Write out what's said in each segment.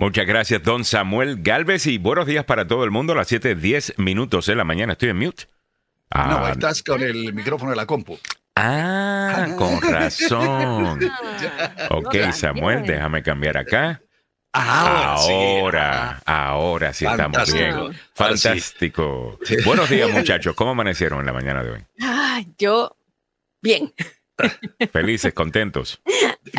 Muchas gracias, don Samuel Galvez, y buenos días para todo el mundo. A las 7:10 minutos de la mañana. Estoy en mute. no, Ah, estás con el micrófono de la compu. ah, con razón. Ok, No, Samuel, déjame cambiar acá. Ah, sí. Ahora, ahora sí estamos bien. Sí. Fantástico. Buenos días, muchachos. ¿Cómo amanecieron en la mañana de hoy? Ah, yo, bien. Felices, contentos.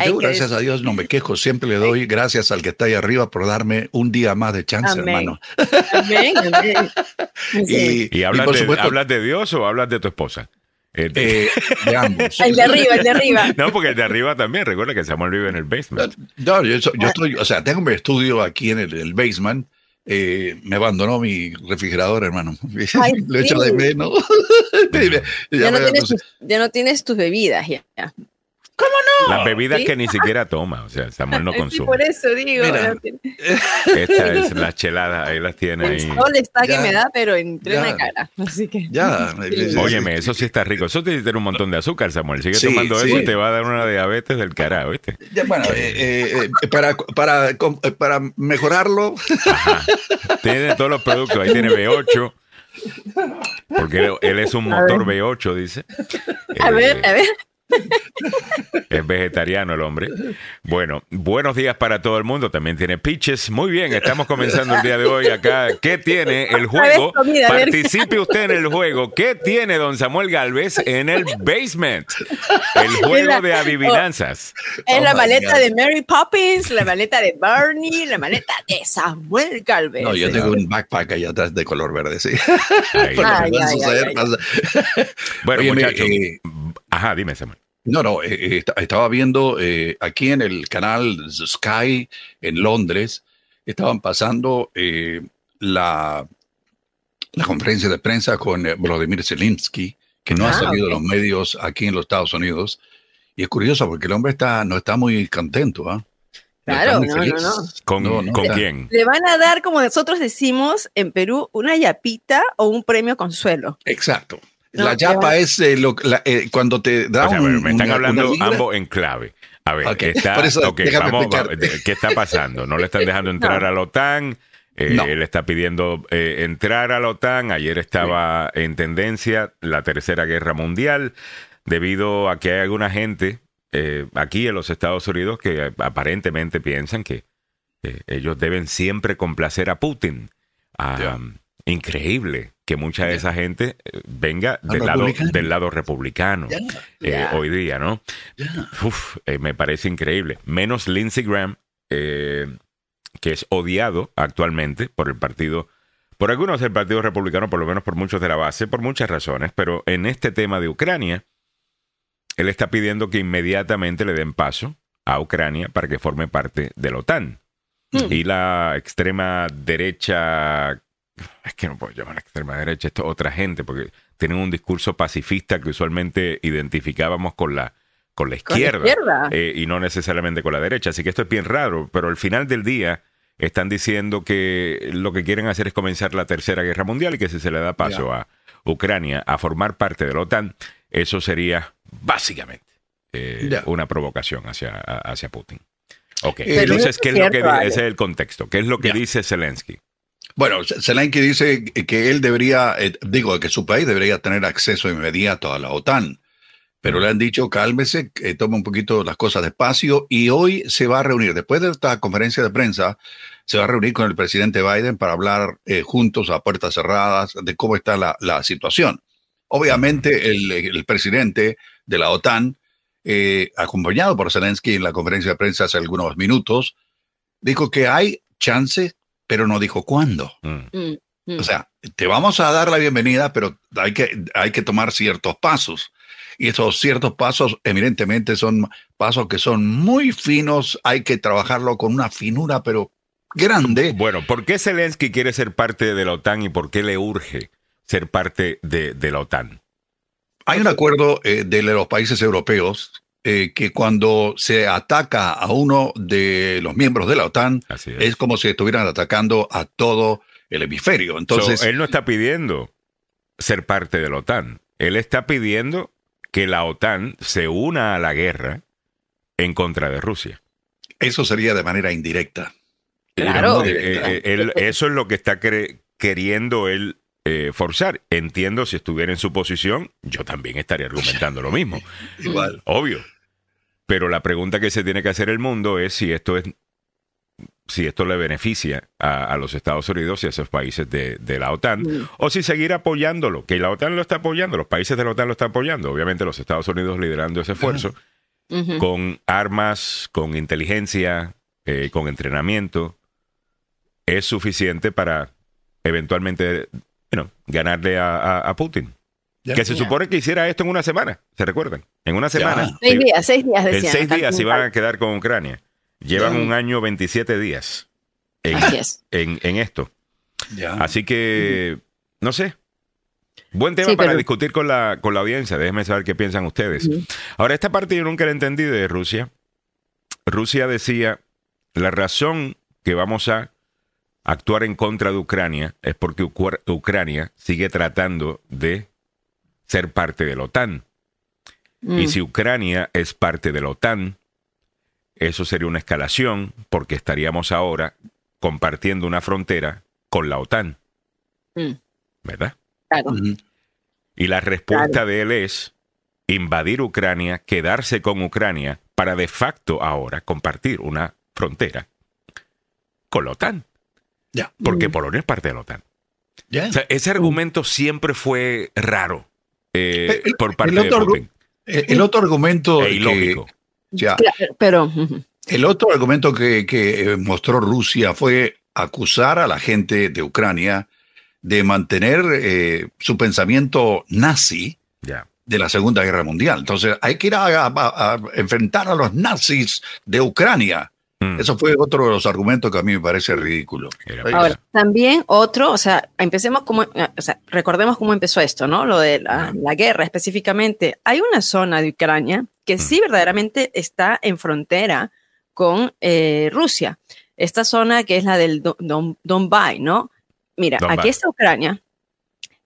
Yo, gracias a Dios, no me quejo. Siempre le doy gracias al que está ahí arriba por darme un día más de chance, Amén. hermano. Amén, amén. Sí. ¿Y hablas, por de, supuesto, hablas de Dios o hablas de tu esposa? Eh, de- eh, de ambos. El de arriba, el de arriba. no, porque el de arriba también. Recuerda que Samuel vive en el basement. No, yo, yo estoy, o sea, tengo mi estudio aquí en el, el basement. Eh, me abandonó mi refrigerador, hermano. Ay, Lo echo sí. de menos. Ya Ya no, tienes ya no tienes tus bebidas ya. Las bebidas ¿Sí? que ni siquiera toma. O sea, Samuel no Sí, consume. por eso digo. Mira. no Esta es las cheladas, ahí las tiene El ahí. sol está que Ya. me da, pero Ya. la cara. Así que. Ya. Sí. Óyeme, eso sí está rico. Eso te tiene un montón de azúcar, Samuel. Sigue Sí, tomando sí. eso y te va a dar una diabetes del carajo, ¿viste? Ya, bueno, eh, eh, eh, para, para, para mejorarlo, Ajá. Tiene todos los productos. Ahí tiene B8. Porque él, es un motor B8, dice. A Eh, ver, a ver. Es vegetariano el hombre. Bueno, buenos días para todo el mundo. También tiene pitches. Muy bien, estamos comenzando el día de hoy acá. ¿Qué tiene el juego? Participe usted en el juego. ¿Qué tiene don Samuel Galvez en el basement? El juego de adivinanzas. Es Oh la my maleta de Mary Poppins, la maleta de Barney, la maleta de Samuel Galvez. no, yo tengo un backpack allá atrás de color verde, sí. Bueno, muchachos. eh, Ajá, dime, Samuel. No, no, eh, eh, esta- estaba viendo eh, aquí en el canal Sky en Londres, estaban pasando eh, la, la conferencia de prensa con eh, Vladimir Zelensky, que no ha Ah, salido en los medios aquí en los Estados Unidos. Y es curioso porque el hombre está, no está muy contento. ¿ah? Claro, muy no, no, no. ¿Con, No, no ¿con está. quién? Le van a dar, como nosotros decimos en Perú, una yapita o un premio consuelo. Exacto. No, la yapa es eh, lo- la- eh, cuando te da O sea, un- me están una- hablando una ambos en clave. A ver, está, eso vamos, ¿qué está pasando? No le están dejando entrar No. a la OTAN. eh, No. Él está pidiendo eh, entrar a la OTAN. Ayer estaba en tendencia la Tercera Guerra Mundial, debido a que hay alguna gente eh, aquí en los Estados Unidos que aparentemente piensan que eh, ellos deben siempre complacer a Putin. Ah. Increíble que mucha de esa gente eh, venga ¿Al del lado, republicano? del lado republicano eh, hoy día, ¿no? Uf, eh, me parece increíble. Menos Lindsey Graham, eh, que es odiado actualmente por el partido, por algunos del Partido Republicano, por lo menos por muchos de la base, por muchas razones, pero en este tema de Ucrania, él está pidiendo que inmediatamente le den paso a Ucrania para que forme parte de la OTAN. Hmm. Y la extrema derecha, es que no puedo llamar a extrema derecha, esto es otra gente, porque tienen un discurso pacifista que usualmente identificábamos con la, con la Con la izquierda, eh, y no necesariamente con la derecha. Así que esto es bien raro, pero al final del día están diciendo que lo que quieren hacer es comenzar la Tercera Guerra Mundial y que si se le da paso a Ucrania a formar parte de la OTAN, eso sería básicamente eh, una provocación hacia, hacia Putin. Ok, Pero entonces, ¿qué es lo que ese es el contexto? ¿Qué es lo que dice Zelensky? Bueno, Zelensky dice que él debería, eh, digo, que su país debería tener acceso inmediato a la OTAN, pero le han dicho cálmese, que tome un poquito las cosas despacio y hoy se va a reunir, después de esta conferencia de prensa, se va a reunir con el presidente Biden para hablar eh, juntos a puertas cerradas de cómo está la, la situación. Obviamente el, el presidente de la OTAN, eh, acompañado por Zelensky en la conferencia de prensa hace algunos minutos, dijo que hay chance, pero no dijo cuándo. Mm. Mm, mm. O sea, te vamos a dar la bienvenida, pero hay que, hay que tomar ciertos pasos. Y esos ciertos pasos, evidentemente, son pasos que son muy finos. Hay que trabajarlo con una finura, pero grande. Bueno, ¿por qué Zelensky quiere ser parte de la OTAN y por qué le urge ser parte de, de la OTAN? Hay un acuerdo eh, de los países europeos eh, que cuando se ataca a uno de los miembros de la OTAN, es. es como si estuvieran atacando a todo el hemisferio. Entonces, So, él no está pidiendo ser parte de la OTAN. Él está pidiendo que la OTAN se una a la guerra en contra de Rusia. eso sería de manera indirecta. Claro. Eh, eh, él- eso es lo que está queriendo él eh, forzar. Entiendo si estuviera en su posición, yo también estaría argumentando lo mismo. Igual. Obvio. Pero la pregunta que se tiene que hacer el mundo es si esto es si esto le beneficia a, a los Estados Unidos y a esos países de, de la OTAN, Mm. o si seguir apoyándolo, que la OTAN lo está apoyando, los países de la OTAN lo están apoyando, obviamente los Estados Unidos liderando ese esfuerzo, con armas, con inteligencia, eh, con entrenamiento, es suficiente para eventualmente you know, ganarle a, a- a Putin. Ya. Que se supone que hiciera esto en una semana, ¿se recuerdan? En una semana. Seis días, seis días En decían. seis acá días en se iban a quedar con Ucrania. Llevan Ya. un año 27 días en, Así es. en- en esto. Ya. Así que, no sé. Buen tema Sí, para pero- discutir con la, con la audiencia. Déjenme saber qué piensan ustedes. Ahora, esta parte yo nunca la entendí de Rusia. Rusia decía, la razón que vamos a actuar en contra de Ucrania es porque Ucr- Ucrania sigue tratando de ser parte de la OTAN. Mm. Y si Ucrania es parte de la OTAN, eso sería una escalación porque estaríamos ahora compartiendo una frontera con la OTAN, Mm. ¿verdad? Claro. Y la respuesta de él es invadir Ucrania, quedarse con Ucrania para de facto ahora compartir una frontera con la OTAN, Ya. porque Mm. Polonia es parte de la OTAN. Ya. O sea, ese argumento siempre fue raro eh, El- por parte el de otro Putin. Eh, El otro argumento E que, ya, Claro, pero el otro argumento que, que, eh, mostró Rusia fue acusar a la gente de Ucrania de mantener eh, su pensamiento nazi de la Segunda Guerra Mundial. Entonces hay que ir a, a- a enfrentar a los nazis de Ucrania. Mm. Eso fue otro de los argumentos que a mí me parece ridículo. Ahora, también otro, o sea, empecemos como, o sea, recordemos cómo empezó esto, ¿no? Lo de la, la guerra específicamente. Hay una zona de Ucrania que sí verdaderamente está en frontera con eh, Rusia. Esta zona que es la del Don- Don- Donbay, ¿no? Mira, Donbay. aquí está Ucrania.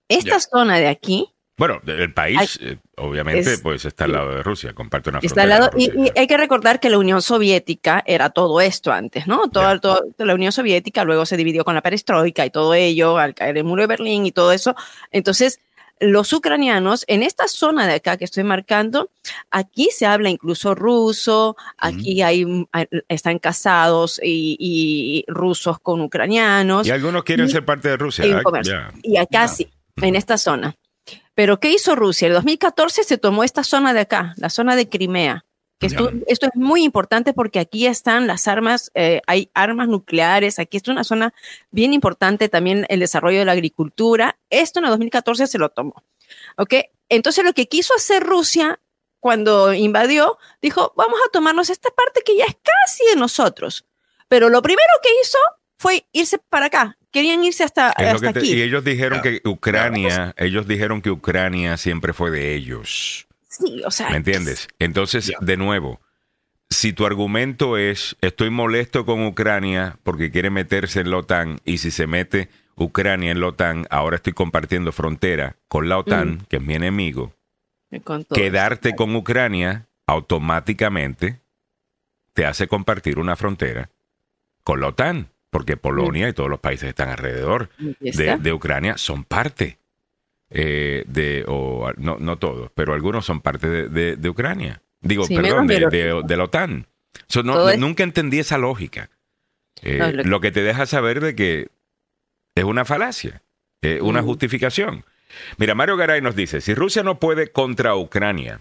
Esta zona de aquí Bueno, el país, eh, obviamente, Es- pues está al lado de Rusia, comparte una Está al lado, y, y hay que recordar que la Unión Soviética era todo esto antes, ¿no? Toda- la Unión Soviética luego se dividió con la perestroika y todo ello, al caer el muro de Berlín y todo eso. Entonces, los ucranianos en esta zona de acá que estoy marcando, aquí se habla incluso ruso, aquí mm, hay- están casados y, y rusos con ucranianos Y algunos quieren y- ser parte de Rusia. Ah, comercio. ya. y acá sí, en esta zona. Pero ¿qué hizo Rusia? En 2014 se tomó esta zona de acá, la zona de Crimea. Que esto, Ya. esto es muy importante porque aquí están las armas, eh, hay armas nucleares, aquí es una zona bien importante también el desarrollo de la agricultura. Esto en el 2014 se lo tomó. ¿Ok? Entonces lo que quiso hacer Rusia cuando invadió, dijo, vamos a tomarnos esta parte que ya es casi de nosotros. Pero lo primero que hizo fue irse para acá. Querían irse hasta, hasta que te- aquí. y ellos dijeron Claro. que Ucrania, ellos dijeron que Ucrania siempre fue de ellos. Sí, o sea, ¿Me entiendes? Entonces, de nuevo, si tu argumento es estoy molesto con Ucrania porque quiere meterse en la OTAN y si se mete Ucrania en la OTAN, ahora estoy compartiendo frontera con la OTAN, que es mi enemigo, con todo quedarte eso. con Ucrania automáticamente te hace compartir una frontera con la OTAN, porque Polonia y todos los países que están alrededor de, Ucrania son parte eh, de, o no, no todos, pero algunos son parte de, de- de Ucrania. Digo, Sí, perdón, de, la OTAN. So, no- es- Nunca entendí esa lógica. Eh, No, lo que- lo que te deja saber de que es una falacia, eh, una Mm. justificación. Mira, Mario Garay nos dice, si Rusia no puede contra Ucrania,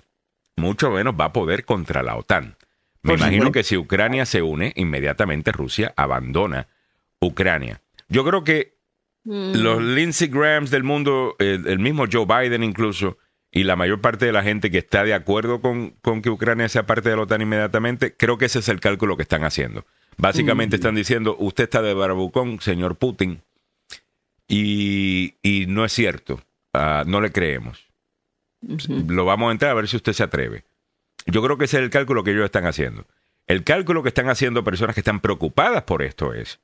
mucho menos va a poder contra la OTAN. Me Por imagino que si Ucrania se une, inmediatamente Rusia abandona Ucrania. Yo creo que Mm. los Lindsey Grahams del mundo, eh, el mismo Joe Biden incluso, y la mayor parte de la gente que está de acuerdo con, con que Ucrania sea parte de la OTAN inmediatamente, creo que ese es el cálculo que están haciendo. Básicamente están diciendo, usted está de barbucón, señor Putin, y, y no es cierto, Ah, no le creemos. Lo vamos a entrar a ver si usted se atreve. Yo creo que ese es el cálculo que ellos están haciendo. El cálculo que están haciendo personas que están preocupadas por esto es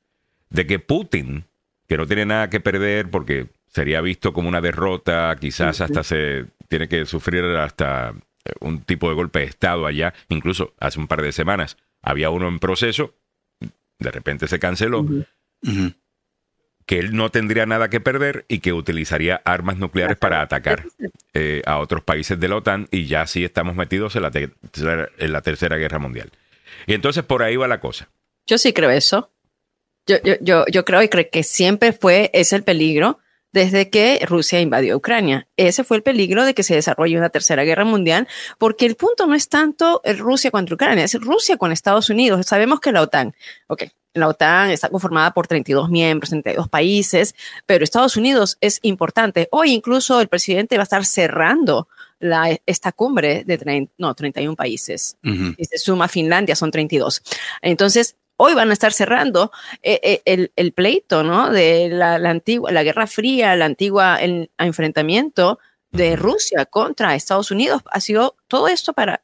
de que Putin, que no tiene nada que perder porque sería visto como una derrota, quizás hasta se tiene que sufrir hasta un tipo de golpe de Estado allá, incluso hace un par de semanas había uno en proceso, de repente se canceló, que él no tendría nada que perder y que utilizaría armas nucleares para atacar eh, a otros países de la OTAN y ya sí estamos metidos en la, en la tercera guerra mundial. Y entonces por ahí va la cosa. Yo sí creo eso. Yo, yo, yo, yo creo y creo que siempre fue ese el peligro desde que Rusia invadió Ucrania. Ese fue el peligro de que se desarrolle una tercera guerra mundial, porque el punto no es tanto Rusia contra Ucrania, es Rusia con Estados Unidos. Sabemos que la OTAN, ok, la OTAN está conformada por 32 miembros, 32 países, pero Estados Unidos es importante. Hoy incluso el presidente va a estar cerrando la, esta cumbre de 30, no, 31 países Ujú. si se suma Finlandia, son 32. Entonces, hoy van a estar cerrando eh, eh, el, el pleito, ¿no? De la, la antigua, la Guerra Fría, la antigua el enfrentamiento de. Rusia contra Estados Unidos. Ha sido todo esto para,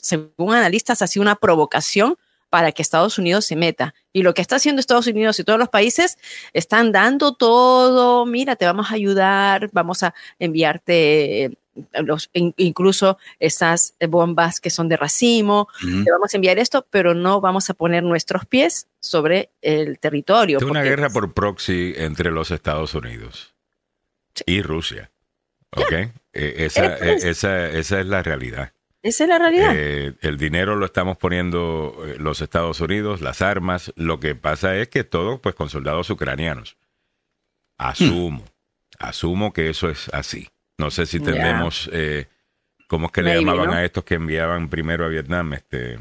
según analistas, ha sido una provocación para que Estados Unidos se meta. Y lo que está haciendo Estados Unidos y todos los países están dando todo, mira, te vamos a ayudar, vamos a enviarte los, incluso esas bombas que son de racimo, te vamos a enviar esto, pero no vamos a poner nuestros pies sobre el territorio. Es una guerra por proxy entre los Estados Unidos y Rusia. ¿Ok? Eh, esa, Eh, pues. eh, esa, esa es la realidad. Esa es la realidad. Eh, el dinero lo estamos poniendo eh, los Estados Unidos, las armas. Lo que pasa es que todo, pues, con soldados ucranianos. Asumo, asumo que eso es así. No sé si Ya. tendremos, eh, ¿cómo es que le Maybe, llamaban ¿no? a estos que enviaban primero a Vietnam? Este,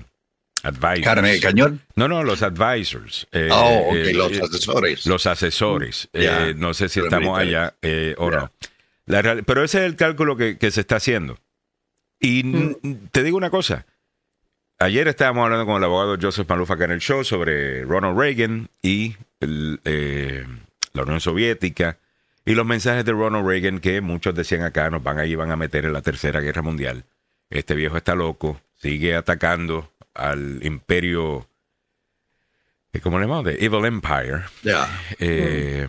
advisors. Carne de cañón. No, no, los advisors. Eh, oh, ok, eh, los eh, asesores. los asesores. Eh, no sé si estamos militares. allá eh, o Ya. no. La real- pero ese es el cálculo que, que se está haciendo. Y n- te digo una cosa. Ayer estábamos hablando con el abogado Joseph Malufa acá en el show sobre Ronald Reagan y el, eh, la Unión Soviética y los mensajes de Ronald Reagan que muchos decían acá nos van a van a meter en la tercera guerra mundial. Este viejo está loco, sigue atacando al imperio, eh, ¿cómo le llamamos? The Evil Empire. Eh,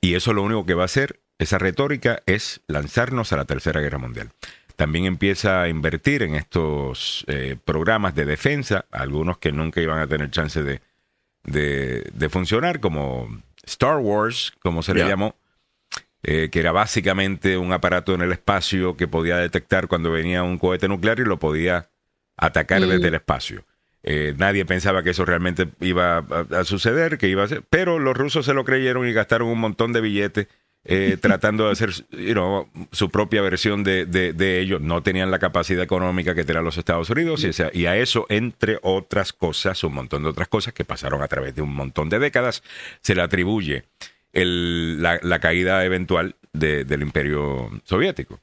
Y eso lo único que va a hacer, esa retórica, es lanzarnos a la Tercera Guerra Mundial. También empieza a invertir en estos eh, programas de defensa, algunos que nunca iban a tener chance de, de- de funcionar, como Star Wars, como se le llamó, eh, que era básicamente un aparato en el espacio que podía detectar cuando venía un cohete nuclear y lo podía atacar Mm. desde el espacio. Eh, nadie pensaba que eso realmente iba a, a suceder, que iba a ser, pero los rusos se lo creyeron y gastaron un montón de billetes eh, tratando de hacer you know, su propia versión de, de, de ello. No tenían la capacidad económica que tenían los Estados Unidos y, a eso, entre otras cosas, un montón de otras cosas que pasaron a través de un montón de décadas, se le atribuye el- la, la caída eventual de- del imperio soviético.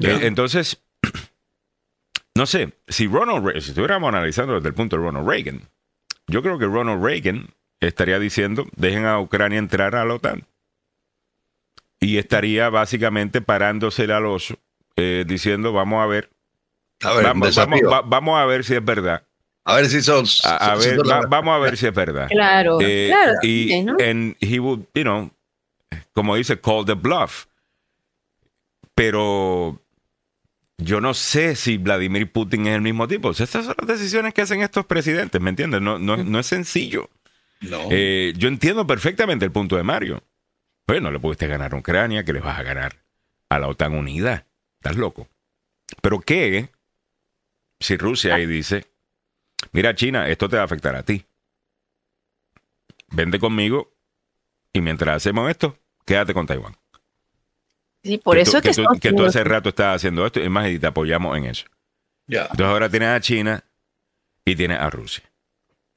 Eh, entonces, no sé, si Ronald Re- si estuviéramos analizando desde el punto de Ronald Reagan, yo creo que Ronald Reagan estaría diciendo, dejen a Ucrania entrar a la OTAN. Y estaría básicamente parándose al oso, eh, diciendo, vamos a ver, A ver, un vamos, vamos, desafío. va- vamos a ver si es verdad. a ver si son. A, a si ver, son- va- vamos a ver si es verdad. Claro, Eh, claro. y ¿no? and he would, you know, como dice, call the bluff. Pero yo no sé si Vladimir Putin es el mismo tipo. O sea, estas son las decisiones que hacen estos presidentes, ¿me entiendes? No, no, no es sencillo. No. Eh, yo entiendo perfectamente el punto de Mario. Pues no le pudiste ganar a Ucrania, que le vas a ganar a la OTAN unida. Estás loco. Pero ¿qué si Rusia ahí dice, mira China, esto te va a afectar a ti? Vende conmigo y mientras hacemos esto, quédate con Taiwán. Sí, por que eso tú, es que, que, tú- que tú hace rato estás haciendo esto, es más, y te apoyamos en eso. Ya. Entonces ahora tienes a China y tienes a Rusia.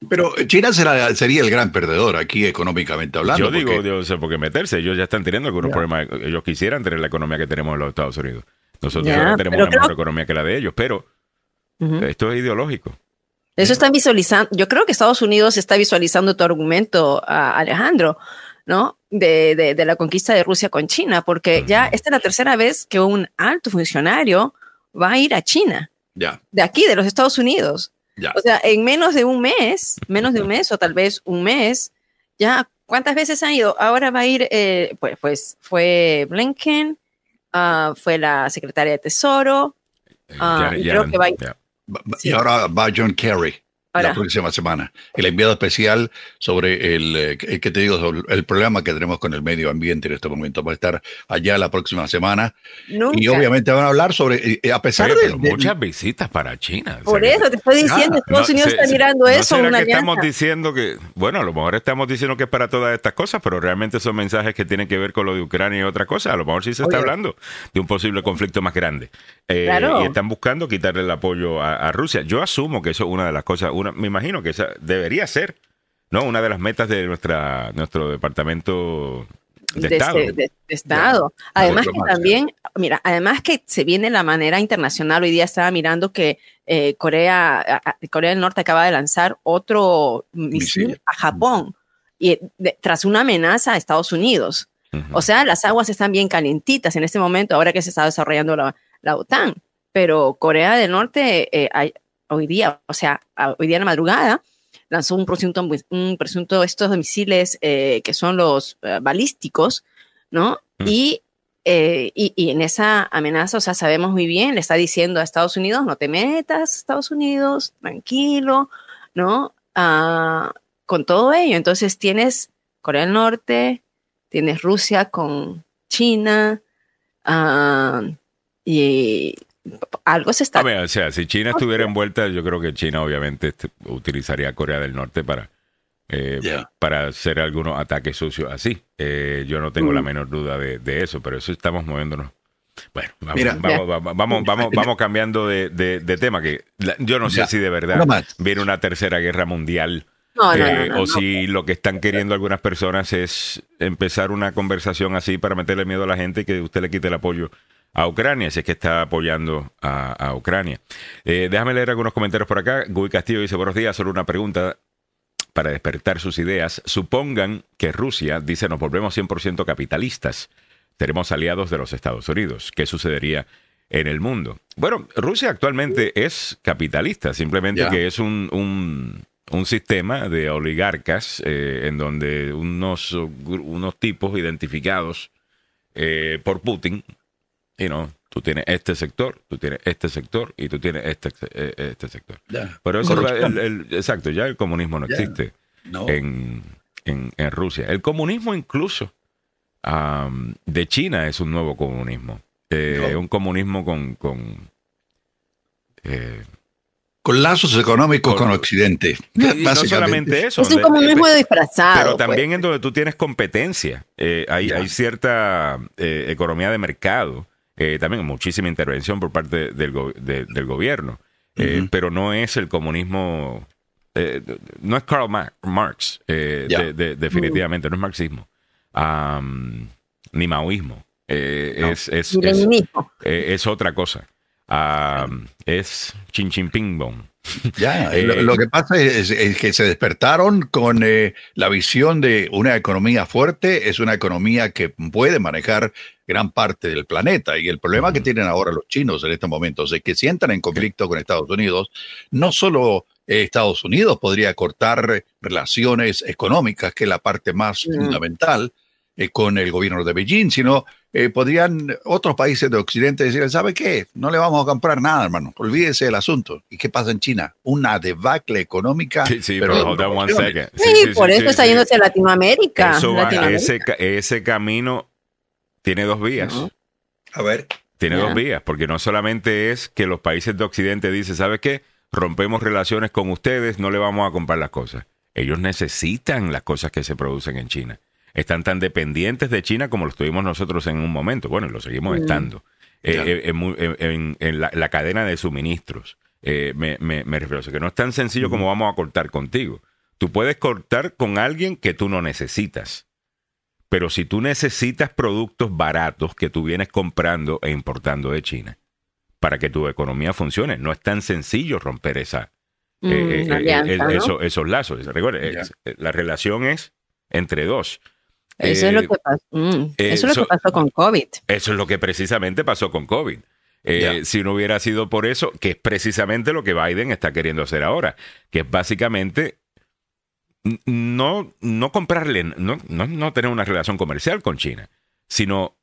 Pero China será, sería el gran perdedor aquí económicamente hablando. Yo digo, porque- yo sé por qué meterse. Ellos ya están teniendo algunos Ya. problemas. Ellos quisieran tener la economía que tenemos en los Estados Unidos. Nosotros Ya, ahora tenemos pero una mejor creo- economía que la de ellos, pero Ujú. esto es ideológico. Eso están visualizando. Yo creo que Estados Unidos está visualizando tu argumento, a Alejandro, ¿no? De, de- de la conquista de Rusia con China, porque ya esta es la tercera vez que un alto funcionario va a ir a China, Ya, de aquí, de los Estados Unidos. Ya. O sea, en menos de un mes, menos de un mes o tal vez un mes, ya, ¿cuántas veces han ido? Ahora va a ir, eh, pues, pues fue Blinken, ah, fue la secretaria de Tesoro, Eh, Ah, y creo que va a ir- Sí. Y ahora va John Kerry. La próxima semana. El enviado especial sobre el, eh, que te digo, el problema que tenemos con el medio ambiente en este momento. Va a estar allá la próxima semana. Y obviamente van a hablar sobre, eh, a pesar de, Muchas visitas para China. Por eso te estoy diciendo, Estados Unidos está mirando eso. No que estamos diciendo que, bueno, a lo mejor estamos diciendo que es para todas estas cosas, pero realmente son mensajes que tienen que ver con lo de Ucrania y otra cosa. A lo mejor sí se está hablando de un posible conflicto más grande. Eh, y están buscando quitarle el apoyo a, Rusia. Yo asumo que eso es una de las cosas, una, me imagino que esa debería ser, ¿no? Una de las metas de nuestra nuestro departamento de, Estado. Estado. Además que también, mira, además que se viene la manera internacional, hoy día estaba mirando que eh, Corea, Corea del Norte acaba de lanzar otro misil, a Japón y tras una amenaza a Estados Unidos. O sea, las aguas están bien calientitas en este momento, ahora que se está desarrollando la, la OTAN. Pero Corea del Norte eh, hoy día, o sea, hoy día en la madrugada, lanzó un presunto, un presunto estos misiles eh, que son los eh, balísticos, ¿no? Mm. Y, y, y, en esa amenaza, o sea, sabemos muy bien, le está diciendo a Estados Unidos, no te metas, Estados Unidos, tranquilo, ¿no? Ah, con todo ello. Entonces tienes Corea del Norte, tienes Rusia con China, ah, y algo se está... o sea, si China estuviera envuelta, yo creo que China obviamente este, utilizaría Corea del Norte para, eh, para hacer algunos ataques sucios así. Eh, yo no tengo la mm. menor duda de, eso, pero eso estamos moviéndonos. Bueno, vamos, vamos, vamos, cambiando de, tema, que yo no sé si de verdad viene una tercera guerra mundial. Eh, o si lo que están queriendo algunas personas es empezar una conversación así para meterle miedo a la gente y que usted le quite el apoyo a Ucrania, si es que está apoyando a, Ucrania. Eh, déjame leer algunos comentarios por acá. Guy Castillo dice, buenos días, solo una pregunta para despertar sus ideas. Supongan que Rusia dice, nos volvemos 100% capitalistas, seremos aliados de los Estados Unidos. ¿Qué sucedería en el mundo? Bueno, Rusia actualmente es capitalista, simplemente que es un, un, sistema de oligarcas eh, en donde unos, unos tipos identificados eh, por Putin y no, tú tienes este sector, tú tienes este sector y tú tienes este, eh, este sector. Pero eso el, exacto, ya el comunismo no existe En, en, Rusia. El comunismo incluso de China es un nuevo comunismo. Eh, un comunismo con... con eh, con lazos económicos con, Occidente. no solamente eso. Es un comunismo disfrazado. Pero también pues. en donde tú tienes competencia. hay, hay, cierta economía de mercado eh, también muchísima intervención por parte del, del gobierno, eh, pero no es el comunismo, eh, no es Karl Marx, definitivamente, no es marxismo, ni maoísmo, es, es, es, otra cosa, es chin chin ping bong. Ya, lo, que pasa es, que se despertaron con la visión de una economía fuerte, es una economía que puede manejar gran parte del planeta. Y el problema que tienen ahora los chinos en estos momentos es que si entran en conflicto con Estados Unidos, no solo Estados Unidos podría cortar relaciones económicas, que es la parte más fundamental, eh, con el gobierno de Beijing, sino eh, podrían otros países de Occidente decir, ¿sabe qué? No le vamos a comprar nada, hermano. Olvídese del asunto. ¿Y qué pasa en China? Una debacle económica. Sí, sí, pero, Sí, por eso está yéndose a Latinoamérica. Ese, ese camino tiene dos vías. A ver. Tiene dos vías, porque no solamente es que los países de Occidente dicen, ¿sabes qué? Rompemos relaciones con ustedes, no le vamos a comprar las cosas. Ellos necesitan las cosas que se producen en China. Están tan dependientes de China como lo estuvimos nosotros en un momento. Bueno, lo seguimos mm. estando. Eh, eh, en, la, cadena de suministros. Eh, me, refiero a que no es tan sencillo como vamos a cortar contigo. Tú puedes cortar con alguien que tú no necesitas. Pero si tú necesitas productos baratos que tú vienes comprando e importando de China para que tu economía funcione, no es tan sencillo romper esa, mm, eh, esos lazos. Recuerda, la relación es entre dos. Eso, es, lo que pasó, mm, eso es lo que pasó con COVID. Eso es lo que precisamente pasó con COVID. Si no hubiera sido por eso, que es precisamente lo que Biden está queriendo hacer ahora, que es básicamente no, no comprarle, no, no, tener una relación comercial con China, sino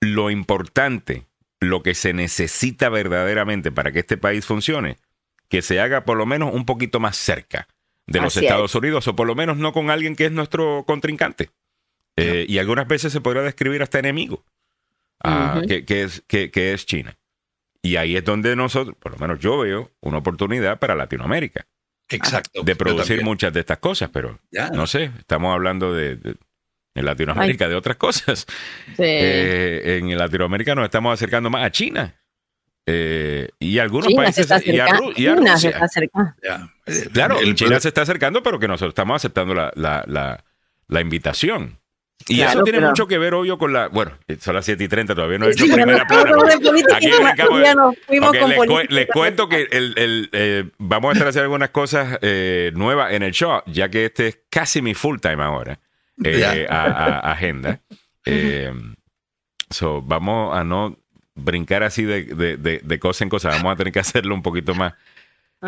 lo importante, lo que se necesita verdaderamente para que este país funcione, que se haga por lo menos un poquito más cerca de los Así Estados Unidos, o por lo menos no con alguien que es nuestro contrincante. Eh, y algunas veces se podría describir hasta enemigo, ah, que, que es, que, que es China. Y ahí es donde nosotros, por lo menos yo veo, una oportunidad para Latinoamérica Exacto. de producir muchas de estas cosas, pero Ya. no sé, estamos hablando de, de- en Latinoamérica de otras cosas. Sí. Eh, en Latinoamérica nos estamos acercando más a China. Eh, y algunos China se países está y a, acercando. Ru- y a China se está acercando. Claro, el China se está acercando, pero que nosotros estamos aceptando la, la, la, la invitación. Y Claro, eso tiene pero- mucho que ver, obvio, con la. Bueno, son las 7 y 30, todavía no he hecho Sí, primera plana. les, cu- política. les cuento que el, el, eh, vamos a estar haciendo algunas cosas eh, nuevas en el show, ya que este es casi mi full time ahora. eh, a, a- agenda. Eh, so, vamos a no brincar así de, de, de, de cosa en cosa, vamos a tener que hacerlo un poquito más.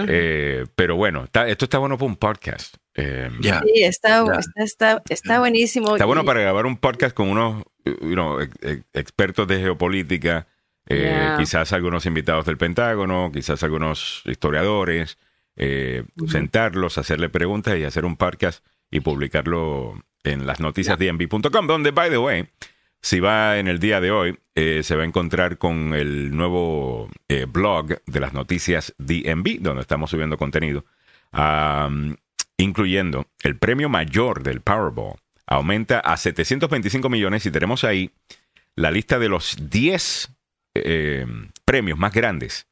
Eh, pero bueno, está- esto está bueno para un podcast. Eh, Ya. Sí, está, está, está, está buenísimo. Está bueno para grabar un podcast con unos you know, ex- ex- expertos de geopolítica, eh, Yeah. quizás algunos invitados del Pentágono, quizás algunos historiadores, eh, sentarlos, hacerle preguntas y hacer un podcast y publicarlo en las noticias DNB.com, donde, by the way, si va en el día de hoy, eh, se va a encontrar con el nuevo eh, blog de las noticias DNB, donde estamos subiendo contenido, incluyendo el premio mayor del Powerball. Aumenta a 725 millones y tenemos ahí la lista de los 10 eh, premios más grandes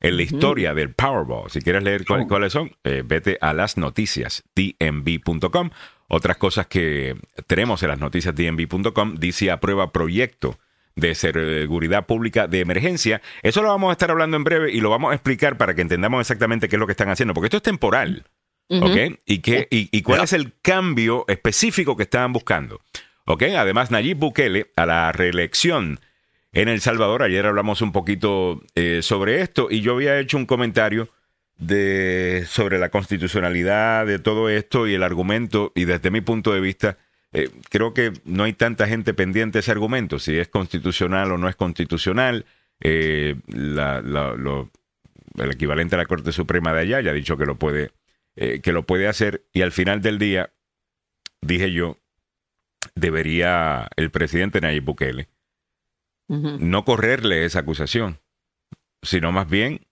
en la historia del Powerball. Si quieres leer cuál- cuáles son, eh, vete a las noticias dnb.com. Otras cosas que tenemos en las noticias dnb.com, dice aprueba proyecto de seguridad pública de emergencia. Eso lo vamos a estar hablando en breve y lo vamos a explicar para que entendamos exactamente qué es lo que están haciendo, porque esto es temporal. ¿Ok? ¿Y, qué, y, y cuál es el cambio específico que estaban buscando? ¿ok? Además, Nayib Bukele a la reelección en El Salvador, ayer hablamos un poquito eh, sobre esto y yo había hecho un comentario de, sobre la constitucionalidad de todo esto y el argumento, y desde mi punto de vista, eh, creo que no hay tanta gente pendiente de ese argumento, si es constitucional o no es constitucional. eh, la- la- lo- el equivalente a la Corte Suprema de allá ya ha dicho que lo puede eh, que lo puede hacer y al final del día, dije yo, debería el presidente Nayib Bukele no correrle esa acusación, sino más bien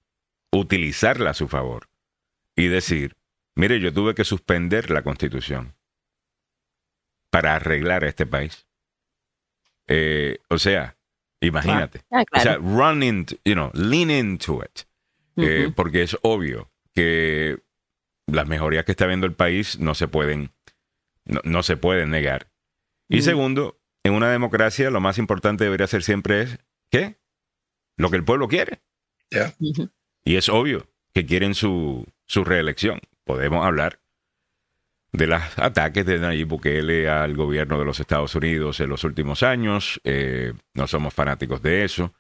utilizarla a su favor y decir, mire, yo tuve que suspender la constitución para arreglar a este país. Eh, o sea, imagínate. Ah, O sea, run into, you know, lean into it. Eh, porque es obvio que las mejorías que está viendo el país no se pueden, no, no se pueden negar. Y Mm. segundo, en una democracia lo más importante debería ser siempre es, ¿qué? Lo que el pueblo quiere. Ya. Ujú. Y es obvio que quieren su, su reelección. Podemos hablar de los ataques de Nayib Bukele al gobierno de los Estados Unidos en los últimos años. Eh, no somos fanáticos de eso.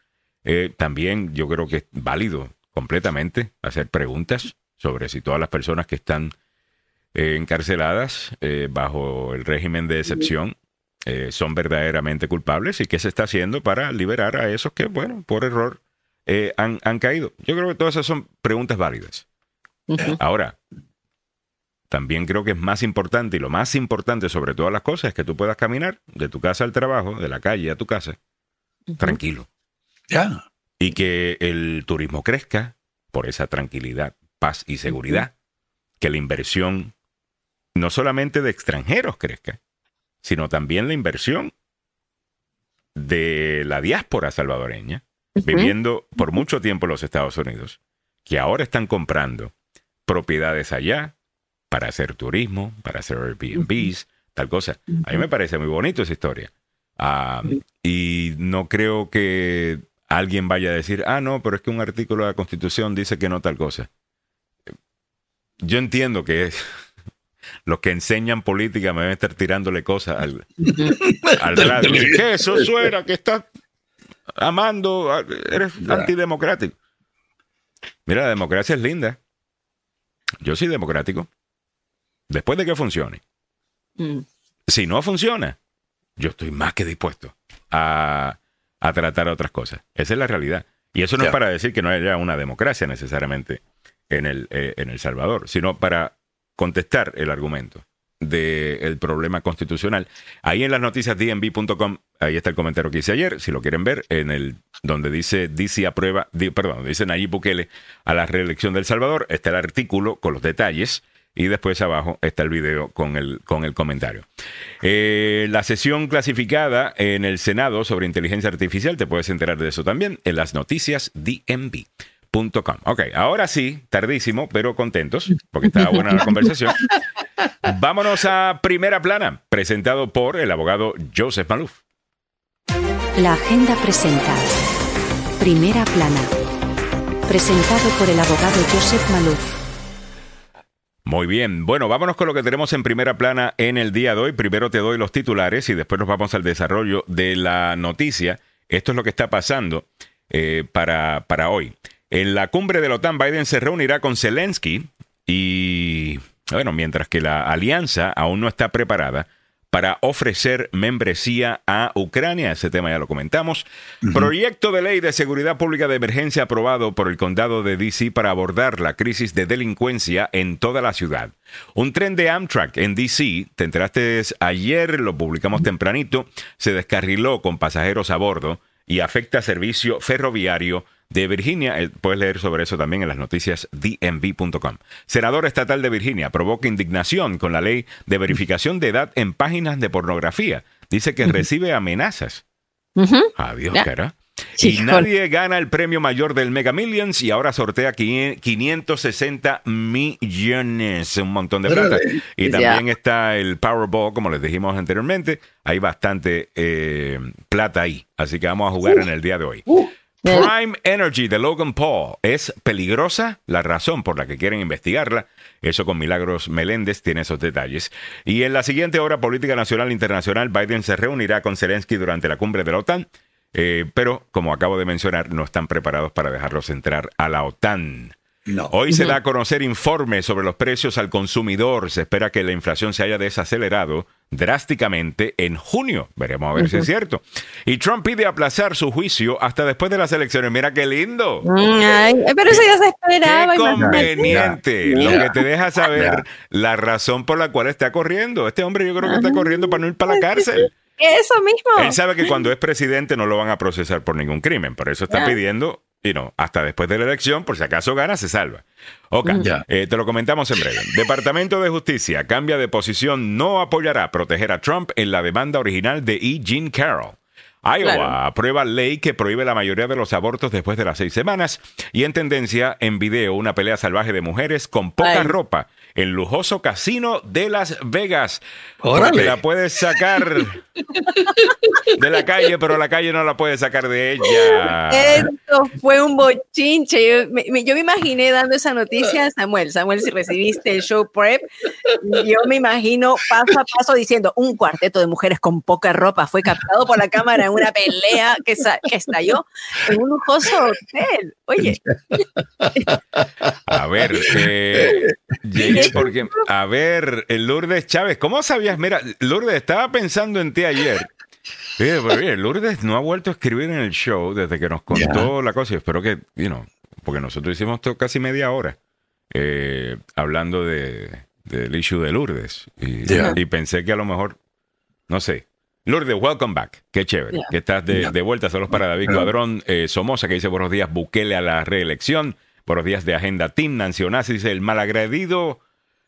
Eh, también yo creo que es válido completamente hacer preguntas sobre si todas las personas que están eh, encarceladas eh, bajo el régimen de excepción eh, son verdaderamente culpables y qué se está haciendo para liberar a esos que, bueno, por error eh, han, han caído. Yo creo que todas esas son preguntas válidas. Ahora, también creo que es más importante y lo más importante sobre todas las cosas es que tú puedas caminar de tu casa al trabajo, de la calle a tu casa, tranquilo. Ya. Y que el turismo crezca por esa tranquilidad, paz y seguridad. Que la inversión no solamente de extranjeros crezca, sino también la inversión de la diáspora salvadoreña viviendo por mucho tiempo en los Estados Unidos, que ahora están comprando propiedades allá para hacer turismo, para hacer Airbnbs, tal cosa. A mí me parece muy bonito esa historia. Y no creo que alguien vaya a decir, ah, no, pero es que un artículo de la Constitución dice que no tal cosa. Yo entiendo que es- los que enseñan política me deben estar tirándole cosas al, al radio. ¿Qué eso suena que estás amando? a- Eres Ya. antidemocrático. Mira, la democracia es linda. Yo soy democrático. Después de que funcione. Mm. Si no funciona, yo estoy más que dispuesto a, a tratar otras cosas. Esa es la realidad. Y eso no Ya. es para decir que no haya una democracia necesariamente en El, eh, en el Salvador, sino para contestar el argumento del problema constitucional. Ahí en las noticias dnb.com, ahí está el comentario que hice ayer, si lo quieren ver, en el donde dice dice aprueba, perdón, dice Nayib Bukele a la reelección del Salvador, está el artículo con los detalles y después abajo está el video con el, con el comentario. Eh, la sesión clasificada en el Senado sobre inteligencia artificial, te puedes enterar de eso también en las noticias DMV. Ok, ahora sí, tardísimo, pero contentos, porque estaba buena la conversación. Vámonos a Primera Plana, presentado por el abogado Joseph Maluf. La agenda presenta Primera Plana, presentado por el abogado Joseph Maluf. Muy bien, bueno, vámonos con lo que tenemos en primera plana en el día de hoy. Primero te doy los titulares y después nos vamos al desarrollo de la noticia. Esto es lo que está pasando eh, para, para hoy. En la cumbre de la OTAN, Biden se reunirá con Zelensky y, bueno, mientras que la alianza aún no está preparada para ofrecer membresía a Ucrania. Ese tema ya lo comentamos. Proyecto de ley de seguridad pública de emergencia aprobado por el condado de DC para abordar la crisis de delincuencia en toda la ciudad. Un tren de Amtrak en DC, te enteraste ayer, lo publicamos tempranito, se descarriló con pasajeros a bordo y afecta servicio ferroviario de Virginia. Eh, puedes leer sobre eso también en las noticias dmv.com. Senador estatal de Virginia provoca indignación con la ley de verificación de edad en páginas de pornografía. Dice que recibe amenazas. Adiós, cara. y nadie gana el premio mayor del Mega Millions y ahora sortea 560 millones, un montón de plata. Y también está el Powerball, como les dijimos anteriormente. Hay bastante eh, plata ahí. Así que vamos a jugar en el día de hoy. Uh. Prime Energy de Logan Paul es peligrosa, la razón por la que quieren investigarla. Eso con Milagros Meléndez tiene esos detalles. Y en la siguiente hora política nacional e internacional, Biden se reunirá con Zelensky durante la cumbre de la OTAN. Eh, pero, como acabo de mencionar, no están preparados para dejarlos entrar a la OTAN. Hoy se da a conocer informes sobre los precios al consumidor. Se espera que la inflación se haya desacelerado drásticamente en junio. Veremos a ver si es cierto. Y Trump pide aplazar su juicio hasta después de las elecciones. Mira qué lindo. pero eso ya se esperaba. Qué conveniente. Lo que te deja saber la razón por la cual está corriendo. Este hombre yo creo que está corriendo para no ir para la cárcel. Eso mismo. Él sabe que cuando es presidente no lo van a procesar por ningún crimen. Por eso está pidiendo y no, hasta después de la elección, por si acaso gana, se salva. Ok, eh, te lo comentamos en breve. Departamento de Justicia cambia de posición, no apoyará proteger a Trump en la demanda original de E. Jean Carroll. Iowa aprueba ley que prohíbe la mayoría de los abortos después de las seis semanas y en tendencia en video una pelea salvaje de mujeres con poca ropa el lujoso casino de Las Vegas. Porque la puedes sacar de la calle, pero la calle no la puedes sacar de ella. Esto fue un bochinche. Yo me, yo me imaginé dando esa noticia a Samuel. Samuel, si recibiste el show prep, yo me imagino paso a paso diciendo un cuarteto de mujeres con poca ropa fue captado por la cámara en una pelea que, que estalló en un lujoso hotel. Oye. A ver, eh, porque, a ver, Lourdes Chávez, ¿cómo sabías? Mira, Lourdes, estaba pensando en ti ayer. Lourdes no ha vuelto a escribir en el show desde que nos contó la cosa. Y espero que, you know, porque nosotros hicimos casi media hora eh, hablando de, del issue de Lourdes. Y, pensé que a lo mejor, no sé. Lourdes, welcome back. Qué chévere. Que estás de, vuelta. Saludos para David Cuadrón eh, Somoza, que dice buenos días, Bukele a la reelección. Buenos días de Agenda Team. Nancy Onassi dice, el malagredido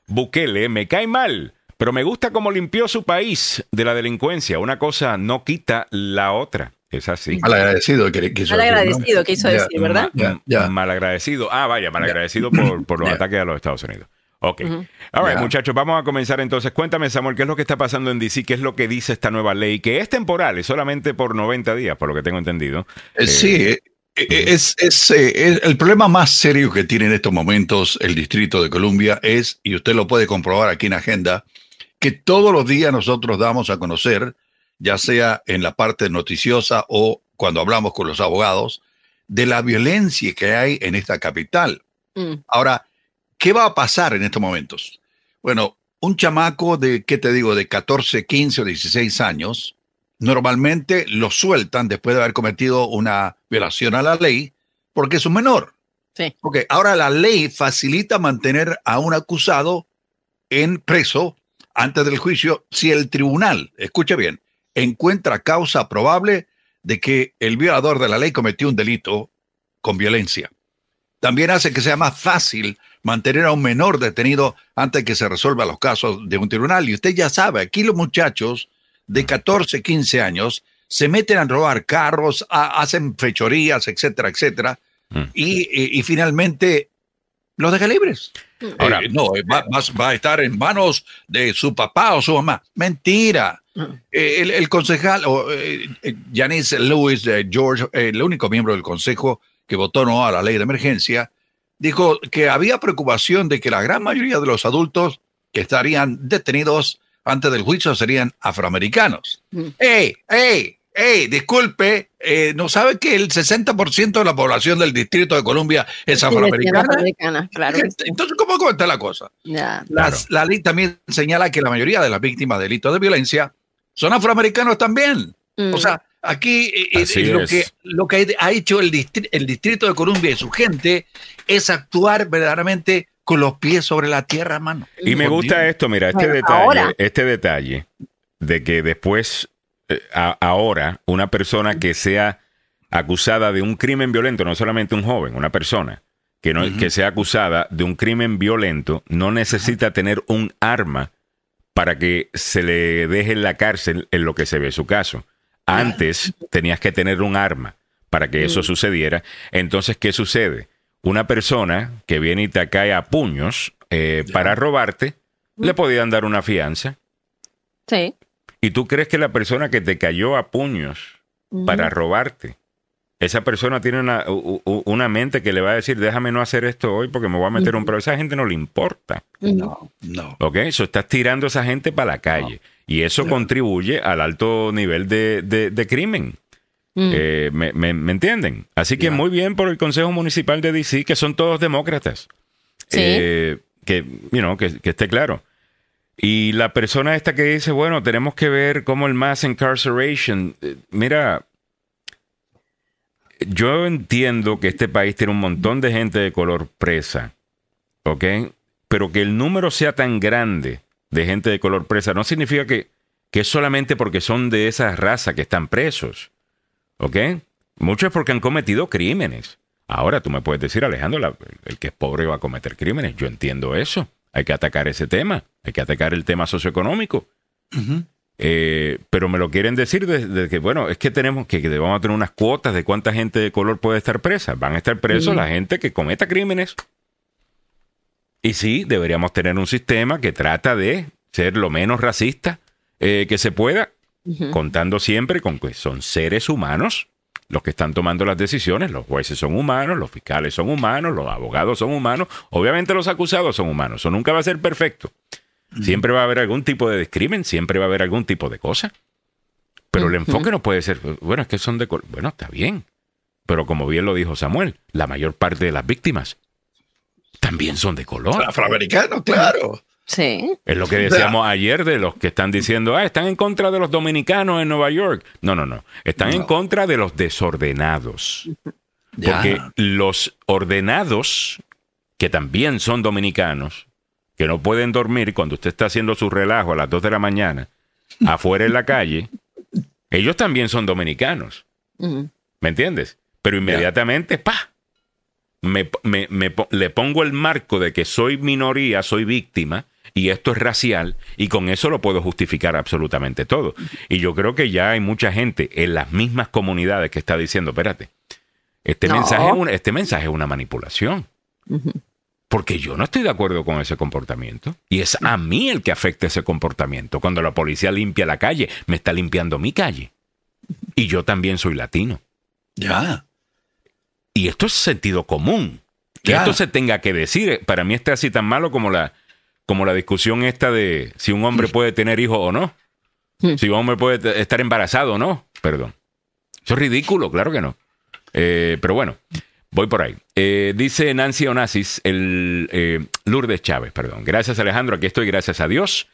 Bukele me cae mal, pero me gusta cómo limpió su país de la delincuencia. Una cosa no quita la otra. Es así. Malagradecido que quiso Malagradecido quiso decir, ¿verdad? Malagradecido. Ah, vaya, malagradecido por, por los ataques a los Estados Unidos. Ok. Ahora, muchachos, vamos a comenzar entonces. Cuéntame, Samuel, ¿qué es lo que está pasando en DC? ¿Qué es lo que dice esta nueva ley? Que es temporal, es solamente por 90 días, por lo que tengo entendido. Eh, sí, eh, eh, es, eh, el problema más serio que tiene en estos momentos el Distrito de Columbia es, y usted lo puede comprobar aquí en Agenda, que todos los días nosotros damos a conocer, ya sea en la parte noticiosa o cuando hablamos con los abogados, de la violencia que hay en esta capital. Mm. Ahora, ¿qué va a pasar en estos momentos? Bueno, un chamaco de, ¿qué te digo?, de 14, 15 o 16 años, normalmente lo sueltan después de haber cometido una violación a la ley porque es un menor. Sí. Ok, ahora la ley facilita mantener a un acusado en preso antes del juicio si el tribunal, escuche bien, encuentra causa probable de que el violador de la ley cometió un delito con violencia. También hace que sea más fácil mantener a un menor detenido antes que se resuelvan los casos de un tribunal. Y usted ya sabe, aquí los muchachos de 14, 15 años se meten a robar carros, a- hacen fechorías, etcétera, etcétera, Mm. y, y- y finalmente los deja libres. Ahora- Eh, no, eh, va, va- va a estar en manos de su papá o su mamá. Mentira. Eh, el, el concejal, o, eh, Janice Lewis George, eh, el único miembro del consejo que votó no a la ley de emergencia, dijo que había preocupación de que la gran mayoría de los adultos que estarían detenidos antes del juicio serían afroamericanos. Mm. ¡Ey, ey, ey! Disculpe, eh, ¿no sabe que el 60% de la población del Distrito de Columbia es Sí, afroamericana? afroamericana, claro. Entonces, ¿cómo cómo está la cosa? Las- La ley también señala que la mayoría de las víctimas de delitos de violencia son afroamericanos también. Mm. O sea, aquí eh, eh, lo, es. que, lo que ha hecho el, distri- el Distrito de Columbia y su gente es actuar verdaderamente con los pies sobre la tierra, mano. Y me gusta Dios. esto, mira, este Bueno, detalle, ahora. este detalle de que después, eh, a- ahora, una persona que sea acusada de un crimen violento, no solamente un joven, una persona que, no, que sea acusada de un crimen violento, no necesita tener un arma para que se le deje en la cárcel en lo que se ve su caso. Antes tenías que tener un arma para que eso sucediera. Entonces, ¿qué sucede? Una persona que viene y te cae a puños eh, para robarte, le podían dar una fianza. Sí. ¿Y tú crees que la persona que te cayó a puños para robarte, esa persona tiene una, u- u- una mente que le va a decir, déjame no hacer esto hoy porque me voy a meter un problema? Esa gente no le importa. No, no. ¿Ok? Eso estás tirando a esa gente para la calle. Y eso contribuye al alto nivel de, de- de crimen. Mm. Eh, me, me- me entienden? Así que muy bien por el Consejo Municipal de DC, que son todos demócratas. Sí. Eh, que, you know, que, que esté claro. Y la persona esta que dice, bueno, tenemos que ver cómo el mass incarceration. eh, Mira, yo entiendo que este país tiene un montón de gente de color presa, ¿ok? Pero que el número sea tan grande de gente de color presa no significa que, que es solamente porque son de esa raza que están presos, ¿ok? Mucho es porque han cometido crímenes. Ahora tú me puedes decir, Alejandro, la- el que es pobre va a cometer crímenes. Yo entiendo eso. Hay que atacar ese tema. Hay que atacar el tema socioeconómico. Eh, pero me lo quieren decir desde que, bueno, es que tenemos que, que vamos a tener unas cuotas de cuánta gente de color puede estar presa. Van a estar presos la gente que cometa crímenes. Y sí, deberíamos tener un sistema que trata de ser lo menos racista eh, que se pueda, Contando siempre con que son seres humanos los que están tomando las decisiones. Los jueces son humanos, los fiscales son humanos, los abogados son humanos, obviamente los acusados son humanos. Eso nunca va a ser perfecto. Siempre va a haber algún tipo de discrimen, siempre va a haber algún tipo de cosa. Pero el enfoque no puede ser, bueno, es que son de color. Bueno, está bien. Pero como bien lo dijo Samuel, la mayor parte de las víctimas también son de color. Afroamericano, claro. Sí. Es lo que decíamos ayer de los que están diciendo, ah, están en contra de los dominicanos en Nueva York. No, no, no. Están en contra de los desordenados. Ya. Porque los ordenados, que también son dominicanos, que no pueden dormir cuando usted está haciendo su relajo a las 2 de la mañana, afuera en la calle, ellos también son dominicanos. ¿Me entiendes? Pero inmediatamente, pa, me, me- me le pongo el marco de que soy minoría, soy víctima, y esto es racial, y con eso lo puedo justificar absolutamente todo. Y yo creo que ya hay mucha gente en las mismas comunidades que está diciendo, espérate, este, No. mensaje, es una, este mensaje es una manipulación. Porque yo no estoy de acuerdo con ese comportamiento. Y es a mí el que afecta ese comportamiento. Cuando la policía limpia la calle, me está limpiando mi calle. Y yo también soy latino. Ya. Y esto es sentido común. Que Ya. esto se tenga que decir. Para mí está así tan malo como la, como la discusión esta de si un hombre puede tener hijos o no. Hmm. Si un hombre puede estar embarazado o no. Perdón. Eso es ridículo, claro que no. Eh, pero bueno, voy por ahí. Eh, dice Nancy Onassis, el eh, Lourdes Chávez, perdón. Gracias Alejandro, aquí estoy, gracias a Dios.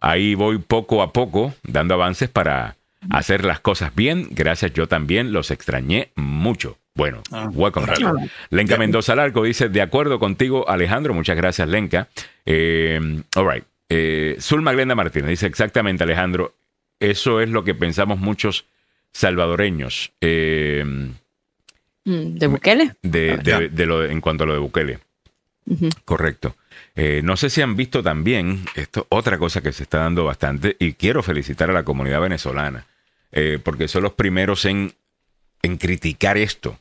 Ahí voy poco a poco dando avances para hacer las cosas bien. Gracias, yo también los extrañé mucho. Bueno, Ah, welcome. órale. Ralph. Lenca Mendoza Larco dice, de acuerdo contigo, Alejandro. Muchas gracias, Lenca. Eh, all right. Eh, Zulma Glenda Martínez dice, exactamente, Alejandro. Eso es lo que pensamos muchos salvadoreños eh, Mm, ¿De Bukele? de, Ah, de- lo, en cuanto a lo de Bukele. Correcto. Eh, no sé si han visto también, esto otra cosa que se está dando bastante, y quiero felicitar a la comunidad venezolana, eh, porque son los primeros en, en criticar esto.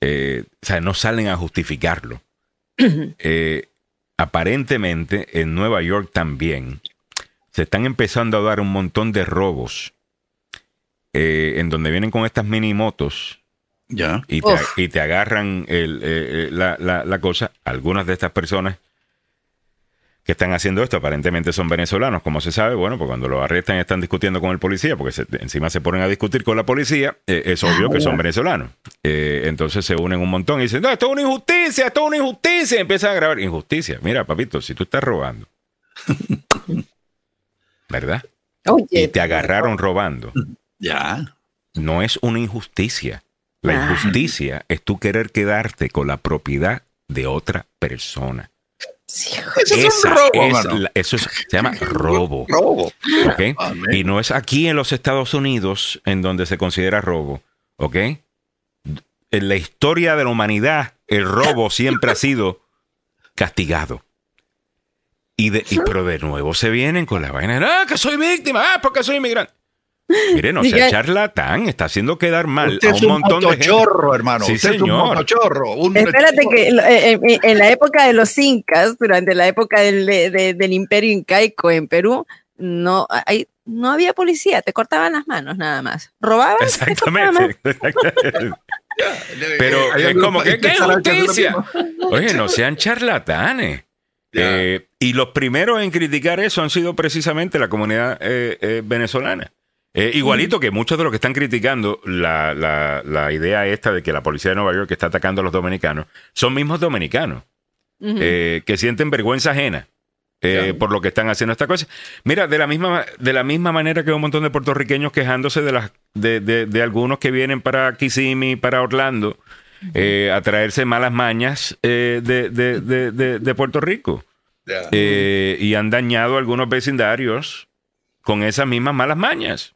Eh, o sea, no salen a justificarlo. Eh, aparentemente, en Nueva York también, se están empezando a dar un montón de robos, eh, en donde vienen con estas mini motos Ya. y te, Uf. y te agarran el, la, la- la cosa. Algunas de estas personas que están haciendo esto aparentemente son venezolanos, como se sabe. Bueno, pues cuando los arrestan están discutiendo con el policía, porque se- encima se ponen a discutir con la policía, eh, es obvio que son venezolanos. Eh, entonces se unen un montón y dicen, no, esto es una injusticia, esto es una injusticia. Y empiezan a grabar injusticia. Mira, papito, si tú estás robando, ¿verdad? Oye, Y te agarraron robando. Ya. no es una injusticia. La Ah. injusticia es tú querer quedarte con la propiedad de otra persona. Sí, Eso es un robo, es mano. la- eso es- se llama robo. Y no es aquí en los Estados Unidos en donde se considera robo. ¿ok? En la historia de la humanidad, el robo siempre ha sido castigado. Y de, y- pero de nuevo se vienen con la vaina, ah, que soy víctima, ah, porque soy inmigrante. Mire, no sea charlatán, está haciendo quedar mal Usted a es un un montón de gente. motochorro, hermano. Sí, Usted es un señor. Un Espérate que eh, eh, en la época de los incas, durante la época del, de- de- del imperio incaico en Perú, no, hay, no había policía, te cortaban las manos nada más. Robaban. te Exactamente. Pero Hay es como que, ¿qué justicia? Oye, no sean charlatanes. Eh, y los primeros en criticar eso han sido precisamente la comunidad eh, eh, venezolana. Eh, igualito que muchos de los que están criticando la, la- la idea esta de que la policía de Nueva York está atacando a los dominicanos, son mismos dominicanos eh, que sienten vergüenza ajena eh, por lo que están haciendo esta cosa. Mira, de la misma, de la misma manera que un montón de puertorriqueños quejándose de, las, de, de- de algunos que vienen para Kissimmee, para Orlando, a traerse malas mañas de, de- Puerto Rico. Y han dañado algunos vecindarios con esas mismas malas mañas.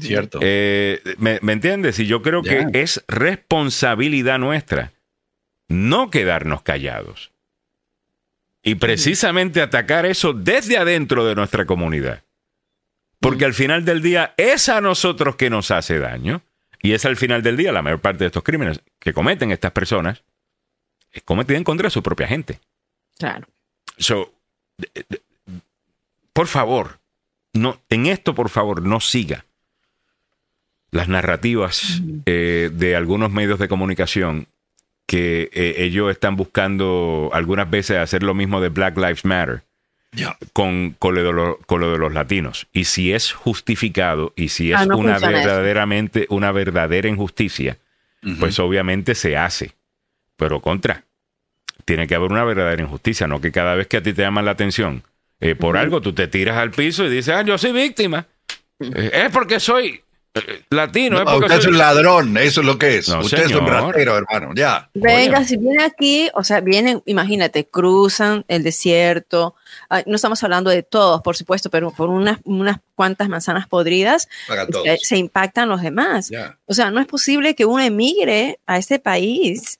Cierto. Eh, ¿me, me entiendes? Y yo creo que es responsabilidad nuestra no quedarnos callados. Y precisamente atacar eso desde adentro de nuestra comunidad. Porque al final del día es a nosotros que nos hace daño. Y es al final del día la mayor parte de estos crímenes que cometen estas personas es cometido en contra de su propia gente. Claro. So, por favor, no, en esto, por favor, no siga las narrativas eh, de algunos medios de comunicación que eh, ellos están buscando algunas veces hacer lo mismo de Black Lives Matter con, con, lo, de lo- con lo de los latinos. Y si es justificado y si es Ah, no una eso. verdaderamente, una verdadera injusticia, pues obviamente se hace. Pero contra, tiene que haber una verdadera injusticia, no que cada vez que a ti te llaman la atención eh, por algo, tú te tiras al piso y dices, ah, yo soy víctima. Eh, es porque soy latino, No, es porque usted es un ladrón, eso es lo que es. No, usted es un ratero, hermano. Ya. Venga, Oye. si viene aquí, o sea, vienen, imagínate, cruzan el desierto. Ay, no estamos hablando de todos, por supuesto, pero por unas, unas cuantas manzanas podridas se, se impactan los demás. Ya. O sea, no es posible que uno emigre a este país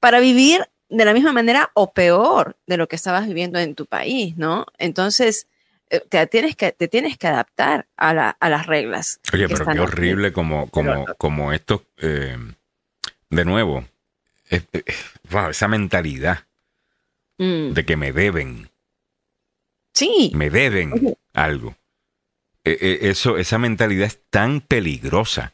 para vivir de la misma manera o peor de lo que estabas viviendo en tu país, ¿no? Entonces, eh, te tienes que, te tienes que adaptar a, la- a las reglas. Oye, pero qué aquí. horrible como, como, como esto, eh, de nuevo, es- es- wow, esa mentalidad Mm, de que me deben, Sí, me deben Oye. algo. Eh, eh, eso, esa mentalidad es tan peligrosa.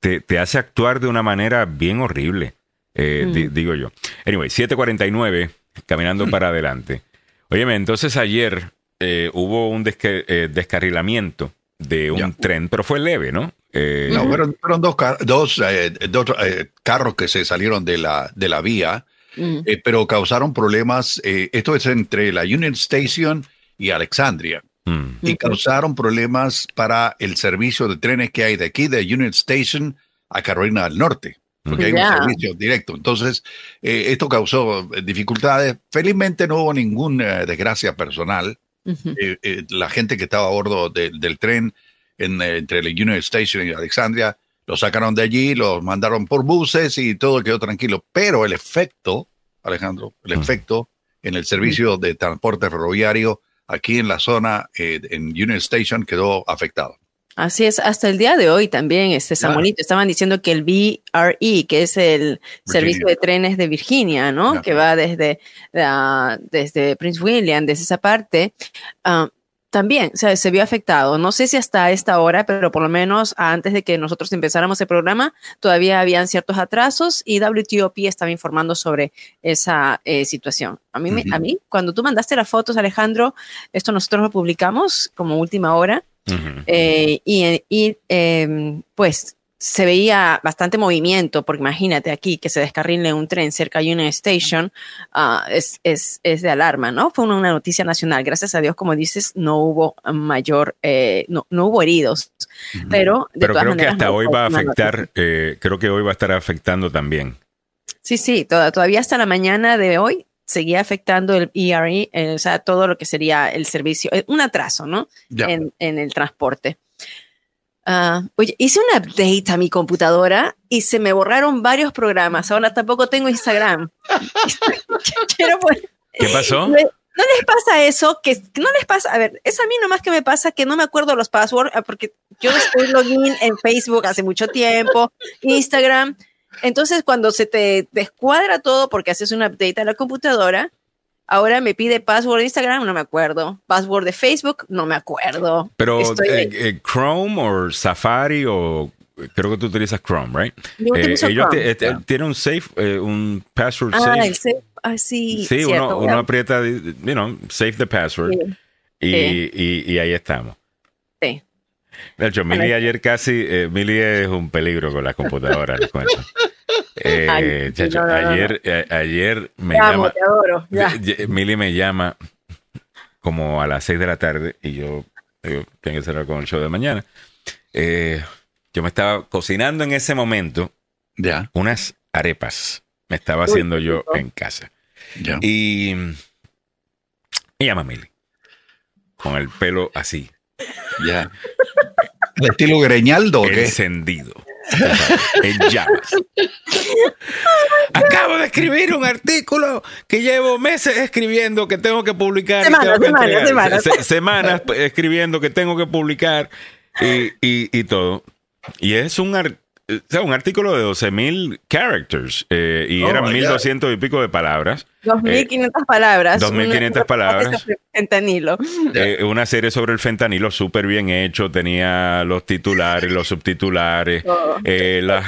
Te, te hace actuar de una manera bien horrible, eh, Mm. di- digo yo. Anyway, 749, caminando para adelante. Óyeme, entonces ayer eh, hubo un eh, descarrilamiento de un Ya. tren, pero fue leve, ¿no? Eh, No, fueron, fueron dos, car- dos, eh, dos, eh, carros que se salieron de la, de la vía, Mm, eh, pero causaron problemas. eh, esto es entre la Union Station y Alexandria. mm, Y causaron problemas para el servicio de trenes que hay de aquí, de Union Station a Carolina del Norte. porque hay un servicio directo. Entonces, eh, esto causó dificultades. Felizmente no hubo ninguna desgracia personal. La gente que estaba a bordo del tren entre el Union Station y Alexandria, lo sacaron de allí, los mandaron por buses y todo quedó tranquilo. Pero el efecto, Alejandro, el efecto en el servicio de transporte ferroviario aquí en la zona, eh, en Union Station, quedó afectado. Así es, hasta el día de hoy también, este Samuelito, estaban diciendo que el VRE, que es el servicio de trenes de Virginia, ¿no? Que va desde, uh, desde Prince William, desde esa parte, uh, también se vio afectado. No sé si hasta esta hora, pero por lo menos antes de que nosotros empezáramos el programa, todavía habían ciertos atrasos y WTOP estaba informando sobre esa eh, situación. A mí, a mí, cuando tú mandaste las fotos, Alejandro, esto nosotros lo publicamos como última hora. Eh, y, y em, pues se veía bastante movimiento, porque imagínate aquí que se descarrile un tren cerca de una station, ah, es, es, es, de alarma, ¿no? Fue una, noticia nacional. Gracias a Dios, como dices, no hubo mayor, eh, no, no, hubo heridos. Pero, de pero creo que hasta hoy va a afectar, eh, creo que hoy va a estar afectando también. Sí, sí, todavía hasta la mañana de hoy seguía afectando el ERE, eh, o sea, todo lo que sería el servicio, un atraso, ¿no? En, en el transporte. Ah, oye, hice un update a mi computadora y se me borraron varios programas. Ahora tampoco tengo Instagram. ¿Qué pasó? ¿No les pasa eso? Que no les pasa. A ver, es a mí nomás que me pasa que no me acuerdo los passwords ah, porque yo estoy login en Facebook hace mucho tiempo, Instagram. Entonces, cuando se te descuadra todo porque haces un update a la computadora, Ahora me pide password de Instagram, no me acuerdo. Password de Facebook, no me acuerdo. Pero eh, eh, Chrome o Safari o creo que tú utilizas Chrome, right? Eh, ellos tienen un safe, un password ah, safe. El safe. Ah, sí, sí uno, uno, aprieta, you know, save the password y, y, y, ahí estamos. De hecho, Millie ayer casi, eh, Millie es un peligro con la computadora, les cuento. Eh, ayer, eh, ayer me llama. Mili me llama como a las 6 de la tarde y yo, tengo que cerrar con el show de mañana. Eh, yo me estaba cocinando en ese momento ya. unas arepas. Me estaba haciendo yo en casa. Y me llama Mili. Con el pelo así. Ya. ¿De estilo greñaldo? Encendido en llamas. Acabo de escribir un artículo que llevo meses escribiendo que tengo que publicar. Semanas, semanas, escribiendo que tengo que publicar y, y, y todo. Y es un, un artículo de 12.000 characters eh, y oh eran 1.200 y pico de palabras. 2.500 eh, palabras. 2.500 palabras. Fentanilo. Eh, una serie sobre el fentanilo súper bien hecho. Tenía los titulares, los subtitulares, oh.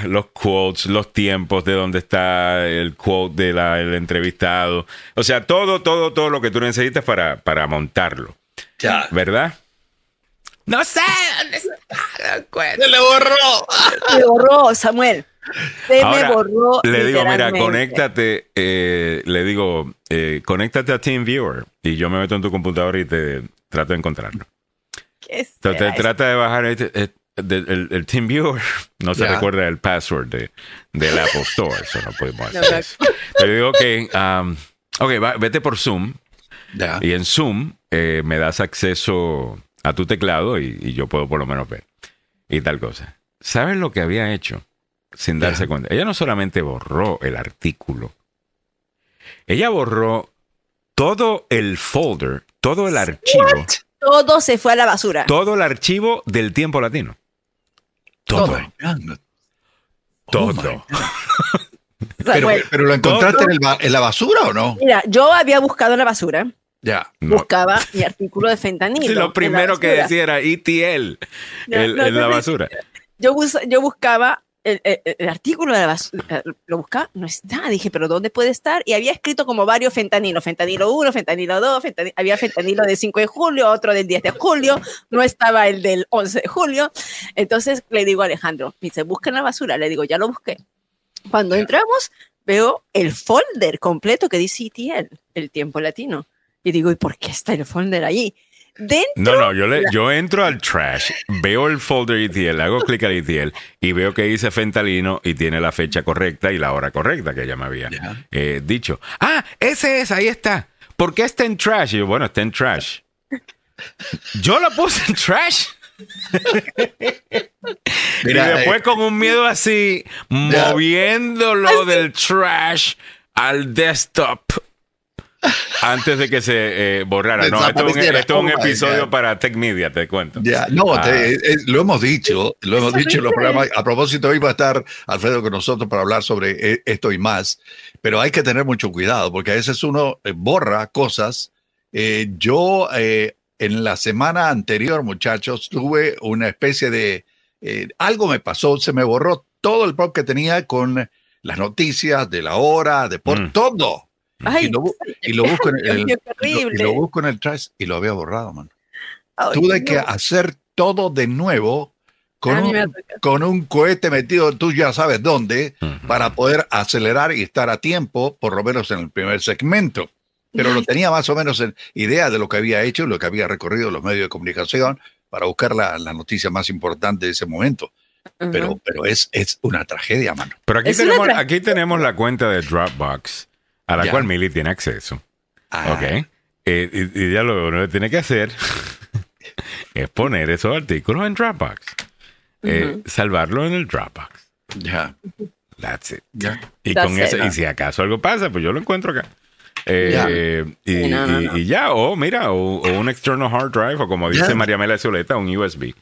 los quotes, los tiempos de dónde está el quote del entrevistado. O sea, todo, todo, todo lo que tú necesitas para, para montarlo. Ya. ¿Verdad? No sé dónde Se le borró. Se borró, Samuel. Se me borró. Le digo, mira, conéctate, eh, le digo, eh, conéctate a TeamViewer y yo me meto en tu computadora y te trato de encontrarlo. ¿Qué Entonces trata de bajar este, este, el, TeamViewer, no se recuerda el password de, del Apple Store, eso no podemos hacer. Le digo, ok, um, ok, vete por Zoom y en Zoom eh, me das acceso a tu teclado y, yo puedo por lo menos ver. Y tal cosa. ¿Sabes lo que había hecho? Sin darse cuenta. Ella no solamente borró el artículo, ella borró todo el folder, todo el archivo. Todo se fue a la basura. Todo el archivo del tiempo latino. Todo. Todo. Oh pero, pero, lo encontraste en, en, la basura o no? Mira, yo había buscado en la basura ya. Buscaba mi artículo de fentanilo. lo primero que decía era ETL en la basura. Yo, yo buscaba el, artículo de la basura, lo buscaba, no está. Dije, pero ¿dónde puede estar? Y había escrito como varios fentanilos: fentanilo 1, fentanilo 2, había fentanilo del 5 de julio, otro del 10 de julio, no estaba el del 11 de julio. Entonces le digo a Alejandro, me dice, busca en la basura. Le digo, ya lo busqué. Cuando entramos, veo el folder completo que dice ETL, el tiempo latino. Y digo, ¿y por qué está el folder allí? dentro. No, no, yo, le, yo entro al trash, veo el folder ETL, hago clic al ETL y veo que dice fentalino y tiene la fecha correcta y la hora correcta que ella me había Ya. eh, dicho. Ah, ese es, ahí está. ¿Por qué está en trash? Y yo, bueno, está en trash. Yo la puse en trash. Mira, y después eh, con un miedo así, Ya. moviéndolo del trash al desktop. Antes de que se eh, borrara. No, esto es un, esto es un Oh episodio God. para Tech Media, te cuento. Ya, no, Ah. te- eh, lo hemos dicho, lo hemos dicho en los programas. A propósito, hoy va a estar Alfredo con nosotros para hablar sobre eh, esto y más, pero hay que tener mucho cuidado porque a veces uno eh, borra cosas. Eh, yo eh, en la semana anterior, muchachos, tuve una especie de eh, algo me pasó, se me borró todo el pop que tenía con las noticias de la hora, de por Mm. todo. Ay, y, lo, y lo busco en el, y lo- y lo busco en el trash y lo había borrado, man Ay, tuve no. que hacer todo de nuevo con un, con un cohete metido, tú ya sabes dónde, Ujú. para poder acelerar y estar a tiempo, por lo menos en el primer segmento. Pero lo tenía más o menos en idea de lo que había hecho, lo que había recorrido los medios de comunicación para buscar la, la noticia más importante de ese momento. Ujú. Pero, pero es, es una tragedia, mano. Pero aquí Es tenemos, tra- aquí tenemos la cuenta de Dropbox, a la Ya. cual Millie tiene acceso. Ah, ¿Ok? Eh, y, y ya lo que uno tiene que hacer es poner esos artículos en Dropbox. Eh, Salvarlo en el Dropbox. Ya, That's it. ya. Y That's con it. ese, y si acaso algo pasa, pues yo lo encuentro acá. Eh, y, Sí, no, no, y- no. y ya, o mira, o, un external hard drive, o como dice. María Mela Zuleta, un USB.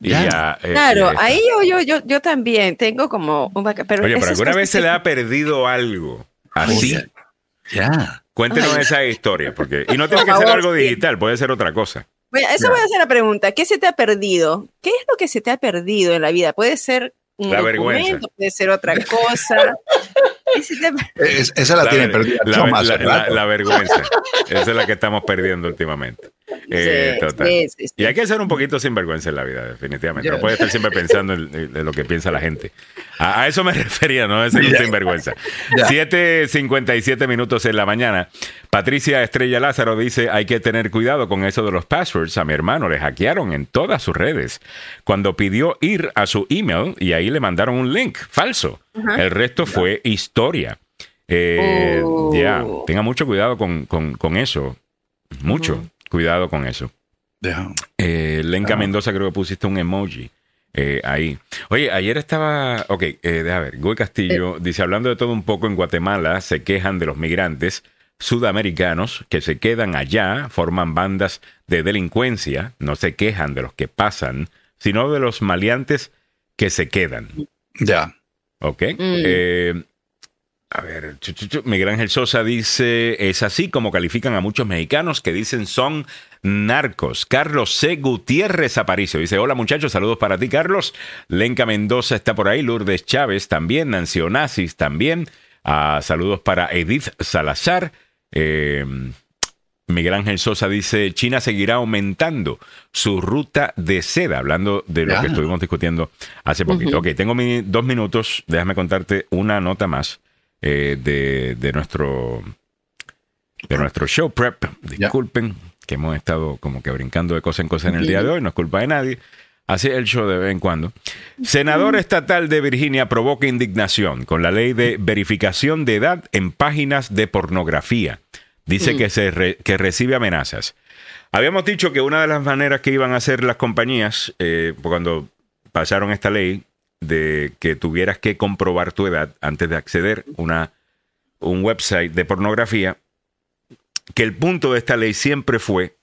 Y Ya. eh, Claro, eh, ahí yo, yo, yo, yo también tengo como un backup, pero Oye, pero alguna vez se le ha perdido algo así. Ya. Cuéntenos esa historia, porque y no tiene que ser algo digital, puede ser otra cosa. Bueno, eso voy a hacer la pregunta. ¿Qué se te ha perdido? ¿Qué es lo que se te ha perdido en la vida? Puede ser un La vergüenza. puede ser otra cosa. ¿Qué se te ha- Es- esa la, tienen ver- perdida. la vergüenza. Esa es la que estamos perdiendo últimamente. Eh, Sí, total. sí, sí, sí. Y hay que ser un poquito sinvergüenza en la vida, definitivamente. Ya. No puede estar siempre pensando en, en lo que piensa la gente. A, a eso me refería, no de ser un sinvergüenza. Ya. 7.57 minutos en la mañana. Patricia Estrella Lázaro dice, hay que tener cuidado con eso de los passwords. A mi hermano le hackearon en todas sus redes. Cuando pidió ir a su email y ahí le mandaron un link falso. El resto fue historia. Eh, Oh. Ya, tenga mucho cuidado con, con- con eso. Mucho cuidado con eso. Ya. Eh, Lenca Ah. Mendoza creo que pusiste un emoji eh, ahí. Oye, ayer estaba... Ok, eh, deja ver. Goy Castillo dice, hablando de todo un poco, en Guatemala se quejan de los migrantes sudamericanos que se quedan allá, forman bandas de delincuencia, no se quejan de los que pasan, sino de los maleantes que se quedan. Ya. Ok. Eh, a ver. Miguel Ángel Sosa dice, es así como califican a muchos mexicanos que dicen son narcos. Carlos C. Gutiérrez Aparicio dice, hola muchachos, saludos para ti Carlos. Lenca Mendoza está por ahí, Lourdes Chávez también, Nancy Onassis también. Ah, saludos para Edith Salazar. Eh, Miguel Ángel Sosa dice, China seguirá aumentando su ruta de seda, hablando de lo que estuvimos discutiendo hace poquito. Ok, tengo mi- dos minutos, déjame contarte una nota más eh, de, de nuestro de nuestro show prep. Disculpen que hemos estado como que brincando de cosa en cosa en el día de hoy, no es culpa de nadie. Así es el show de vez en cuando. Senador estatal de Virginia provoca indignación con la ley de verificación de edad en páginas de pornografía. Dice que, se re- que recibe amenazas. Habíamos dicho que una de las maneras que iban a hacer las compañías eh, cuando pasaron esta ley de que tuvieras que comprobar tu edad antes de acceder a un website de pornografía, que el punto de esta ley siempre fue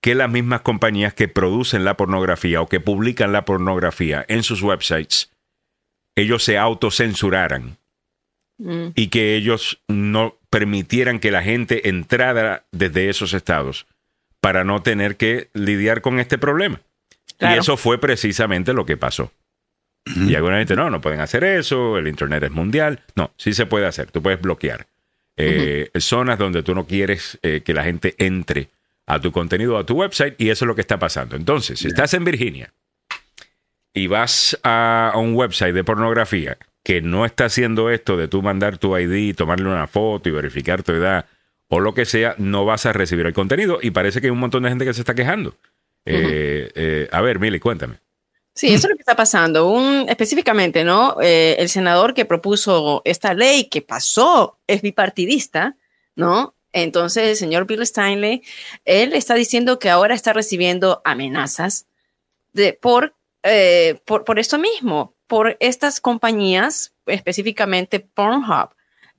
que las mismas compañías que producen la pornografía o que publican la pornografía en sus websites, ellos se autocensuraran Mm. y que ellos no permitieran que la gente entrara desde esos estados para no tener que lidiar con este problema. Y eso fue precisamente lo que pasó. Y alguna gente, no, no pueden hacer eso, el Internet es mundial. No, sí se puede hacer, tú puedes bloquear eh, zonas donde tú no quieres eh, que la gente entre a tu contenido, a tu website, y eso es lo que está pasando. Entonces, si estás en Virginia y vas a, a un website de pornografía que no está haciendo esto de tú mandar tu ID, tomarle una foto y verificar tu edad o lo que sea, no vas a recibir el contenido. Y parece que hay un montón de gente que se está quejando. Eh, eh, a ver, Mili, cuéntame. Sí, eso es lo que está pasando. Un, específicamente, ¿no? Eh, el senador que propuso esta ley que pasó es bipartidista, ¿no? Entonces, el señor Bill Steinley, él está diciendo que ahora está recibiendo amenazas de, por, por, por esto mismo, por estas compañías, específicamente Pornhub,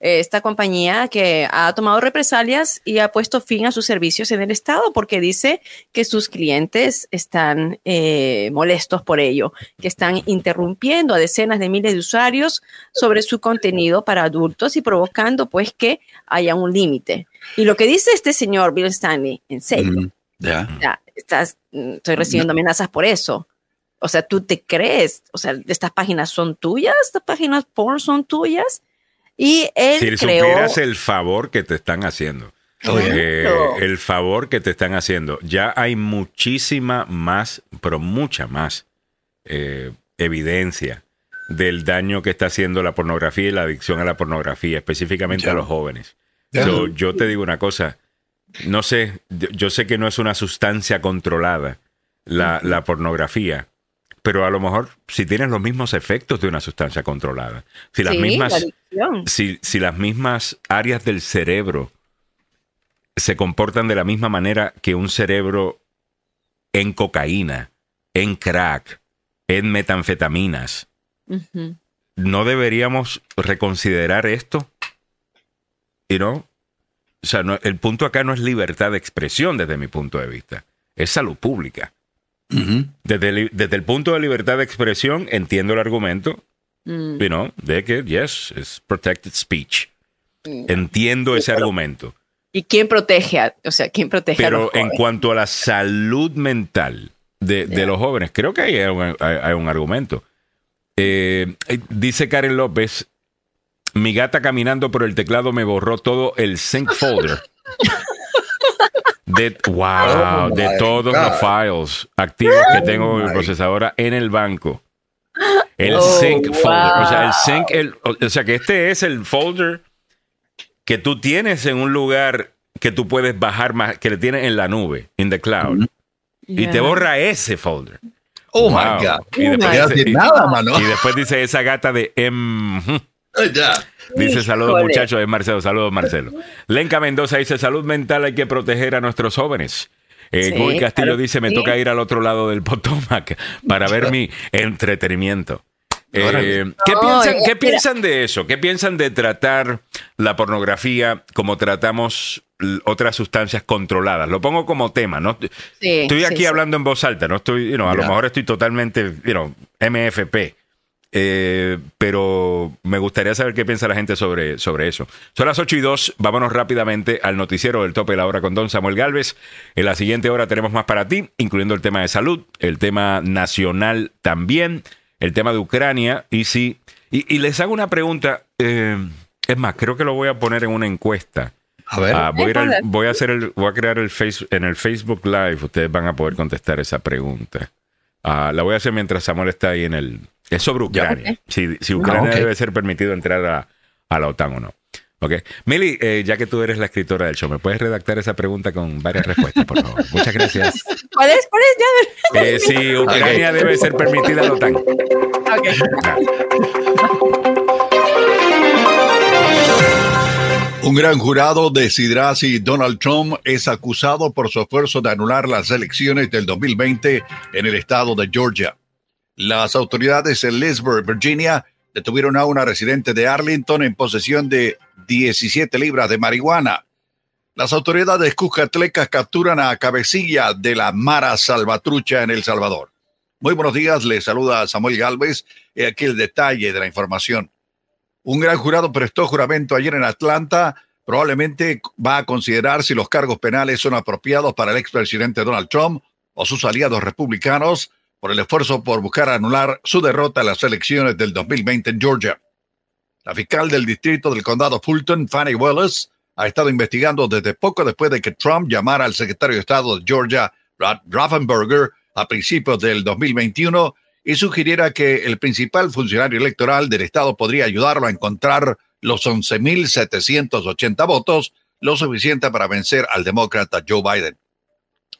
esta compañía que ha tomado represalias y ha puesto fin a sus servicios en el Estado porque dice que sus clientes están eh, molestos por ello, que están interrumpiendo a decenas de miles de usuarios sobre su contenido para adultos y provocando pues que haya un límite. Y lo que dice este señor Bill Stanley, en serio, Mm, ya. ya, estás, mm, estoy recibiendo amenazas por eso. O sea, tú te crees, o sea, estas páginas son tuyas, estas páginas porn son tuyas. Y él Si creó. supieras el favor que te están haciendo. Eh, el favor que te están haciendo. Ya hay muchísima más, pero mucha más eh, evidencia del daño que está haciendo la pornografía y la adicción a la pornografía, específicamente Ya. a los jóvenes. So, yo te digo una cosa, no sé, yo, yo sé que no es una sustancia controlada la, la pornografía, pero a lo mejor si tienes los mismos efectos de una sustancia controlada, si las Sí, mismas la si, si las mismas áreas del cerebro se comportan de la misma manera que un cerebro en cocaína, en crack, en metanfetaminas. ¿no deberíamos reconsiderar esto? ¿Y no? O sea, no- el punto acá no es libertad de expresión desde mi punto de vista, es salud pública. Desde el, desde el punto de libertad de expresión entiendo el argumento, Mm. you know, de que, yes, es protected speech. Entiendo ese argumento. ¿Y quién protege a, o sea, quién protege a Pero los en cuanto a la salud mental de, los jóvenes, creo que ahí hay un, hay- hay un argumento. Eh, eh, dice Karen López, mi gata caminando por el teclado me borró todo el sync folder. De, wow, Oh, de todos God. los files activos que tengo en mi procesadora en el banco. El Oh, sync folder. O sea, el wow. sync, el- o sea, que este es el folder que tú tienes en un lugar que tú puedes bajar más, que le tienes en la nube, in the cloud. Y te borra ese folder. Oh Wow. my God. Y después, dice, y- nada, mano. y después dice esa gata de em, Ya. Dice saludos muchachos, es Marcelo, saludos Marcelo. Lenca Mendoza dice salud mental hay que proteger a nuestros jóvenes. Eh, Sí, Guy Castillo claro dice me sí. toca ir al otro lado del Potomac para ver mi entretenimiento. Eh. ¿qué, piensan, ¿Qué piensan de eso? ¿Qué piensan de tratar la pornografía como tratamos otras sustancias controladas? Lo pongo como tema, ¿no? Sí, Estoy aquí sí. hablando en voz alta, no estoy, you know, a lo mejor estoy totalmente, you know, MFP. Eh, pero me gustaría saber qué piensa la gente sobre, sobre eso. Son las 8 y 2, vámonos rápidamente al noticiero del tope de la hora con Don Samuel Galvez. En la siguiente hora tenemos más para ti, incluyendo el tema de salud, el tema nacional también, el tema de Ucrania. Y sí, y, y les hago una pregunta, eh, es más, creo que lo voy a poner en una encuesta. A ver. Ah, voy, a ir al- voy a hacer el, voy a crear el face, en el Facebook Live. Ustedes van a poder contestar esa pregunta. Ah, la voy a hacer mientras Samuel está ahí en el. Es sobre. Ucrania. Si, si Ucrania Ah, ok. debe ser permitido entrar a, a la OTAN o no. Ok. Mili, eh, ya que tú eres la escritora del show, ¿me puedes redactar esa pregunta con varias respuestas, por favor? Muchas gracias. ¿Cuál es? ¿Cuál es? Ya, Eh, si Ucrania Ok. debe ser permitida a la OTAN. Ok. Un gran jurado decidirá si Donald Trump es acusado por su esfuerzo de anular las elecciones del 2020 en el estado de Georgia. Las autoridades en Leesburg, Virginia, detuvieron a una residente de Arlington en posesión de 17 libras de marihuana. Las autoridades cuscatlecas capturan a cabecilla de la Mara Salvatrucha en El Salvador. Muy buenos días, les saluda Samuel Galvez. Y aquí el detalle de la información. Un gran jurado prestó juramento ayer en Atlanta. Probablemente va a considerar si los cargos penales son apropiados para el expresidente Donald Trump o sus aliados republicanos por el esfuerzo por buscar anular su derrota en las elecciones del 2020 en Georgia. La fiscal del distrito del condado Fulton, Fanny Wallace, ha estado investigando desde poco después de que Trump llamara al secretario de Estado de Georgia, Brad Raffenberger, a principios del 2021 y sugiriera que el principal funcionario electoral del Estado podría ayudarlo a encontrar los 11.780 votos, lo suficiente para vencer al demócrata Joe Biden.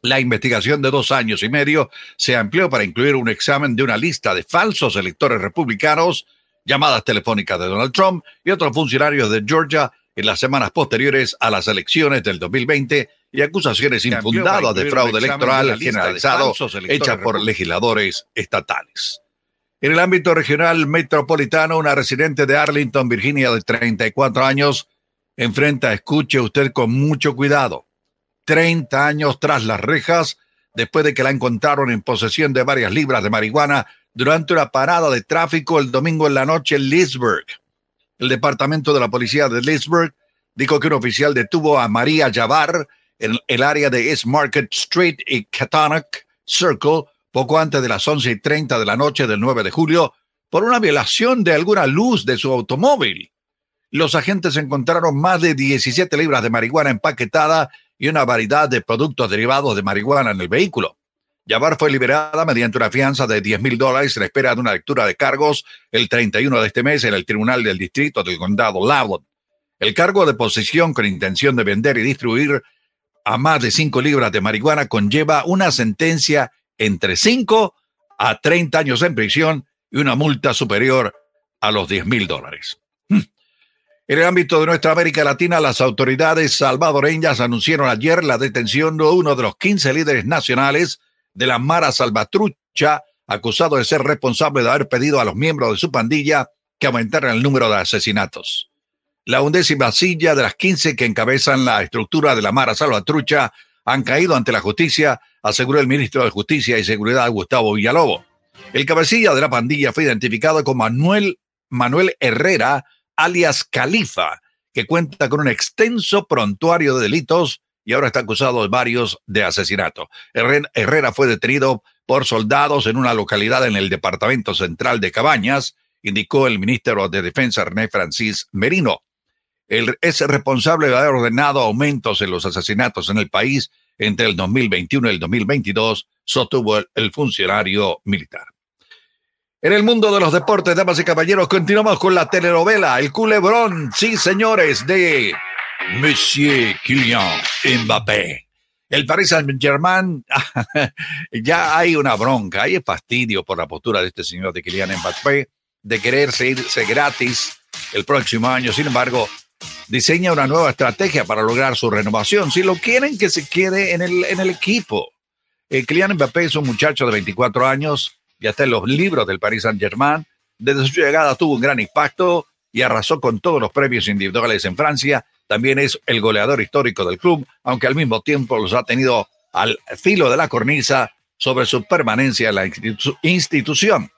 La investigación de dos años y medio se amplió para incluir un examen de una lista de falsos electores republicanos, llamadas telefónicas de Donald Trump y otros funcionarios de Georgia en las semanas posteriores a las elecciones del 2020 y acusaciones infundadas de fraude electoral generalizado hechas por legisladores estatales. En el ámbito regional metropolitano, una residente de Arlington, Virginia, de 34 años, enfrenta, escuche usted con mucho cuidado, 30 años tras las rejas, después de que la encontraron en posesión de varias libras de marihuana durante una parada de tráfico el domingo en la noche en Leesburg. El departamento de la policía de Leesburg dijo que un oficial detuvo a María Javar en el área de East Market Street y Catonic Circle poco antes de las once y treinta de la noche del 9 de julio por una violación de alguna luz de su automóvil. Los agentes encontraron más de 17 libras de marihuana empaquetada y una variedad de productos derivados de marihuana en el vehículo. Yavar fue liberada mediante una fianza de 10 mil dólares en espera de una lectura de cargos el 31 de este mes en el Tribunal del Distrito del Condado Loudon. El cargo de posesión con intención de vender y distribuir a más de 5 libras de marihuana conlleva una sentencia entre 5 a 30 años en prisión y una multa superior a los 10 mil dólares. Hmm. En el ámbito de nuestra América Latina, las autoridades salvadoreñas anunciaron ayer la detención de uno de los 15 líderes nacionales de la Mara Salvatrucha, acusado de ser responsable de haber pedido a los miembros de su pandilla que aumentaran el número de asesinatos. La undécima silla de las 15 que encabezan la estructura de la Mara Salvatrucha han caído ante la justicia, aseguró el ministro de Justicia y Seguridad Gustavo Villalobos. El cabecilla de la pandilla fue identificado como Manuel, Manuel Herrera, alias Califa, que cuenta con un extenso prontuario de delitos y ahora está acusado de varios de asesinato. Herrera fue detenido por soldados en una localidad en el departamento central de Cabañas, indicó el ministro de Defensa René Francis Merino. Él es responsable de haber ordenado aumentos en los asesinatos en el país entre el 2021 y el 2022, sostuvo el, funcionario militar. En el mundo de los deportes, damas y caballeros, continuamos con la telenovela El Culebrón, sí señores, de Monsieur Kylian Mbappé. El Paris Saint-Germain, ya hay una bronca, hay fastidio por la postura de este señor de Kylian Mbappé de quererse irse gratis el próximo año. Sin embargo, diseña una nueva estrategia para lograr su renovación. Si lo quieren, que se quede en el, en el equipo. El Kylian Mbappé es un muchacho de 24 años, ya está en los libros del Paris Saint-Germain. Desde su llegada tuvo un gran impacto y arrasó con todos los premios individuales en Francia. También es el goleador histórico del club, aunque al mismo tiempo los ha tenido al filo de la cornisa sobre su permanencia en la institución.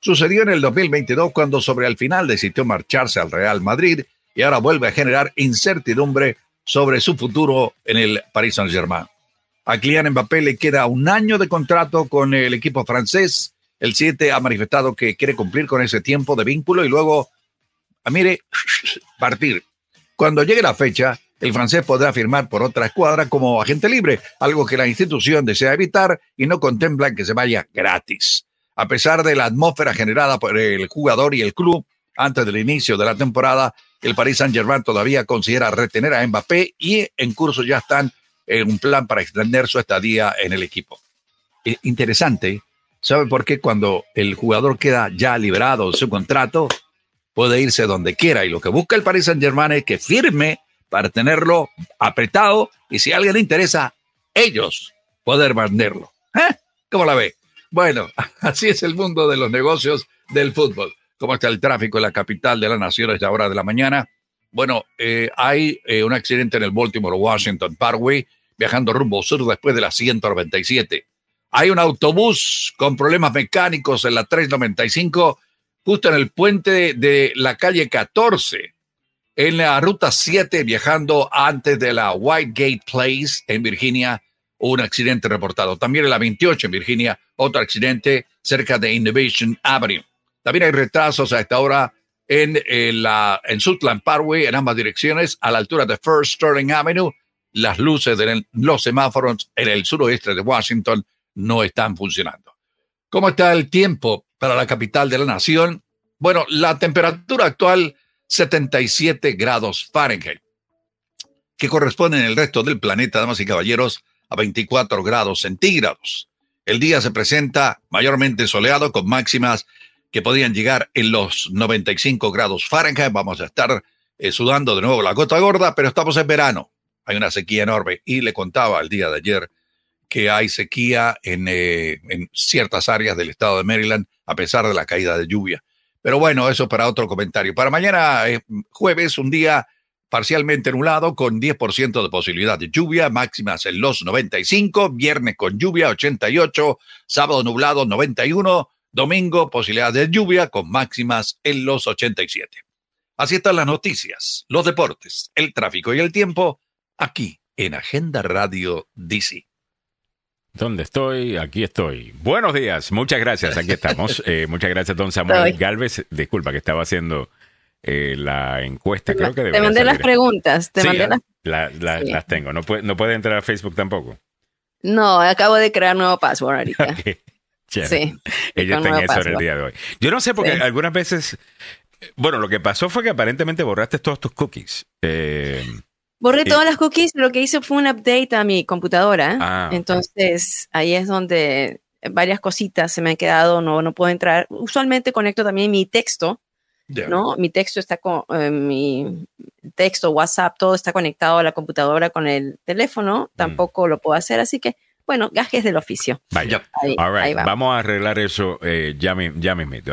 Sucedió en el 2022 cuando sobre el final decidió marcharse al Real Madrid y ahora vuelve a generar incertidumbre sobre su futuro en el Paris Saint-Germain. A Kylian Mbappé le queda un año de contrato con el equipo francés. El 7 ha manifestado que quiere cumplir con ese tiempo de vínculo y luego, ah, mire, partir. Cuando llegue la fecha, el francés podrá firmar por otra escuadra como agente libre, algo que la institución desea evitar y no contempla que se vaya gratis. A pesar de la atmósfera generada por el jugador y el club antes del inicio de la temporada, el Paris Saint-Germain todavía considera retener a Mbappé y en curso ya están en un plan para extender su estadía en el equipo. Eh, interesante, ¿sabe por qué cuando el jugador queda ya liberado de su contrato, puede irse donde quiera? Y lo que busca el Paris Saint-Germain es que firme para tenerlo apretado y si a alguien le interesa, ellos poder venderlo. ¿Eh? ¿Cómo la ve? Bueno, así es el mundo de los negocios del fútbol cómo está el tráfico en la capital de la nación a esta hora de la mañana. Bueno, eh, hay eh, un accidente en el Baltimore Washington Parkway, viajando rumbo sur después de la 197. Hay un autobús con problemas mecánicos en la 395, justo en el puente de la calle 14. En la ruta 7, viajando antes de la Whitegate Place en Virginia, un accidente reportado. También en la 28 en Virginia, otro accidente cerca de Innovation Avenue. También hay retrasos a esta hora en, la, en Sutland Parkway, en ambas direcciones, a la altura de First Sterling Avenue. Las luces de los semáforos en el suroeste de Washington no están funcionando. ¿Cómo está el tiempo para la capital de la nación? Bueno, la temperatura actual 77 grados Fahrenheit. que corresponde en el resto del planeta, damas y caballeros, a 24 grados centígrados. El día se presenta mayormente soleado con máximas que podían llegar en los 95 grados Fahrenheit. Vamos a estar eh, sudando de nuevo la gota gorda, pero estamos en verano. Hay una sequía enorme y le contaba el día de ayer que hay sequía en, eh, en ciertas áreas del estado de Maryland a pesar de la caída de lluvia. Pero bueno, eso para otro comentario. Para mañana, eh, jueves, un día parcialmente nublado con 10% de posibilidad de lluvia, máximas en los 95, viernes con lluvia 88, sábado nublado 91, domingo posibilidad de lluvia con máximas en los 87. Así están las noticias, los deportes, el tráfico y el tiempo aquí en Agenda Radio DC. ¿Dónde estoy? Aquí estoy. Buenos días, muchas gracias, aquí estamos. Eh, muchas gracias, don Samuel Galvez. Disculpa que estaba haciendo eh, la encuesta, creo que Te mandé las preguntas, te Sí, mandé las... la- la- Sí. las tengo. No puede, no puede entrar a Facebook tampoco. No, acabo de crear nuevo password ahorita. Sí. Ella está en eso en el día de hoy. Yo no sé, porque Sí. algunas veces. Bueno, lo que pasó fue que aparentemente borraste todos tus cookies. Eh, Borré Y- todas las cookies, lo que hice fue un update a mi computadora. Ah. Entonces, ahí es donde varias cositas se me han quedado, no, no puedo entrar. Usualmente conecto también mi texto. ¿no? Mi texto está con, eh, mi texto, WhatsApp, todo está conectado a la computadora con el teléfono. Mm. Tampoco lo puedo hacer, así que, bueno, gajes del oficio. vaya. Ahí, All right, ahí vamos. Vamos a arreglar eso eh, ya, mi- ya mismito.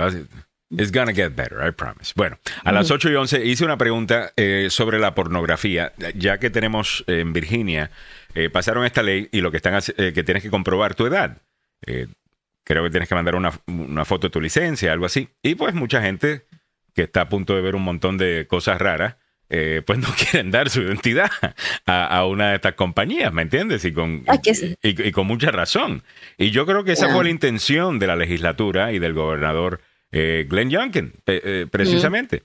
It's gonna get better, I promise. Bueno, a las 8 y 11 hice una pregunta eh, sobre la pornografía, ya que tenemos en Virginia, eh, pasaron esta ley y lo que están eh, que tienes que comprobar tu edad. Eh, creo que tienes que mandar una, una foto de tu licencia, algo así. Y pues mucha gente que está a punto de ver un montón de cosas raras, eh, pues no quieren dar su identidad a, a una de estas compañías, ¿me entiendes? Y con, Ah, sí. y, y con mucha razón. Y yo creo que esa fue la intención de la legislatura y del gobernador eh, Glenn Youngkin, eh, eh, precisamente.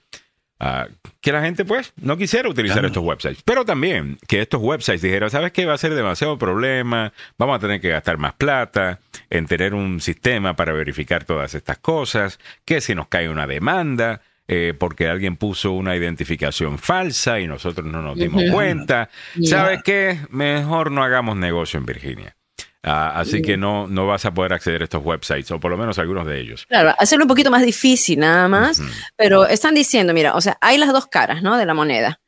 Ah, que la gente, pues, no quisiera utilizar Claro. estos websites. Pero también que estos websites dijeran, ¿sabes qué? Va a ser demasiado problema, vamos a tener que gastar más plata en tener un sistema para verificar todas estas cosas, que si nos cae una demanda, eh, porque alguien puso una identificación falsa y nosotros no nos dimos cuenta. ¿Sabes qué? Mejor no hagamos negocio en Virginia. Ah, así que no, no vas a poder acceder a estos websites, o por lo menos algunos de ellos. Claro, hacerlo un poquito más difícil nada más, pero están diciendo, mira, o sea, hay las dos caras, ¿no? De la moneda.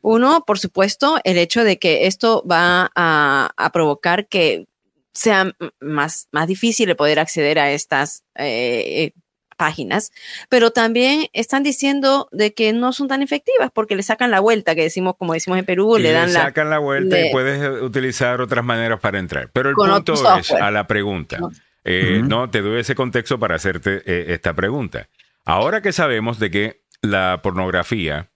Uno, por supuesto, el hecho de que esto va a, a provocar que sea más, más difícil de poder acceder a estas eh, eh, páginas, pero también están diciendo de que no son tan efectivas porque le sacan la vuelta, que decimos, como decimos en Perú, Y le dan la... sacan la vuelta le- y puedes eh, utilizar otras maneras para entrar. Pero el punto es software. a la pregunta. No. Eh. No, te doy ese contexto para hacerte eh, esta pregunta. Ahora que sabemos de que la pornografía,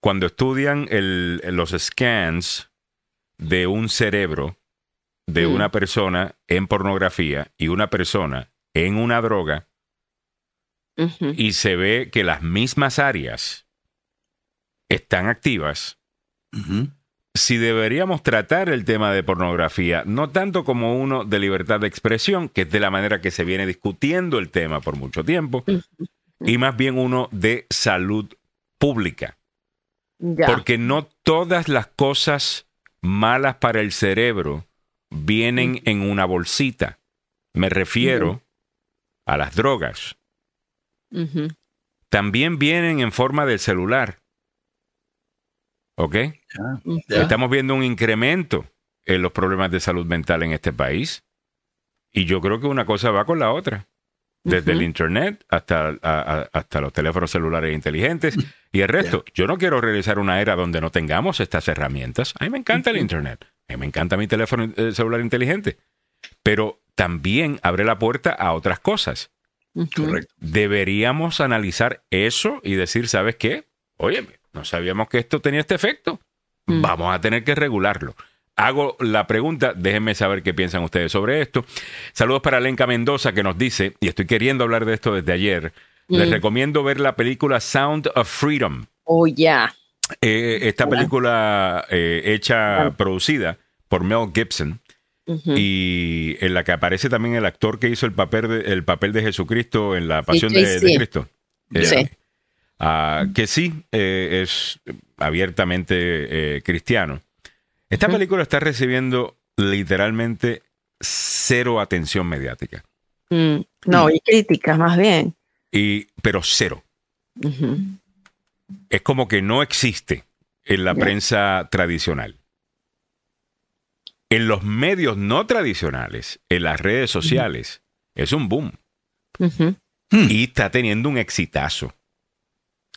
cuando estudian el- los scans de un cerebro de Mm. una persona en pornografía y una persona en una droga, Y se ve que las mismas áreas están activas, si deberíamos tratar el tema de pornografía, no tanto como uno de libertad de expresión, que es de la manera que se viene discutiendo el tema por mucho tiempo, y más bien uno de salud pública. Ya. Porque no todas las cosas malas para el cerebro vienen en una bolsita. Me refiero a las drogas. También vienen en forma del celular. ¿Ok? Ya. Estamos viendo un incremento en los problemas de salud mental en este país. Y yo creo que una cosa va con la otra. Desde el. Internet hasta, a- a- hasta los teléfonos celulares inteligentes y el resto. Yo no quiero realizar una era donde no tengamos estas herramientas. A mí me encanta el. Internet. A mí me encanta mi teléfono eh, celular inteligente. Pero también abre la puerta a otras cosas. Correcto. Deberíamos analizar eso y decir, ¿sabes qué? Oye, no sabíamos que esto tenía este efecto. Mm. Vamos a tener que regularlo. Hago la pregunta, déjenme saber qué piensan ustedes sobre esto. Saludos para Lenka Mendoza que nos dice, y estoy queriendo hablar de esto desde ayer, les Mm. recomiendo ver la película Sound of Freedom. Oh, ya. Eh, esta película eh, hecha, producida por Mel Gibson Y en la que aparece también el actor que hizo el papel de, el papel de Jesucristo en la Pasión de, sí, de sí. Cristo. Eh, Sí. ah, que sí eh, es abiertamente eh, cristiano. Esta película está recibiendo literalmente cero atención mediática. Mm, no, y críticas más bien. Y, pero cero. Es como que no existe en la prensa tradicional. En los medios no tradicionales, en las redes sociales, es un boom. Ujú. Y está teniendo un exitazo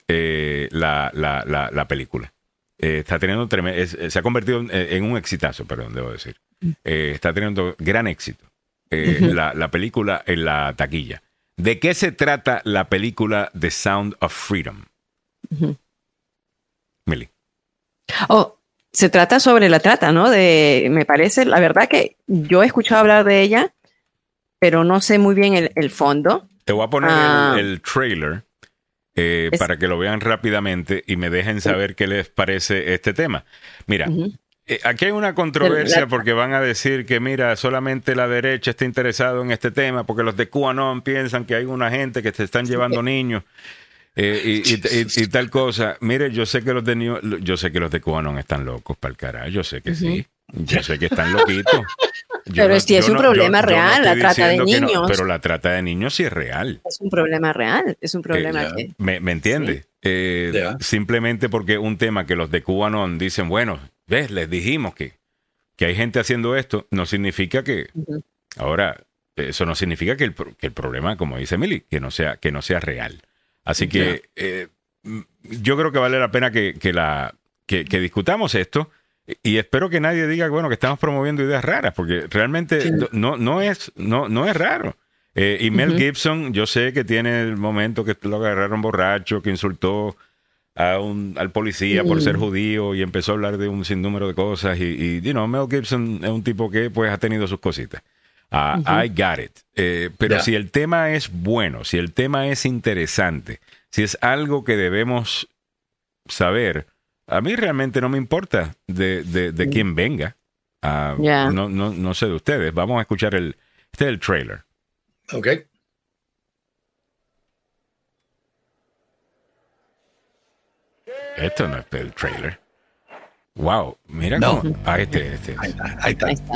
eh, la, la- la- la película. Eh, está teniendo es- se ha convertido en, en un exitazo, perdón, debo decir. Eh, está teniendo gran éxito eh, la, la película en la taquilla. ¿De qué se trata la película The Sound of Freedom? Millie. Oh, se trata sobre la trata, ¿no? De, me parece, la verdad que yo he escuchado hablar de ella, pero no sé muy bien el, el fondo. Te voy a poner Ah. el, el trailer eh, Es- para que lo vean rápidamente y me dejen saber qué les parece este tema. Mira, eh, aquí hay una controversia porque van a decir que, mira, solamente la derecha está interesado en este tema porque los de QAnon piensan que hay una gente que se están llevando niños. Eh, y, y- y- y tal cosa. Mire, yo sé que los de New- yo sé que los de QAnon están locos para el carajo. Yo sé que sí. Yo sé que están loquitos. Yo Pero sí es un problema real, la estoy trata de no, niños. pero la trata de niños sí es real. Es un problema real, es un problema ya. que... ¿Me, me entiende? Eh, Ya. Simplemente porque un tema que los de QAnon dicen, bueno, ves, les dijimos que, que hay gente haciendo esto, no significa que. Ujú. Ahora, eso no significa que el, que el problema, como dice Emily, que no sea, que no sea real. Así que eh, mm, yo creo que vale la pena que, que la, que, que discutamos esto. Y espero que nadie diga, bueno, que estamos promoviendo ideas raras, porque realmente Sí. no, no, es, no, no es raro. Eh, y Mel. Gibson, yo sé que tiene el momento que lo agarraron borracho, que insultó a un, al policía por ser judío y empezó a hablar de un sinnúmero de cosas. Y, y you know, Mel Gibson es un tipo que pues ha tenido sus cositas. Ah. I got it. Eh, pero si el tema es bueno, si el tema es interesante, si es algo que debemos saber, a mí realmente no me importa de, de, de quién venga. Ah, no, no, no sé de ustedes. Vamos a escuchar el, este es el trailer. Ok. Esto no es el trailer. Wow, mira No. cómo. Ah, este, este. Ahí está. Ahí está. Ahí está.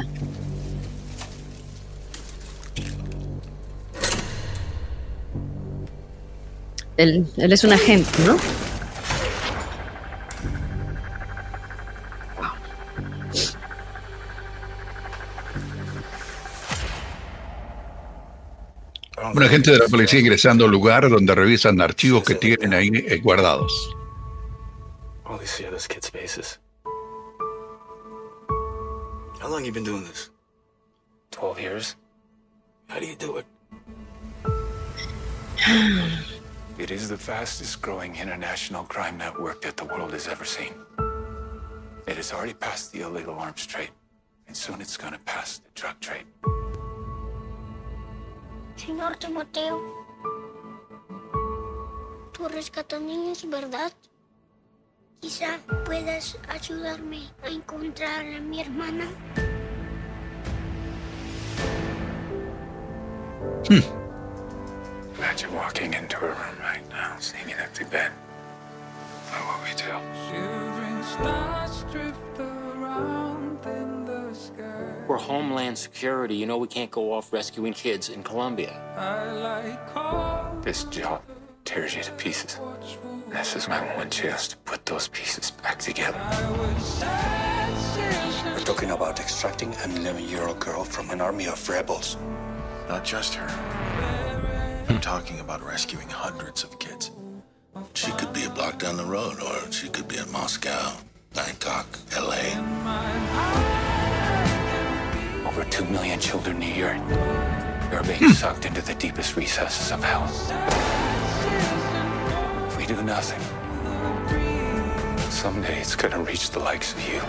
Él, él es un agente, ¿no? Un agente de la policía ingresando al lugar donde revisan archivos que tienen ahí eh, guardados. How long you been doing this? Twelve years. How do you do it? it is the fastest growing international crime network that the world has ever seen. It has already passed the illegal arms trade, and soon it's gonna pass the drug trade. Señor Timoteo, tú rescatas niños, ¿verdad? Quizá puedas ayudarme a encontrar a mi hermana. Hmm. Imagine walking into a room right now, seeing an empty bed. What will we do? Shivering stars drift around in the sky. We're Homeland Security. You know we can't go off rescuing kids in Colombia. Like This job tears you to pieces. This is my one chance to put those pieces back together. We're talking about extracting an 11 year old girl from an army of rebels. Not just her. I'm talking about rescuing hundreds of kids. She could be a block down the road, or she could be in Moscow, Bangkok, LA. Over two million children a year. They're being hmm. sucked into the deepest recesses of hell. If we do nothing, someday it's gonna reach the likes of you.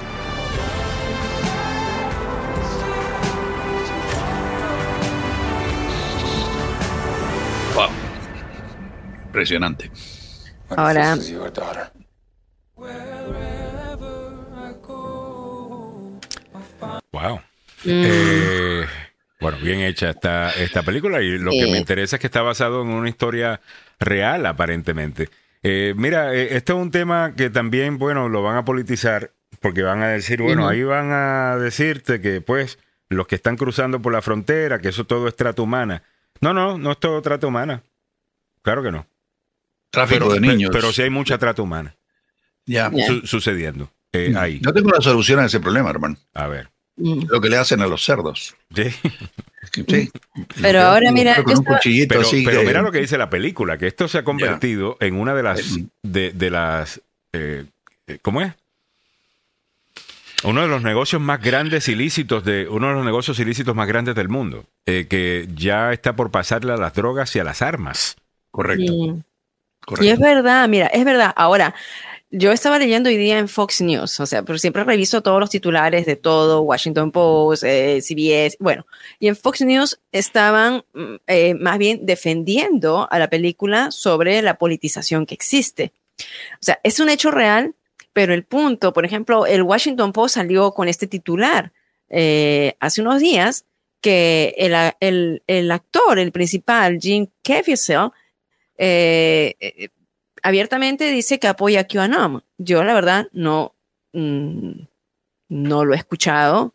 Impresionante. Ahora-? Wow. Eh, bueno, bien hecha esta, esta película y lo que me interesa es que está basado en una historia real, aparentemente. Eh, mira, eh, este es un tema que también, bueno, lo van a politizar porque van a decir, bueno, ahí van a decirte que pues los que están cruzando por la frontera, que eso todo es trata humana. No, no, no es todo trata humana. Claro que no. Tráfico pero, de niños. Pero sí hay mucha trata humana Ya. Ya. su- sucediendo eh, ahí. Yo tengo una solución a ese problema, hermano. A ver. Mm. Lo que le hacen a los cerdos. Sí. Sí. Pero ahora, mira, Con un cuchillito Pero, así pero que- mira lo que dice la película, que esto se ha convertido en una de las de, de las eh, eh, ¿cómo es? Uno de los negocios más grandes ilícitos de uno de los negocios ilícitos más grandes del mundo, eh, que ya está por pasarle a las drogas y a las armas. Correcto. Y es verdad, mira, es verdad. Ahora, yo estaba leyendo hoy día en Fox News, o sea, pero siempre reviso todos los titulares de todo, Washington Post, eh, CBS, bueno, y en Fox News estaban mm, eh, más bien defendiendo a la película sobre la politización que existe. O sea, es un hecho real, pero el punto, por ejemplo, el Washington Post salió con este titular eh, hace unos días que el, el- el actor, el principal, Jim Caviezel, eh, eh, abiertamente dice que apoya a QAnon. Yo, la verdad, no, mm, no lo he escuchado.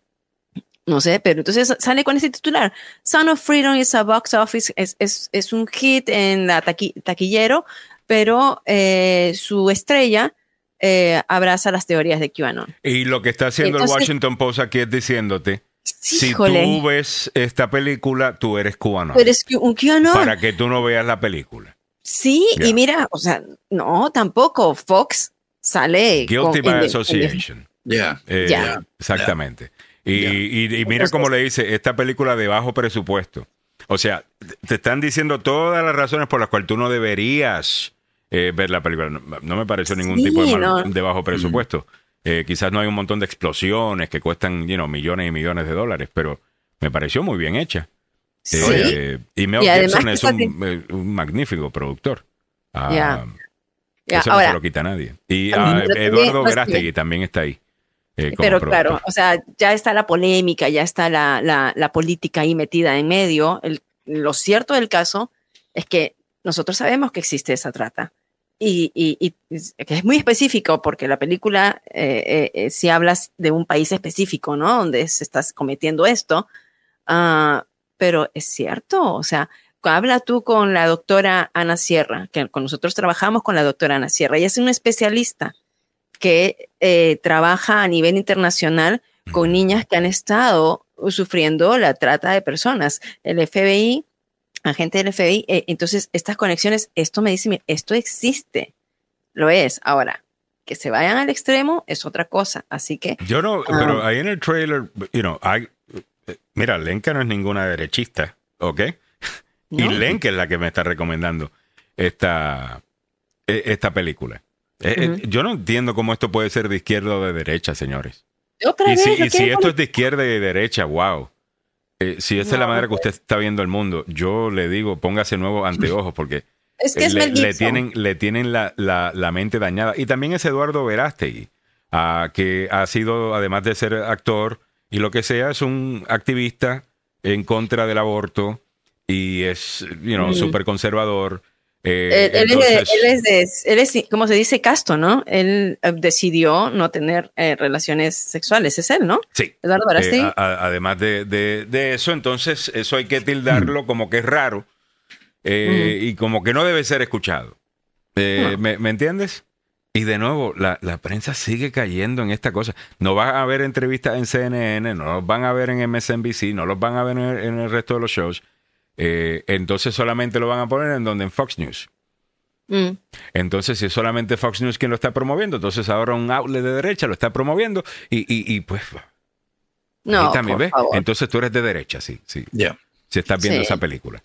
No sé, pero entonces sale con este titular. Son of Freedom is a box office, es, es, es un hit en la taqui- taquillero, pero eh, su estrella eh, abraza las teorías de QAnon. Y lo que está haciendo el Washington Post aquí es diciéndote, si Híjole. tú ves esta película, tú eres cubano. Tú eres un QAnon. Para que tú no veas la película. Sí, y mira, o sea, no, tampoco. Fox sale. Guilty con- by association. Ya. Eh, Ya. Exactamente. Y, y- y mira cómo le dice, esta película de bajo presupuesto. O sea, te están diciendo todas las razones por las cuales tú no deberías eh, ver la película. No, no me pareció ningún Sí, tipo de, mal- no. de bajo presupuesto. Eh, quizás no hay un montón de explosiones que cuestan you know, millones y millones de dólares, pero me pareció muy bien hecha. Sí. Eh, y Mel Y Gibson es un, eh, un magnífico productor. Ah, Eso no ahora- se lo quita nadie. Y También, ah, Eduardo Verástegui también está ahí. eh, Pero productor. claro, o sea, ya está la polémica, ya está la, la, la política ahí metida en medio. El- lo cierto del caso es que nosotros sabemos que existe esa trata. Y, y- y es- que es muy específico porque la película, eh, eh, eh, si hablas de un país específico, ¿no? Donde se está cometiendo esto, ah, pero es cierto, o sea, habla tú con la doctora Ana Sierra, que con nosotros trabajamos con la doctora Ana Sierra, ella es una especialista que eh, trabaja a nivel internacional con niñas que han estado sufriendo la trata de personas. El FBI, agente del FBI, eh, entonces estas conexiones, esto me dice, mira, esto existe, lo es. Ahora, que se vayan al extremo es otra cosa, así que... Yo no, Ah. pero ahí en el trailer, you know, hay, eh, mira, Lenka no es ninguna derechista, ¿ok? Y. Lenka es la que me está recomendando esta, eh, esta película. Eh, Ujú. yo no entiendo cómo esto puede ser de izquierda o de derecha, señores. Otra Y si, ¿lo y si esto es de izquierda y de derecha, wow. Eh, si esa es la manera que usted está viendo el mundo, yo le digo, póngase nuevos anteojos porque es que es le, tienen, le tienen la, la- la mente dañada. Y también es Eduardo Verástegui, ah, que ha sido, además de ser actor y lo que sea, es un activista en contra del aborto y es, you know, Mm. súper conservador. Eh, Él, él es de, él es de- él es, como se dice, casto, ¿no? Él eh, decidió no tener eh, relaciones sexuales, es él, ¿no? Sí. Eh, a- además de, de- de eso, entonces eso hay que tildarlo como que es raro eh, y como que no debe ser escuchado. Eh, No. ¿me, me entiendes? Y de nuevo, la, la prensa sigue cayendo en esta cosa. No van a ver entrevistas en CNN, no los van a ver en MSNBC, no los van a ver en el, en el resto de los shows. Eh, entonces solamente lo van a poner en donde en Fox News. Mm. Entonces, si es solamente Fox News quien lo está promoviendo, entonces ahora un outlet de derecha lo está promoviendo y, y, y pues No, Ahí está, mi por ve. favor. Entonces tú eres de derecha, sí, sí. Ya. Si estás viendo Sí. esa película.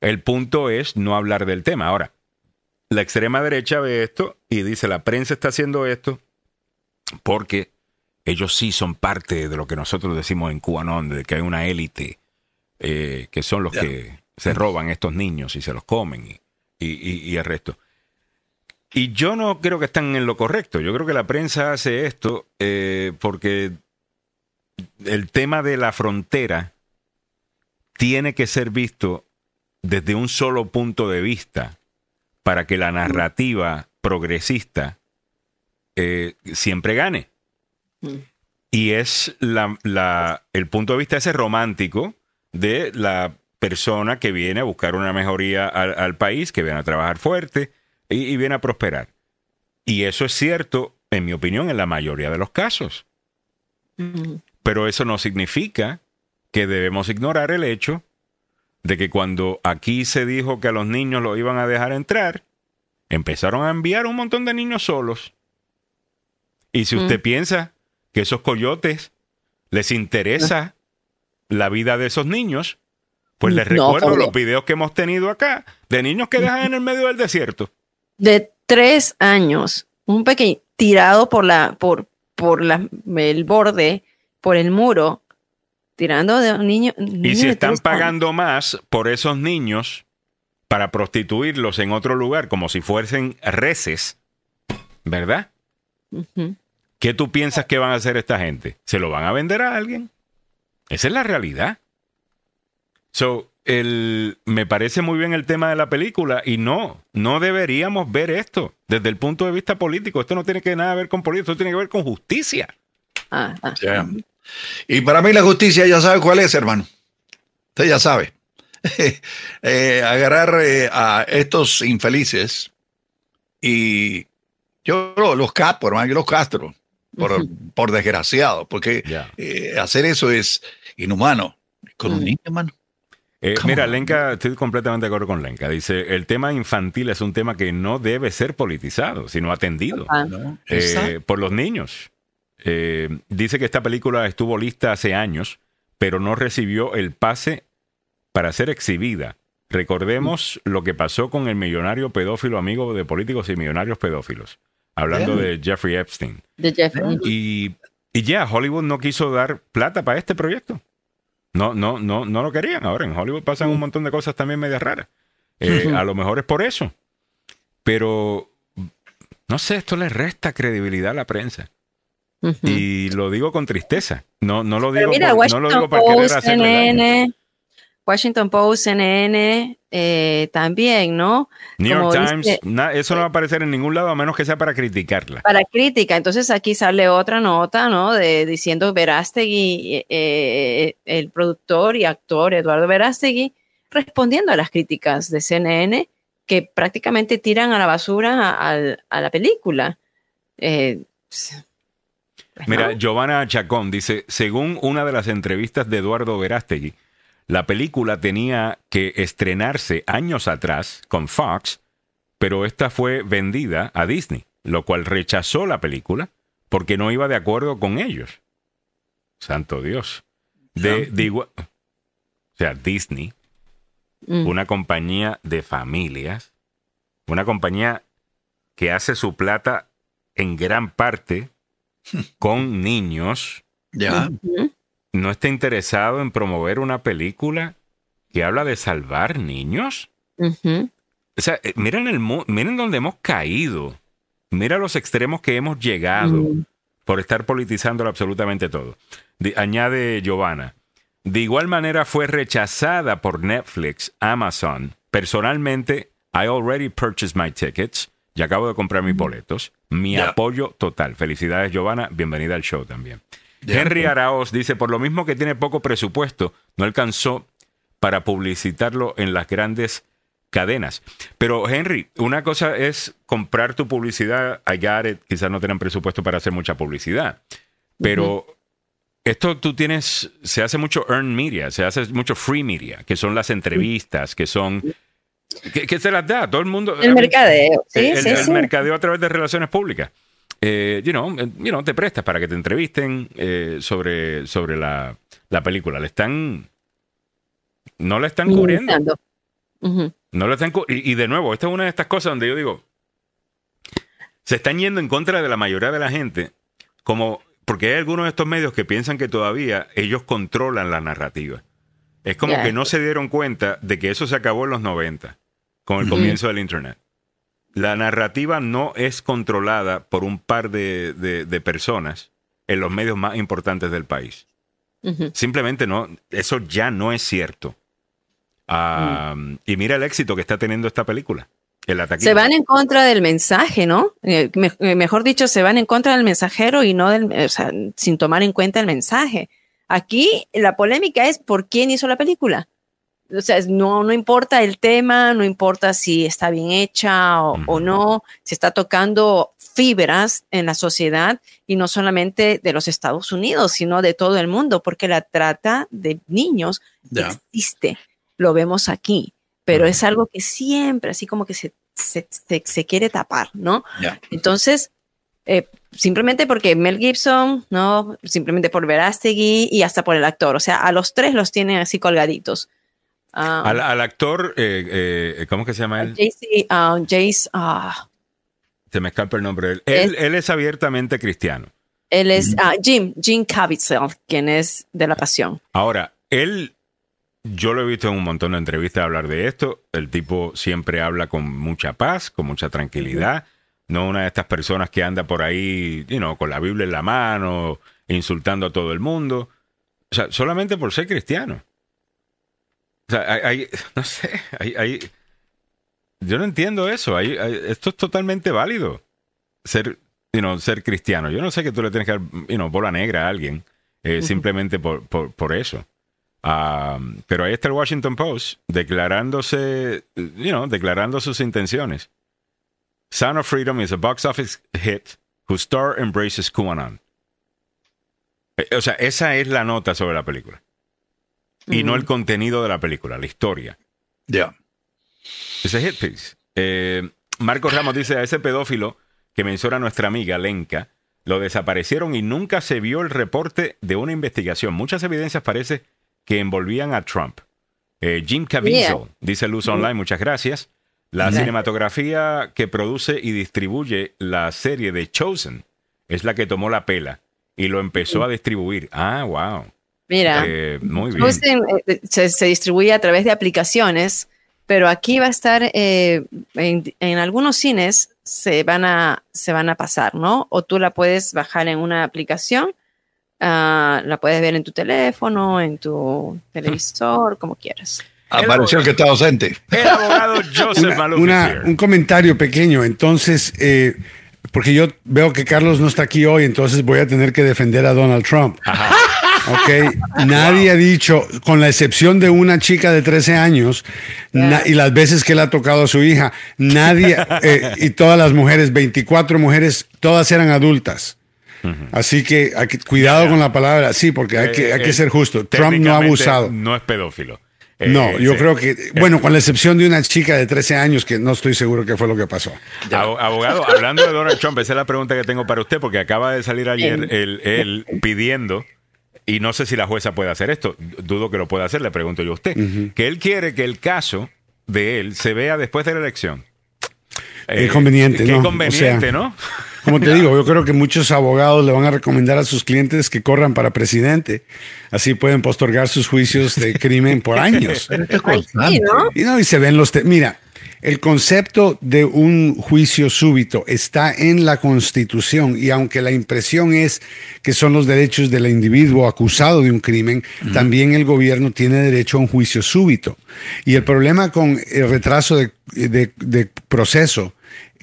El punto es no hablar del tema. Ahora, la extrema derecha ve esto y dice la prensa está haciendo esto porque ellos sí son parte de lo que nosotros decimos en QAnon, de que hay una élite eh, que son los que se roban estos niños y se los comen y- y el resto. Y yo no creo que están en lo correcto. Yo creo que la prensa hace esto eh, porque el tema de la frontera tiene que ser visto desde un solo punto de vista para que la narrativa progresista eh, siempre gane. Y es la, la- el punto de vista ese romántico de la persona que viene a buscar una mejoría al, al país, que viene a trabajar fuerte y, y viene a prosperar. Y eso es cierto, en mi opinión, en la mayoría de los casos. Ujú. Pero eso no significa que debemos ignorar el hecho de que cuando aquí se dijo que a los niños los iban a dejar entrar, empezaron a enviar un montón de niños solos. Y si usted Mm. piensa que esos coyotes les interesa la vida de esos niños, pues les No, recuerdo los videos que hemos tenido acá de niños que dejan en el medio del desierto. De tres años, un pequeño tirado por la, por, por la, el borde, por el muro, tirando de un niño. Y si están años. pagando más por esos niños para prostituirlos en otro lugar como si fuesen reces, ¿verdad? ¿Qué tú piensas que van a hacer esta gente? ¿Se lo van a vender a alguien? Esa es la realidad. So, el, me parece muy bien el tema de la película y no, no deberíamos ver esto desde el punto de vista político. Esto no tiene que nada ver con política, esto tiene que ver con justicia. Ah, ah. Ya. Y para mí la justicia ya sabe cuál es, hermano. Usted ya sabe. Eh, agarrar eh, a estos infelices y yo lo- los capo, hermano, yo los castro, por, por desgraciado, porque eh, hacer eso es inhumano. Con un niño, hermano. Eh, mira. Lenka, estoy completamente de acuerdo con Lenka. Dice, el tema infantil es un tema que no debe ser politizado, sino atendido. Ah. eh, por los niños. Eh, dice que esta película estuvo lista hace años, pero no recibió el pase para ser exhibida. Recordemos lo que pasó con el millonario pedófilo amigo de políticos y millonarios pedófilos, hablando de Jeffrey Epstein. De. Y, y ya, Hollywood no quiso dar plata para este proyecto. No, no, no, no lo querían. Ahora en Hollywood pasan un montón de cosas también medias raras. Eh. A lo mejor es por eso. Pero no sé, esto le resta credibilidad a la prensa. Y lo digo con tristeza. No, no lo digo, mira, por, no Washington lo digo para Post, daño. CNN, Washington Post, CNN, eh, también, ¿no? New como York Times, dice- na- eso no va a aparecer en ningún lado a menos que sea para criticarla. Para crítica. Entonces aquí sale otra nota, ¿no? De diciendo Verástegui, eh, eh, el productor y actor Eduardo Verástegui, respondiendo a las críticas de CNN que prácticamente tiran a la basura a la película. Eh, pues, Mira, ¿no? Giovanna Chacón dice, según una de las entrevistas de Eduardo Verástegui, la película tenía que estrenarse años atrás con Fox, pero esta fue vendida a Disney, lo cual rechazó la película porque no iba de acuerdo con ellos. Santo Dios. De, de igua- o sea, Disney, Mm. una compañía de familias, una compañía que hace su plata en gran parte con niños, Ya. No está interesado en promover una película que habla de salvar niños. O sea, eh, miren, el, miren dónde hemos caído. Mira los extremos que hemos llegado por estar politizando absolutamente todo. Añade Giovanna. De igual manera fue rechazada por Netflix, Amazon. Personalmente, I already purchased my tickets. Ya acabo de comprar mis boletos. Mi apoyo total. Felicidades, Giovanna. Bienvenida al show también. Henry Araos dice, por lo mismo que tiene poco presupuesto, no alcanzó para publicitarlo en las grandes cadenas. Pero Henry, una cosa es comprar tu publicidad, I got it, quizás no tengan presupuesto para hacer mucha publicidad, pero esto tú tienes, se hace mucho earned media, se hace mucho free media, que son las entrevistas, que son, que, que se las da todo el mundo. El mercadeo. Sí, el, sí, el sí. mercadeo a través de relaciones públicas. Eh, you, know, eh, you know, te prestas para que te entrevisten eh, sobre, sobre la, la película. Le están. No la están cubriendo. No lo están y, y de nuevo, esta es una de estas cosas donde yo digo, se están yendo en contra de la mayoría de la gente, como porque hay algunos de estos medios que piensan que todavía ellos controlan la narrativa. Es como que no se dieron cuenta de que eso se acabó en los 90, con el comienzo del Internet. La narrativa no es controlada por un par de, de- de personas en los medios más importantes del país. Simplemente no, eso ya no es cierto. Ah, Y mira el éxito que está teniendo esta película. taquilla. Se van en contra del mensaje, ¿no? Eh, me- eh, mejor dicho, se van en contra del mensajero y no del, o sea, sin tomar en cuenta el mensaje. Aquí la polémica es por quién hizo la película. O sea, no, no importa el tema, no importa si está bien hecha o, o no, se está tocando fibras en la sociedad y no solamente de los Estados Unidos, sino de todo el mundo, porque la trata de niños Ya. existe, lo vemos aquí, pero es algo que siempre, así como que se, se, se- se quiere tapar, ¿no? Ya. Entonces, eh, simplemente porque Mel Gibson, ¿no? Simplemente por Verástegui y hasta por el actor, o sea, a los tres los tienen así colgaditos. Ah, Al, al actor, eh, eh, ¿cómo que se llama él? Jace, Jace, ah, Se me escapa el nombre él. Él, Es- él es abiertamente cristiano. él es ah, Jim, Jim Caviezel, quien es de la pasión. Ahora, él, yo lo he visto en un montón de entrevistas hablar de esto. El tipo siempre habla con mucha paz, con mucha tranquilidad. No una de estas personas que anda por ahí, you know, con la Biblia en la mano, insultando a todo el mundo. O sea, solamente por ser cristiano. O sea, hay, hay- no sé, hay, hay- yo no entiendo eso. Hay- esto es totalmente válido. Ser, you know, ser cristiano. Yo no sé que tú le tienes que dar, you know, bola negra a alguien eh, simplemente por, por, por eso. Ah, pero ahí está el Washington Post declarándose, you know, declarando sus intenciones. Sound of Freedom is a box office hit whose star embraces QAnon. Eh, O sea, esa es la nota sobre la película. Y no el contenido de la película, la historia. Ya. Ese hit piece. Eh, Marcos Ramos dice a ese pedófilo que menciona nuestra amiga Lenka, lo desaparecieron y nunca se vio el reporte de una investigación. Muchas evidencias parece que envolvían a Trump. Eh, Jim Caviezel, Yeah. dice Luz Online, muchas gracias. La cinematografía que produce y distribuye la serie de Chosen es la que tomó la pela y lo empezó a distribuir. Ah, wow. Mira, Eh, muy bien. Eh, se, se distribuye a través de aplicaciones, pero aquí va a estar eh, en, en algunos cines se van a se van a pasar, ¿no? O tú la puedes bajar en una aplicación, ah, la puedes ver en tu teléfono, en tu televisor, como quieras. Apareció el que está ausente. El abogado Joseph Una- una- un comentario pequeño. Entonces, eh, porque yo veo que Carlos no está aquí hoy, entonces voy a tener que defender a Donald Trump. Ok, nadie ha dicho, con la excepción de una chica de 13 años y las veces que le ha tocado a su hija, nadie, eh, y todas las mujeres, 24 mujeres, todas eran adultas. Así que hay que- cuidado con la palabra, sí, porque hay que, hay Eh, que eh, ser justo. Trump no ha abusado. No es pedófilo. Eh, No, yo sí. creo que, bueno, con la excepción de una chica de 13 años que no estoy seguro qué fue lo que pasó. Abo- Abogado, hablando de Donald Trump, esa es la pregunta que tengo para usted, porque acaba de salir ayer él, él pidiendo, y no sé si la jueza puede hacer esto, dudo que lo pueda hacer, le pregunto yo a usted, que él quiere que el caso de él se vea después de la elección. Es conveniente, qué ¿no? O conveniente, sea, ¿no? Como te digo, yo creo que muchos abogados le van a recomendar a sus clientes que corran para presidente. Así pueden postergar sus juicios de crimen por años. Ay, sí, ¿no? Y, no, y se ven los... te- Mira, el concepto de un juicio súbito está en la Constitución y aunque la impresión es que son los derechos del individuo acusado de un crimen, también el gobierno tiene derecho a un juicio súbito. Y el problema con el retraso de, de- de proceso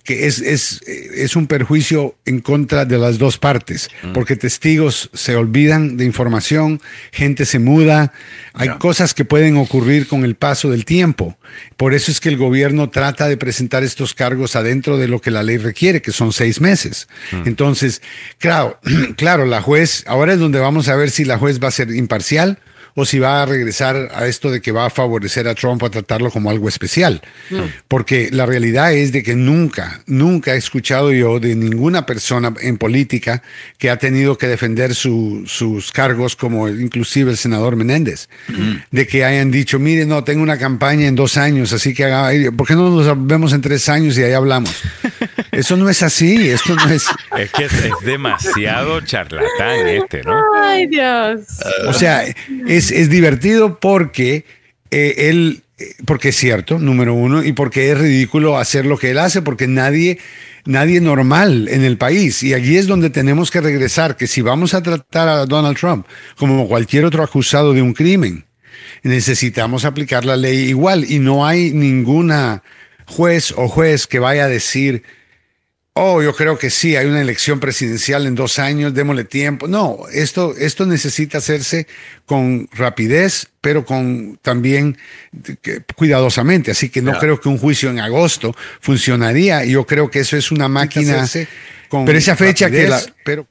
que es, es, es un perjuicio en contra de las dos partes, porque testigos se olvidan de información, gente se muda, hay cosas que pueden ocurrir con el paso del tiempo. Por eso es que el gobierno trata de presentar estos cargos adentro de lo que la ley requiere, que son seis meses. Entonces, claro, claro, la juez, ahora es donde vamos a ver si la juez va a ser imparcial o si va a regresar a esto de que va a favorecer a Trump a tratarlo como algo especial. Porque la realidad es de que nunca, nunca he escuchado yo de ninguna persona en política que ha tenido que defender su- sus cargos, como inclusive el senador Menéndez, de que hayan dicho, mire, no, tengo una campaña en dos años, así que haga, ¿por qué no nos vemos en tres años y ahí hablamos? Eso no es así, esto no es... Es que es, es demasiado charlatán este, ¿no? Ay, Dios. O sea, es, es divertido porque eh, él, eh, porque es cierto, número uno, y porque es ridículo hacer lo que él hace, porque nadie, nadie normal en el país. Y allí es donde tenemos que regresar, que si vamos a tratar a Donald Trump como cualquier otro acusado de un crimen, necesitamos aplicar la ley igual y no hay ninguna juez o juez que vaya a decir, oh, yo creo que sí, hay una elección presidencial en dos años, démosle tiempo. No, esto, esto necesita hacerse con rapidez, pero con también que- cuidadosamente. Así que no creo que un juicio en agosto funcionaría. Yo creo que eso es una máquina. con Pero esa fecha que la, pero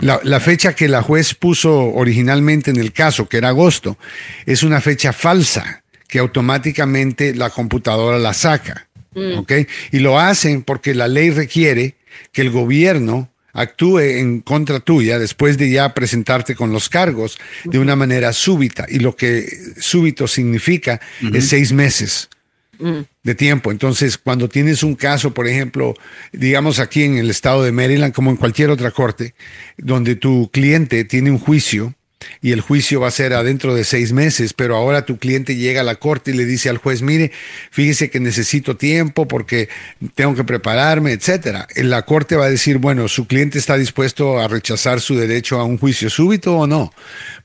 la, la fecha que la juez puso originalmente en el caso, que era agosto, es una fecha falsa que automáticamente la computadora la saca. ¿Ok? Y lo hacen porque la ley requiere que el gobierno actúe en contra tuya después de ya presentarte con los cargos de una manera súbita. Y lo que súbito significa es seis meses de tiempo. Entonces, cuando tienes un caso, por ejemplo, digamos aquí en el estado de Maryland, como en cualquier otra corte, donde tu cliente tiene un juicio y el juicio va a ser adentro de seis meses, pero ahora tu cliente llega a la corte y le dice al juez, mire, fíjese que necesito tiempo porque tengo que prepararme, etcétera. La corte va a decir, bueno, su cliente está dispuesto a rechazar su derecho a un juicio súbito o no,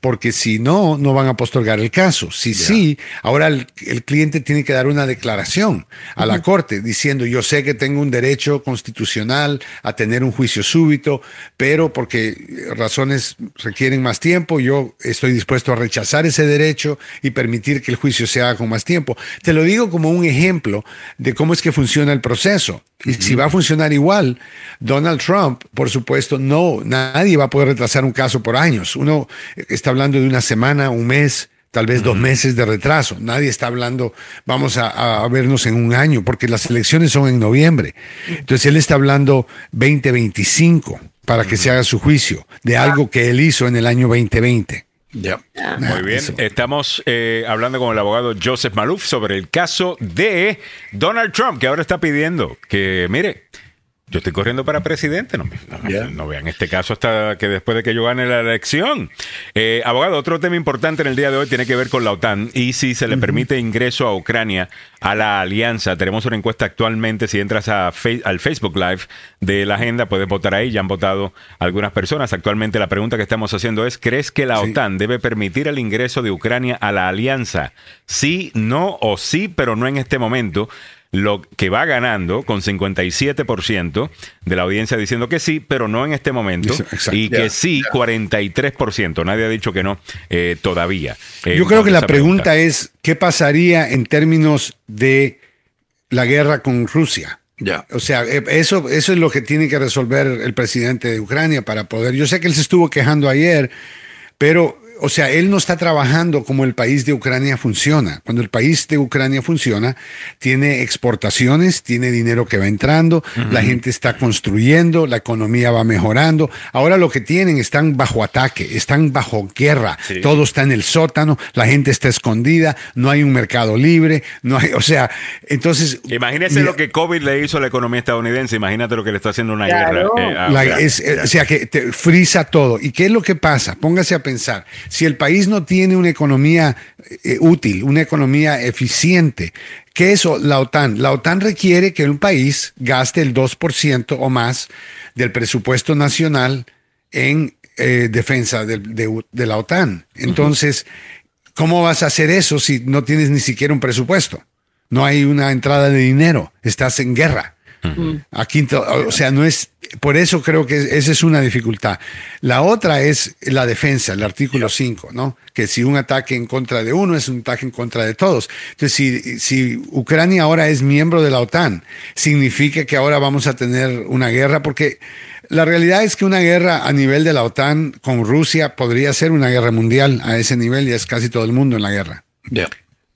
porque si no, no van a postergar el caso. Si sí, ahora el, el cliente tiene que dar una declaración a la corte diciendo, yo sé que tengo un derecho constitucional a tener un juicio súbito, pero porque razones requieren más tiempo, yo estoy dispuesto a rechazar ese derecho y permitir que el juicio se haga con más tiempo. Te lo digo como un ejemplo de cómo es que funciona el proceso. Y si va a funcionar igual, Donald Trump, por supuesto, no, nadie va a poder retrasar un caso por años. Uno está hablando de una semana, un mes, tal vez dos meses de retraso. Nadie está hablando, vamos a, a vernos en un año, porque las elecciones son en noviembre. Entonces él está hablando 2025 para que se haga su juicio de algo que él hizo en el año 2020. Ya. Muy bien, estamos eh, hablando con el abogado Joseph Malouf sobre el caso de Donald Trump, que ahora está pidiendo que, mire, yo estoy corriendo para presidente, no, me- no no vean este caso hasta que después de que yo gane la elección. Eh, abogado, otro tema importante en el día de hoy tiene que ver con la OTAN y si se le permite ingreso a Ucrania a la alianza. Tenemos una encuesta actualmente, si entras a Fe- al Facebook Live de la agenda, puedes votar ahí, ya han votado algunas personas. Actualmente la pregunta que estamos haciendo es, ¿crees que la Sí. OTAN debe permitir el ingreso de Ucrania a la alianza? Sí, no o sí, pero no en este momento. Lo que va ganando con 57% de la audiencia diciendo que sí, pero no en este momento. Exacto. y que sí, 43%. Nadie ha dicho que no eh, todavía. Eh, Yo creo que la pregunta es, ¿qué pasaría en términos de la guerra con Rusia? Ya. O sea, eh, eso, eso es lo que tiene que resolver el presidente de Ucrania para poder. Yo sé que él se estuvo quejando ayer, pero, o sea, él no está trabajando como el país de Ucrania funciona. Cuando el país de Ucrania funciona, tiene exportaciones, tiene dinero que va entrando, la gente está construyendo, la economía va mejorando. Ahora lo que tienen están bajo ataque, están bajo guerra, Sí. todo está en el sótano, la gente está escondida, no hay un mercado libre, no hay, o sea, entonces Imagínese Mira, lo que COVID le hizo a la economía estadounidense. Imagínate lo que le está haciendo una Claro. guerra. eh, La- es- eh, o sea, que te frisa todo. ¿Y qué es lo que pasa? Póngase a pensar. Si el país no tiene una economía eh, útil, una economía eficiente, ¿qué es la OTAN? La OTAN requiere que un país gaste el 2% o más del presupuesto nacional en eh, defensa de la OTAN. Entonces, ¿cómo vas a hacer eso si no tienes ni siquiera un presupuesto? No hay una entrada de dinero, estás en guerra. A quinto, o sea, no es, por eso creo que esa es una dificultad. La otra es la defensa, el artículo 5, ¿no? Que si un ataque en contra de uno es un ataque en contra de todos. Entonces, si, si Ucrania ahora es miembro de la OTAN, significa que ahora vamos a tener una guerra, porque la realidad es que una guerra a nivel de la OTAN con Rusia podría ser una guerra mundial a ese nivel y es casi todo el mundo en la guerra.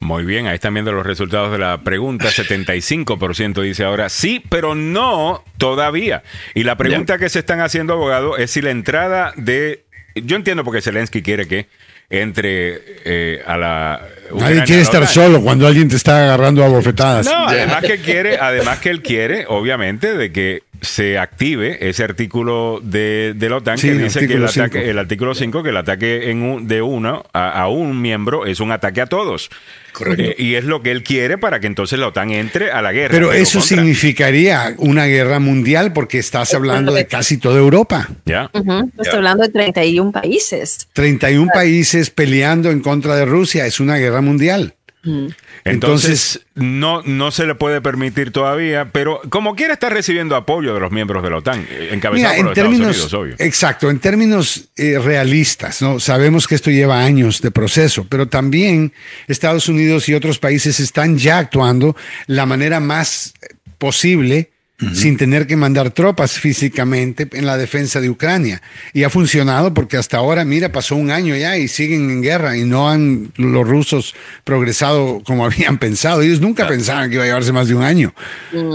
Muy bien, ahí están viendo los resultados de la pregunta. 75% dice ahora sí, pero no todavía. Y la pregunta que se están haciendo, abogado, es si la entrada de... Yo entiendo porque Zelensky quiere que entre eh, a la... Nadie quiere estar solo cuando alguien te está agarrando a bofetadas. No, además que quiere, además que él quiere, obviamente, de que se active ese artículo de, de la OTAN Sí, que dice que el artículo ataque, cinco. el artículo 5, que el ataque en un- de uno a, a un miembro es un ataque a todos. Correcto. Eh, y es lo que él quiere para que entonces la OTAN entre a la guerra. Pero eso contra- significaría una guerra mundial porque estás hablando de casi toda Europa. ¿Ya? Ujú, Estoy hablando de 31 países. 31 países peleando en contra de Rusia es una guerra mundial. Entonces, no, no se le puede permitir todavía, pero como quiera está recibiendo apoyo de los miembros de la OTAN, eh, encabezado Mira, por en los términos, Estados Unidos, obvio. exacto, en términos eh, realistas, ¿no? Sabemos que esto lleva años de proceso, pero también Estados Unidos y otros países están ya actuando la manera más posible sin tener que mandar tropas físicamente en la defensa de Ucrania. Y ha funcionado porque hasta ahora, mira, pasó un año ya y siguen en guerra y no han los rusos progresado como habían pensado. Ellos nunca pensaban que iba a llevarse más de un año.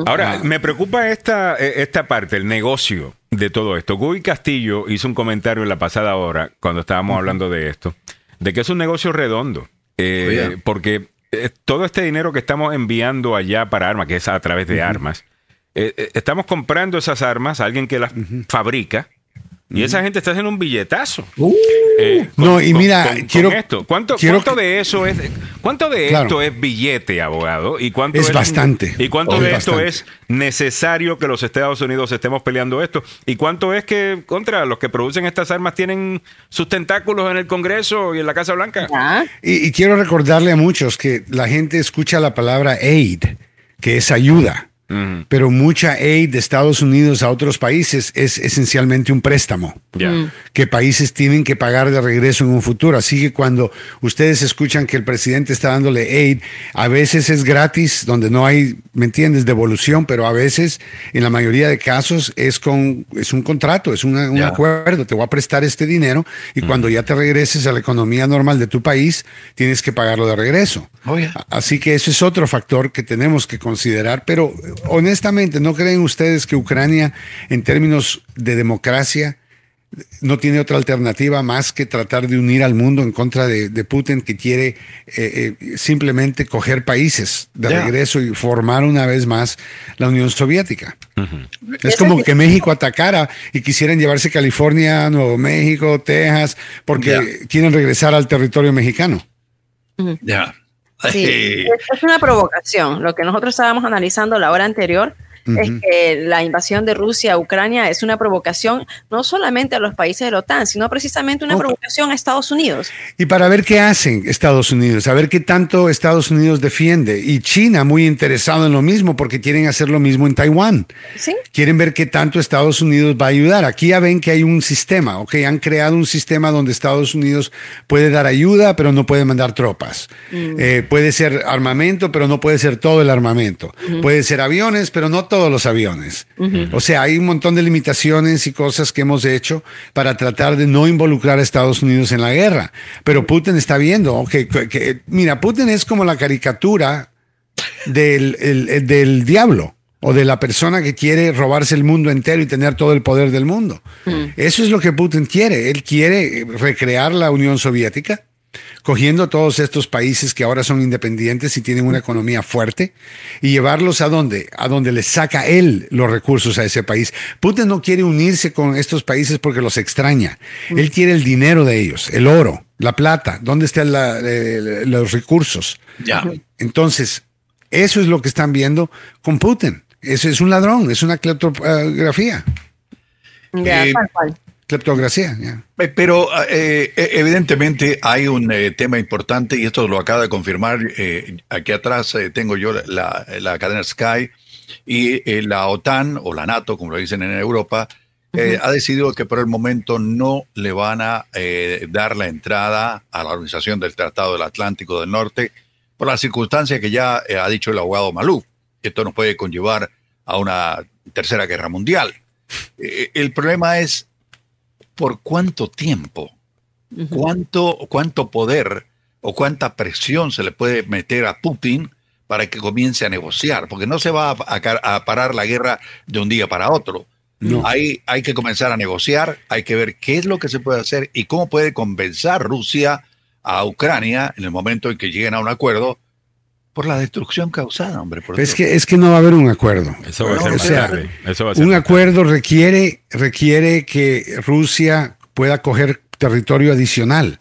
Ahora, me preocupa esta, eh, esta parte, el negocio de todo esto. Guy Castillo hizo un comentario en la pasada hora, cuando estábamos hablando de esto, de que es un negocio redondo. Eh, Oh, yeah. Porque eh, todo este dinero que estamos enviando allá para armas, que es a través de armas, eh, eh, estamos comprando esas armas a alguien que las fabrica. Y esa gente está haciendo un billetazo. Eh, No, y mira, quiero- esto. ¿Cuánto, quiero cuánto de eso es cuánto de Claro. esto es billete, abogado? ¿Y cuánto Es bastante. ¿Y cuánto Es de esto bastante. es necesario que los Estados Unidos estemos peleando esto? ¿Y cuánto es que contra los que producen estas armas tienen sus tentáculos en el Congreso y en la Casa Blanca? Y, y quiero recordarle a muchos que la gente escucha la palabra aid, que es ayuda. Pero mucha aid de Estados Unidos a otros países es esencialmente un préstamo que países tienen que pagar de regreso en un futuro. Así que cuando ustedes escuchan que el presidente está dándole aid, a veces es gratis, donde no hay, ¿me entiendes?, devolución, pero a veces, en la mayoría de casos, es con es un contrato, es una- un acuerdo. Te voy a prestar este dinero y cuando ya te regreses a la economía normal de tu país, tienes que pagarlo de regreso. Oh, yeah. Así que eso es otro factor que tenemos que considerar, pero honestamente, ¿no creen ustedes que Ucrania, en términos de democracia, no tiene otra alternativa más que tratar de unir al mundo en contra de, de Putin, que quiere eh, eh, simplemente coger países de regreso y formar una vez más la Unión Soviética? Es como que México atacara y quisieran llevarse California, Nuevo México, Texas, porque quieren regresar al territorio mexicano. Ya. Sí, es una provocación. Lo que nosotros estábamos analizando la hora anterior es que la invasión de Rusia a Ucrania es una provocación no solamente a los países de la OTAN, sino precisamente una Oh. provocación a Estados Unidos. Y para ver qué hacen Estados Unidos, a ver qué tanto Estados Unidos defiende. Y China muy interesado en lo mismo porque quieren hacer lo mismo en Taiwán. ¿Sí? Quieren ver qué tanto Estados Unidos va a ayudar. Aquí ya ven que hay un sistema, ¿ok? Han creado un sistema donde Estados Unidos puede dar ayuda, pero no puede mandar tropas. Eh, puede ser armamento, pero no puede ser todo el armamento. Puede ser aviones, pero no todos los aviones. O sea, hay un montón de limitaciones y cosas que hemos hecho para tratar de no involucrar a Estados Unidos en la guerra. Pero Putin está viendo, ok, que- que- mira, Putin es como la caricatura del, el- el- del diablo o de la persona que quiere robarse el mundo entero y tener todo el poder del mundo. Eso es lo que Putin quiere. Él quiere recrear la Unión Soviética, cogiendo todos estos países que ahora son independientes y tienen una economía fuerte y llevarlos a donde, a donde le saca él los recursos a ese país. Putin no quiere unirse con estos países porque los extraña. Él quiere el dinero de ellos, el oro, la plata, dónde están la- eh, los recursos. ya. Entonces, eso es lo que están viendo con Putin. Eso es un ladrón, es una cleptografía. Ya, Eh, tal cual. Cleptografía, ya. Eh, Pero eh, eh, evidentemente hay un eh, tema importante y esto lo acaba de confirmar. eh, aquí atrás eh, tengo yo la, la cadena Sky y eh, la OTAN o la NATO, como lo dicen en Europa, eh, ha decidido que por el momento no le van a eh, dar la entrada a la Organización del Tratado del Atlántico del Norte por la circunstancia que ya eh, ha dicho el abogado Maluf. Esto nos puede conllevar a una tercera guerra mundial. Eh, el problema es por cuánto tiempo, cuánto, cuánto poder o cuánta presión se le puede meter a Putin para que comience a negociar, porque no se va a, a- a parar la guerra de un día para otro. No. Hay, hay que comenzar a negociar, hay que ver qué es lo que se puede hacer y cómo puede compensar Rusia a Ucrania en el momento en que lleguen a un acuerdo por la destrucción causada, hombre. por Es que, es que no va a haber un acuerdo. Eso va a ser O más sea, tarde. Eso va a ser Un más acuerdo requiere, requiere que Rusia pueda coger territorio adicional.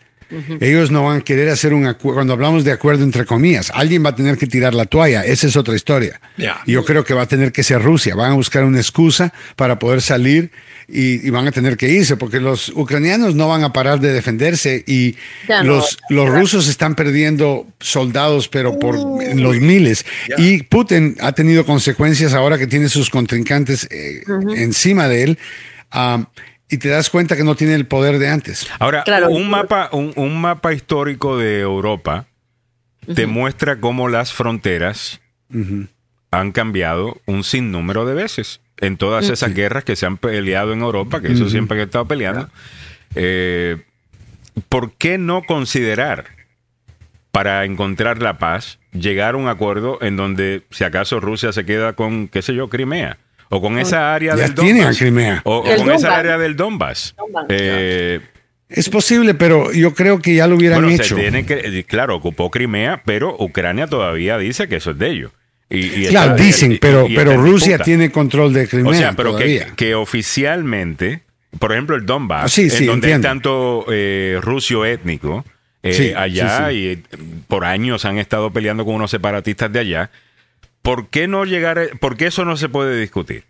Ellos no van a querer hacer un acuerdo, cuando hablamos de acuerdo entre comillas, alguien va a tener que tirar la toalla, esa es otra historia. Ya. Y yo creo que va a tener que ser Rusia, van a buscar una excusa para poder salir y, y van a tener que irse, porque los ucranianos no van a parar de defenderse y no. los, los rusos están perdiendo soldados, pero por los miles. Y Putin ha tenido consecuencias ahora que tiene sus contrincantes eh, encima de él. ah, y te das cuenta que no tiene el poder de antes. Ahora, Claro. un, mapa, un, un mapa histórico de Europa te muestra cómo las fronteras han cambiado un sinnúmero de veces en todas esas guerras que se han peleado en Europa, que eso siempre han estado peleando. Eh, ¿Por qué no considerar para encontrar la paz, llegar a un acuerdo en donde si acaso Rusia se queda con, qué sé yo, Crimea? O con esa área Ya del tiene a Donbass. Crimea. O, o con esa área del Donbass. Donbass. Eh, Es posible, pero yo creo que ya lo hubieran bueno, hecho. se tiene que, eh, claro, ocupó Crimea, pero Ucrania todavía dice que eso es de ellos. Y, y Claro, está- dicen, y- pero, Rusia disputa. tiene control de Crimea O sea, pero que, todavía. que oficialmente, por ejemplo, el Donbass, Ah, sí, sí, en donde entiendo. hay tanto eh, rusio étnico, eh, Sí, allá sí, y por años han estado peleando con unos separatistas de allá. ¿Por qué no llegar? a- ¿Por qué eso no se puede discutir?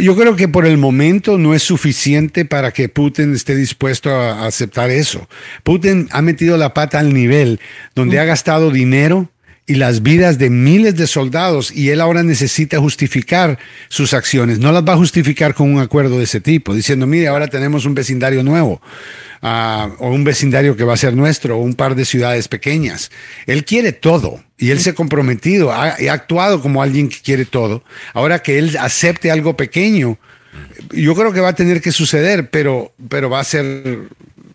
Yo creo que por el momento no es suficiente para que Putin esté dispuesto a a aceptar eso. Putin ha metido la pata al nivel donde ha gastado dinero y las vidas de miles de soldados y él ahora necesita justificar sus acciones. No las va a justificar con un acuerdo de ese tipo, diciendo, mire, ahora tenemos un vecindario nuevo ah, o un vecindario que va a ser nuestro o un par de ciudades pequeñas. Él quiere todo y él se ha comprometido, ha, ha actuado como alguien que quiere todo. Ahora que él acepte algo pequeño, yo creo que va a tener que suceder, pero, pero va a ser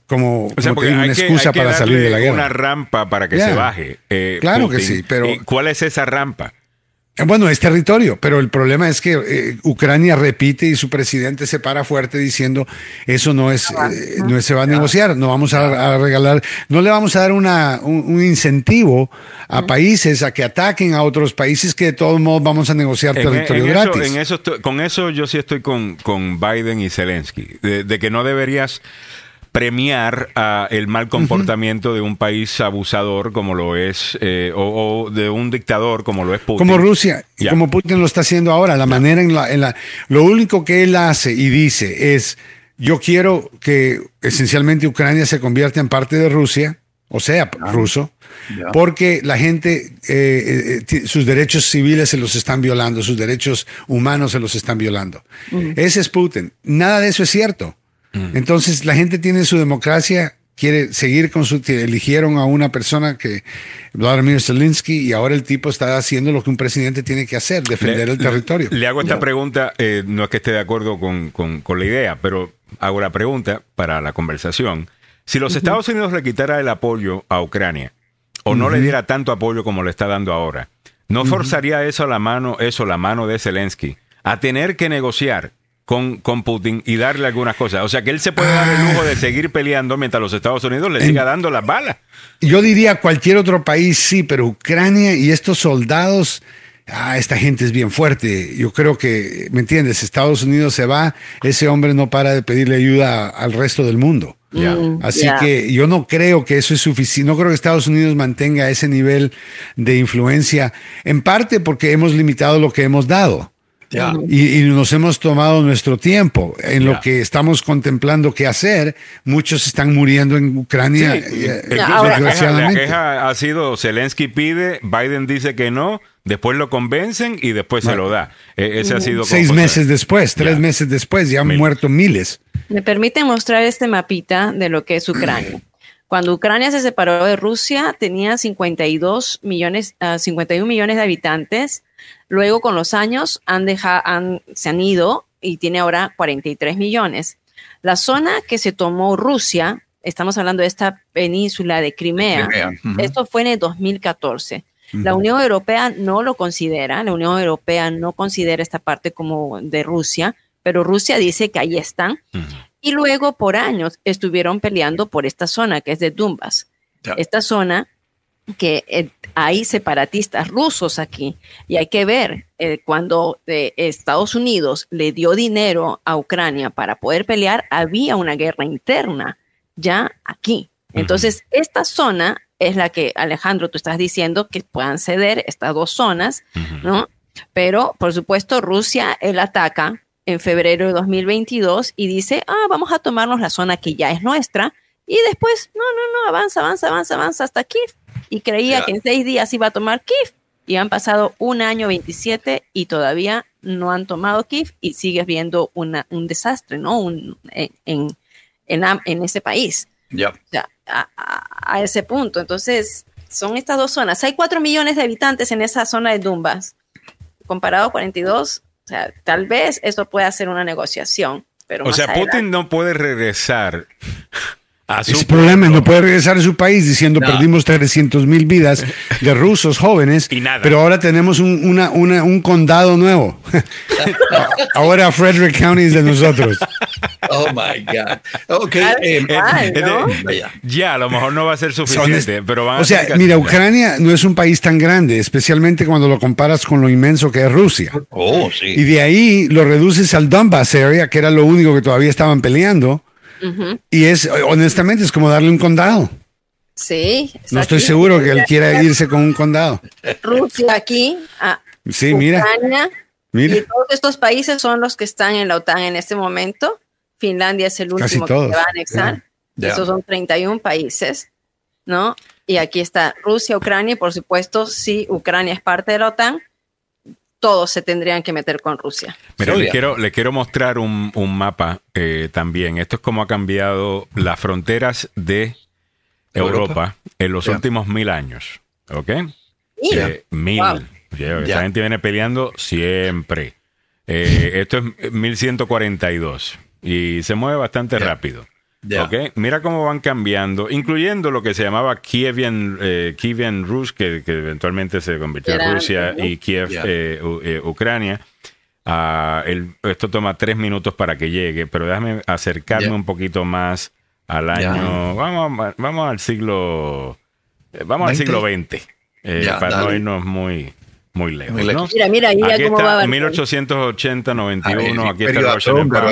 como, O sea, hay una que, excusa hay que para salir de la darle una guerra. rampa para que se baje. eh, Claro que sí, pero- ¿Y ¿Cuál es esa rampa? Eh, Bueno, es territorio, pero el problema es que eh, Ucrania repite y su presidente se para fuerte diciendo eso no es, eh, no se va a negociar, no vamos a, a regalar, no le vamos a dar una, un, un incentivo a países a que ataquen a otros países que de todos modos vamos a negociar En- territorio en eso- gratis. en eso estoy- con eso yo sí estoy con, con Biden y Zelensky, de, de que no deberías premiar a el mal comportamiento de un país abusador como lo es, eh, o, o de un dictador como lo es Putin. Como Rusia, y como Putin lo está haciendo ahora, la manera en la, en la... Lo único que él hace y dice es, yo quiero que esencialmente Ucrania se convierta en parte de Rusia, o sea, ruso, porque la gente, eh, eh, sus derechos civiles se los están violando, sus derechos humanos se los están violando. Ese es Putin. Nada de eso es cierto. Entonces la gente tiene su democracia, quiere seguir con su... Eligieron a una persona que, Vladimir Zelensky, y ahora el tipo está haciendo lo que un presidente tiene que hacer, defender Le- el territorio. Le hago esta pregunta, eh, no es que esté de acuerdo con, con- con la idea, pero hago la pregunta para la conversación. Si los Estados Unidos le quitara el apoyo a Ucrania, o no le diera tanto apoyo como le está dando ahora, ¿no forzaría eso la mano, eso la mano de Zelensky, a tener que negociar con, con Putin y darle algunas cosas? O sea, que él se puede dar el lujo de seguir peleando mientras los Estados Unidos le siga dando las balas. Yo diría cualquier otro país sí, pero Ucrania y estos soldados, ah, esta gente es bien fuerte. Yo creo que, ¿me entiendes? Estados Unidos se va, ese hombre no para de pedirle ayuda al resto del mundo. Ya. Así que yo no creo que eso es suficiente. No creo que Estados Unidos mantenga ese nivel de influencia, en parte porque hemos limitado lo que hemos dado. Ya. Y, y nos hemos tomado nuestro tiempo en Ya. lo que estamos contemplando qué hacer. Muchos están muriendo en Ucrania, Sí, eh, incluso ahora- la, queja, la desgraciadamente. queja ha sido Zelensky pide, Biden dice que no, después lo convencen y después se lo da. Eh, ese ha sido como Seis meses después, tres Ya. meses después, ya han Mil. muerto miles. Me permite mostrar este mapita de lo que es Ucrania. Cuando Ucrania se separó de Rusia, tenía 52 millones, ah, 51 millones de habitantes. Luego, con los años, han deja- han- se han ido y tiene ahora 43 millones. La zona que se tomó Rusia, estamos hablando de esta península de Crimea, esto fue en el 2014. La Unión Europea no lo considera, la Unión Europea no considera esta parte como de Rusia, pero Rusia dice que ahí están. Y luego por años estuvieron peleando por esta zona que es de. Ya. Esta zona que eh, hay separatistas rusos aquí. Y hay que ver, eh, cuando eh, Estados Unidos le dio dinero a Ucrania para poder pelear, había una guerra interna ya aquí. Entonces, esta zona es la que, Alejandro, tú estás diciendo que puedan ceder estas dos zonas, ¿no? Pero, por supuesto, Rusia, él ataca en febrero de 2022 y dice, ah, vamos a tomarnos la zona que ya es nuestra. Y después, no, no, no, avanza, avanza, avanza, avanza hasta Kiev. Y creía que en seis días iba a tomar Kiev. Y han pasado un año 27 y todavía no han tomado Kiev y sigues viendo una, un desastre, ¿no? Un, en, en, en, en ese país. Ya. O sea, a, a- a ese punto. Entonces, son estas dos zonas. Hay cuatro millones de habitantes en esa zona de Dumbas. Comparado a 42, o sea, tal vez eso pueda ser una negociación. Pero O sea, adelante- Putin no puede regresar Ese problema es no puede regresar a su país diciendo No. perdimos 300 mil vidas de rusos jóvenes, Y nada. pero ahora tenemos un, una- una- un condado nuevo. ahora Frederick County es de nosotros. Oh my God. Ok. Claro, eh, Eh, eh. Ya, a lo mejor no va a ser suficiente, pero van o sea, ser mira, Ucrania no es un país tan grande, especialmente cuando lo comparas con lo inmenso que es Rusia. Oh, Y sí. de ahí lo reduces al Donbass area, que era lo único que todavía estaban peleando. Y es, honestamente, es como darle un condado. Sí. No estoy aquí. seguro que él quiera irse con un condado. Rusia aquí, a Sí, mira, Ucrania, mira. y todos estos países son los que están en la OTAN en este momento. Finlandia es el último que va a anexar. Ya. Esos son 31 países, ¿no? Y aquí está Rusia, Ucrania, y por supuesto, si Ucrania es parte de la OTAN, todos se tendrían que meter con Rusia. Mira, Sí, le quiero, le quiero mostrar un, un mapa eh, también. Esto es cómo ha cambiado las fronteras de Europa, Europa. en los últimos mil años. ¿Ok? Eh, mil. Wow. Yeah, Ya. gente viene peleando siempre. Eh, esto es 1142 y se mueve bastante rápido. Ya. ¿Ok? Mira cómo van cambiando, incluyendo lo que se llamaba Kievian, eh, Kievian Rus, que, que eventualmente se convirtió en Rusia, ¿no? y Kiev, Ya. eh, U- eh, Ucrania. Ah, el- esto toma tres minutos para que llegue, pero déjame acercarme Ya. un poquito más al año. Vamos, vamos al siglo. eh, Vamos al ¿Veinte? siglo XX, eh, para no dale. irnos muy, muy lejos. Muy lejos. ¿no? Mira, mira, mira Aquí cómo está, va. 1880, 91, Ah, el aquí está el imperio Russian húngaro,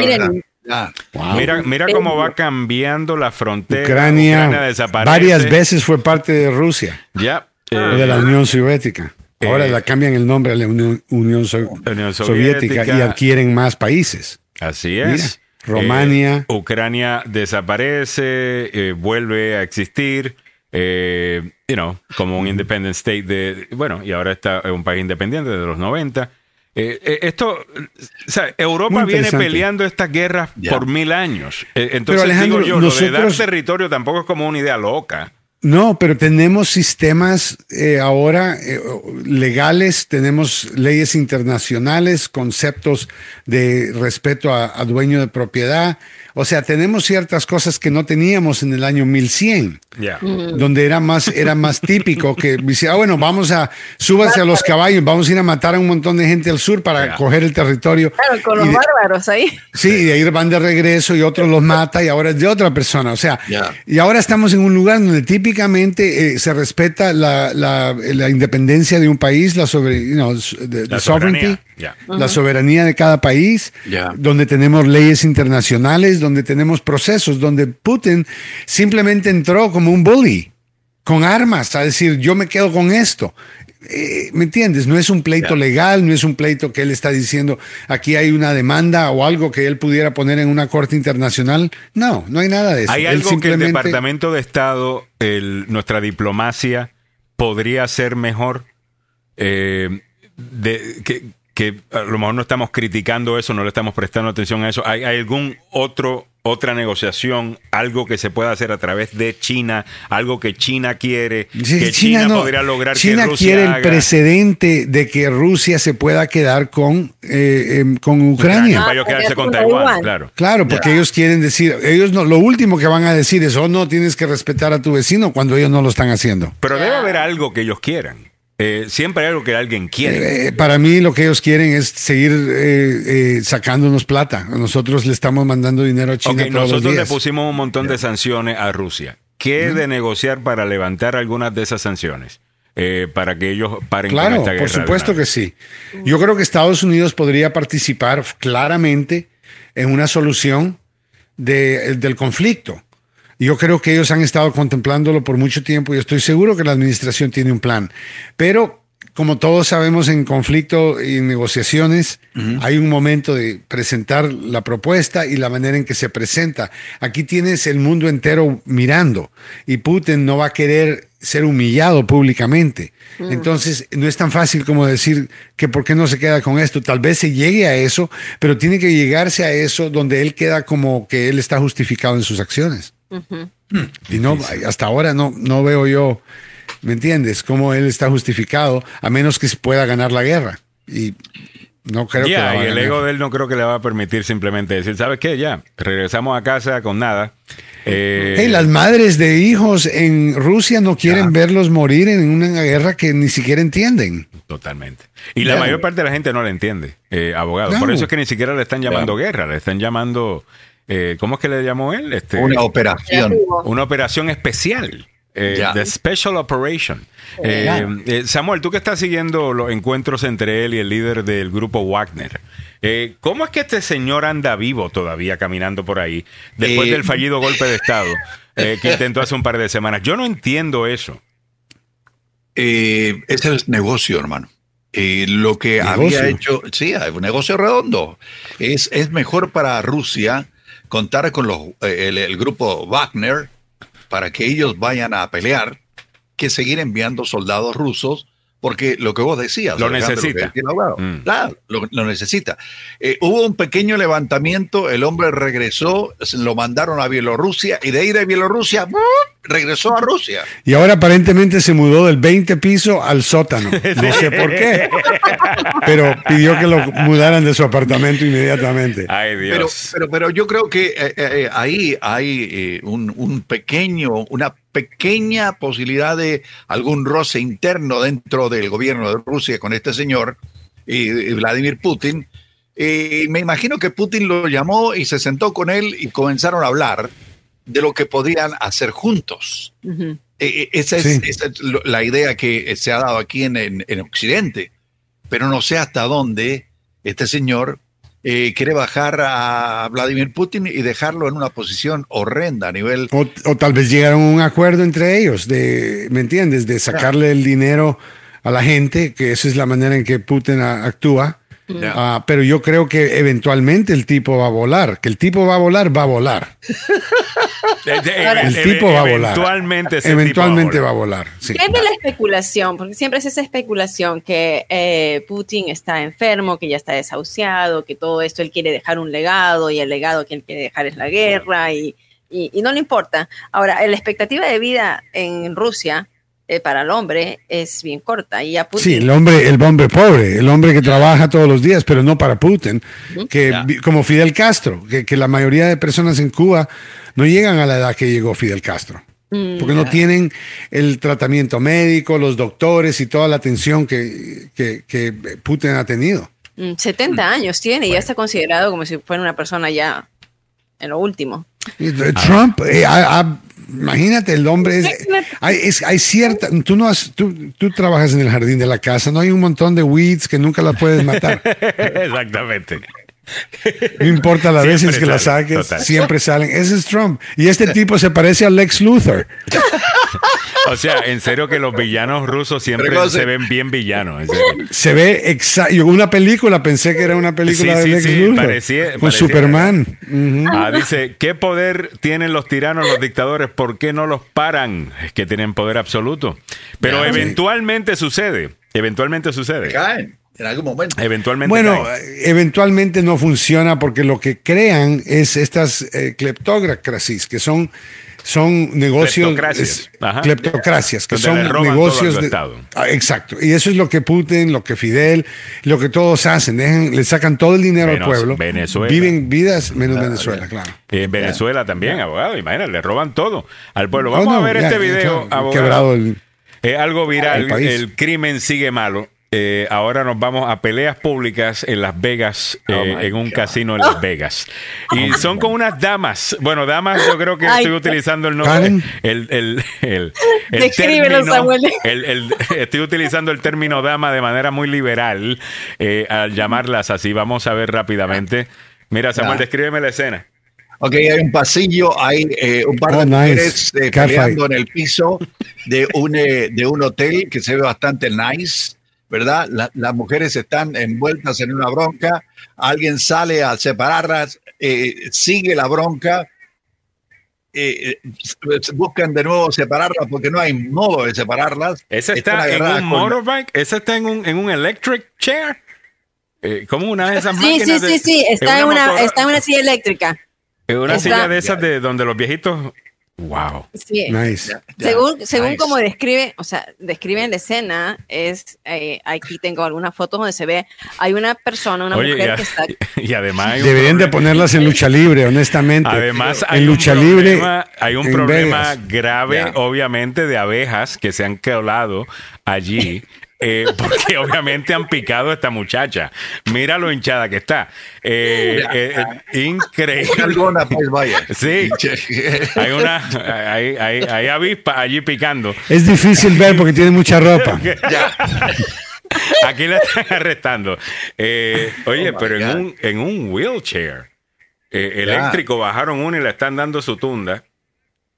Ya. Mira, mira cómo va cambiando la frontera. Ucrania, desaparece. varias veces fue parte de Rusia Ya. o eh, de la Unión Soviética. Ahora Eh, la cambian el nombre a la Unión, Unión So- Unión Soviética, Soviética. y adquieren más países. Así es. Mira, Romania. Eh, Ucrania desaparece, eh, vuelve a existir, eh, you know, como un independent state de, bueno, y ahora está un país independiente de los 90. Eh, eh, esto, o sea, Europa viene peleando estas guerras Ya. por mil años. Eh, entonces, Alejandro, digo yo, lo de dar nosotros- territorio tampoco es como una idea loca. No, pero tenemos sistemas eh, ahora eh, legales, tenemos leyes internacionales, conceptos de respeto a, a dueño de propiedad. O sea, tenemos ciertas cosas que no teníamos en el año 1100. Ya. donde era más, era más típico que dice, ah, bueno, vamos a, súbase a los caballos, vamos a ir a matar a un montón de gente al sur para Ya. coger el territorio. Claro, con Y los de- bárbaros ahí. Sí, y de ahí van de regreso y otro los mata y ahora es de otra persona. O sea, Ya. y ahora estamos en un lugar donde típicamente eh, se respeta la, la- la independencia de un país, la, sobre, you know, the- the La sovereignty, soberanía, la soberanía de cada país, donde tenemos leyes internacionales, donde tenemos procesos, donde Putin simplemente entró como un bully, con armas, a decir, yo me quedo con esto. Eh, ¿Me entiendes? No es un pleito legal, no es un pleito que él está diciendo, aquí hay una demanda o algo que él pudiera poner en una corte internacional. No, no hay nada de eso. Hay Él algo que el Departamento de Estado, el- nuestra diplomacia, podría hacer mejor. eh, de, que, que a lo mejor no estamos criticando eso, no le estamos prestando atención a eso. ¿Hay, hay algún otro otra negociación, algo que se pueda hacer a través de China, algo que China quiere, Sí, que China, no- podría lograr China que Rusia quiere el haga? precedente de que Rusia se pueda quedar con, eh, em, con Ucrania. para ellos Ah, quedarse con Taiwán, Taiwán. claro. Claro, porque ellos quieren decir, ellos no, lo último que van a decir es, oh no, tienes que respetar a tu vecino cuando ellos no lo están haciendo. Pero debe haber algo que ellos quieran. Eh, siempre hay algo que alguien quiere. Eh, para mí lo que ellos quieren es seguir eh, eh, sacándonos plata. Nosotros le estamos mandando dinero a China Ok, todos los nosotros le pusimos un montón de sanciones a Rusia. ¿Qué de negociar para levantar algunas de esas sanciones? Eh, para que ellos paren con Claro, esta guerra. por supuesto que sí. Yo creo que Estados Unidos podría participar claramente en una solución de- del conflicto. Yo creo que ellos han estado contemplándolo por mucho tiempo y estoy seguro que la administración tiene un plan. Pero como todos sabemos en conflicto y en negociaciones, hay un momento de presentar la propuesta y la manera en que se presenta. Aquí tienes el mundo entero mirando y Putin no va a querer ser humillado públicamente. Mm. Entonces, no es tan fácil como decir que por qué no se queda con esto. Tal vez se llegue a eso, pero tiene que llegarse a eso donde él queda como que él está justificado en sus acciones. Y no, hasta ahora no, no veo yo, ¿me entiendes? Cómo él está justificado, a menos que se pueda ganar la guerra. Y no creo que la va y el ganar. ego de él no creo que le va a permitir simplemente decir, ¿sabes qué? Ya, regresamos a casa con nada. Eh, Hey, las madres de hijos en Rusia no quieren verlos morir en una guerra que ni siquiera entienden. Totalmente. Y la Ya. mayor parte de la gente no la entiende, eh, abogado. No. Por eso es que ni siquiera le están llamando guerra, le están llamando, eh, ¿cómo es que le llamó él? Este, Una operación. Una operación especial. eh. The Special Operation. Eh, eh, Samuel, tú que estás siguiendo los encuentros entre él y el líder del grupo Wagner, eh, ¿cómo es que este señor anda vivo todavía caminando por ahí después Eh, del fallido golpe de Estado eh, que intentó hace un par de semanas? Yo no entiendo eso. Eh, ese es negocio, hermano. Eh, lo que Negocio. había hecho, sí, hay un negocio redondo. Es, es mejor para Rusia contar con los, eh, el, el grupo Wagner para que ellos vayan a pelear que seguir enviando soldados rusos, porque lo que vos decías, Lo Alejandro, necesita. abogado, Mm. claro, lo, lo necesita. Eh, hubo un pequeño levantamiento, el hombre regresó, lo mandaron a Bielorrusia y de ahí de Bielorrusia. Regresó a Rusia. Y ahora aparentemente se mudó del 20 piso al sótano. No sé por qué. Pero pidió que lo mudaran de su apartamento inmediatamente. Ay, Pero, Dios. pero, pero yo creo que eh, eh, ahí hay eh, un, un pequeño, una pequeña posibilidad de algún roce interno dentro del gobierno de Rusia con este señor, y, y Vladimir Putin. Y me imagino que Putin lo llamó y se sentó con él y comenzaron a hablar de lo que podían hacer juntos. Eh, eh, esa, es, Sí. esa es lo- la idea que se ha dado aquí en, en- en Occidente. Pero no sé hasta dónde este señor eh, quiere bajar a Vladimir Putin y dejarlo en una posición horrenda a nivel... O, o tal vez llegaron a un acuerdo entre ellos, de, ¿me entiendes? De sacarle el dinero a la gente, que esa es la manera en que Putin a- actúa. Ya. Ah, pero yo creo que eventualmente el tipo va a volar. Que el tipo va a volar, va a volar. El tipo va a volar. Eventualmente ese Eventualmente tipo va a volar. sí. ¿Qué es de la especulación? Porque siempre es esa especulación que eh, Putin está enfermo, que ya está desahuciado, que todo esto él quiere dejar un legado y el legado que él quiere dejar es la guerra y, y- y no le importa. Ahora, la expectativa de vida en Rusia eh, para el hombre es bien corta. Y a Putin Sí, el hombre, el hombre pobre, el hombre que trabaja todos los días, pero no para Putin, que vi- como Fidel Castro, que, que la mayoría de personas en Cuba no llegan a la edad que llegó Fidel Castro, Mm, porque no tienen el tratamiento médico, los doctores y toda la atención que, que- que Putin ha tenido. mm, 70 años tiene y ya está considerado como si fuera una persona ya en lo último. Trump, eh, ha- ha- imagínate, el hombre es, hay, es- hay cierta, tú no has, tú, tú trabajas en el jardín de la casa, no hay un montón de weeds que nunca las puedes matar. Exactamente. No importa las veces que la sale, saques, total. siempre salen. Ese es Trump. Y este tipo se parece a Lex Luthor. O sea, en serio que los villanos rusos siempre se ven bien villanos. en serio. Se ve exacto. Yo una película, pensé que era una película Sí, de sí, Lex sí, Luthor. parecía- con parecía- Superman. Ah, dice, ¿qué poder tienen los tiranos, los dictadores? ¿Por qué no los paran? Es que tienen poder absoluto. Pero Ya, sí. eventualmente sucede. Eventualmente sucede. Caen en algún momento. Eventualmente. Bueno, caen. eh, eventualmente no funciona porque lo que crean es estas eh, cleptócrasis, que son, son negocios. Cleptocracias. es-. Cleptocracias, que Donde son negocios. todo de- Estado. Ah, exacto. Y eso es lo que Putin, lo que Fidel, lo que todos hacen. dejan- le sacan todo el dinero Menos al pueblo. Venezuela. Viven vidas menos Venezuela, claro. Eh, En Venezuela también, abogado. Imagínate, le roban todo al pueblo. Vamos no, a ver ya, este ya, video, claro, abogado. quebrado el- Eh, algo viral, el crimen sigue malo. Eh, ahora nos vamos a peleas públicas en Las Vegas, Oh eh, en un God. casino en Las Vegas. Y son con unas damas. Bueno, damas, yo creo que Ay, estoy utilizando el nombre. El, el, el, el Descríbelo, término- Samuel. el- el- estoy utilizando el término dama de manera muy liberal eh, al llamarlas así. Vamos a ver rápidamente. Mira, Samuel, Ya. descríbeme la escena. Ok, hay un pasillo, hay eh, un par Oh, de nice. mujeres eh, peleando en el piso de un, eh, de un hotel que se ve bastante nice, ¿verdad? La- las mujeres están envueltas en una bronca, alguien sale a separarlas, eh, sigue la bronca, eh, eh, buscan de nuevo separarlas porque no hay modo de separarlas. Ese está en un con- motorbike, ese está en un, en un electric chair. Eh, como una de esas Sí, sí, de- sí, sí, está en una, está en una silla eléctrica. en una está- silla de esas de donde los viejitos. Wow. Sí. Nice. Según, según nice. como describe, o sea, describen la escena, es eh, aquí tengo algunas fotos donde se ve, hay una persona, una Oye, mujer y, que está y además Deberían de ponerlas en lucha libre, honestamente. Además, hay en un lucha libre. problema, hay un problema Vegas. grave, obviamente, de abejas que se han colado allí. eh, porque obviamente han picado a esta muchacha. Mira lo hinchada que está. Eh, eh, eh, increíble. Sí. Hay una, hay, hay, hay avispa allí picando. Es difícil ver porque tiene mucha ropa. Ya. Aquí la están arrestando. Eh, oye, Oh, pero en un, en un wheelchair eh, eléctrico bajaron uno y le están dando su tunda.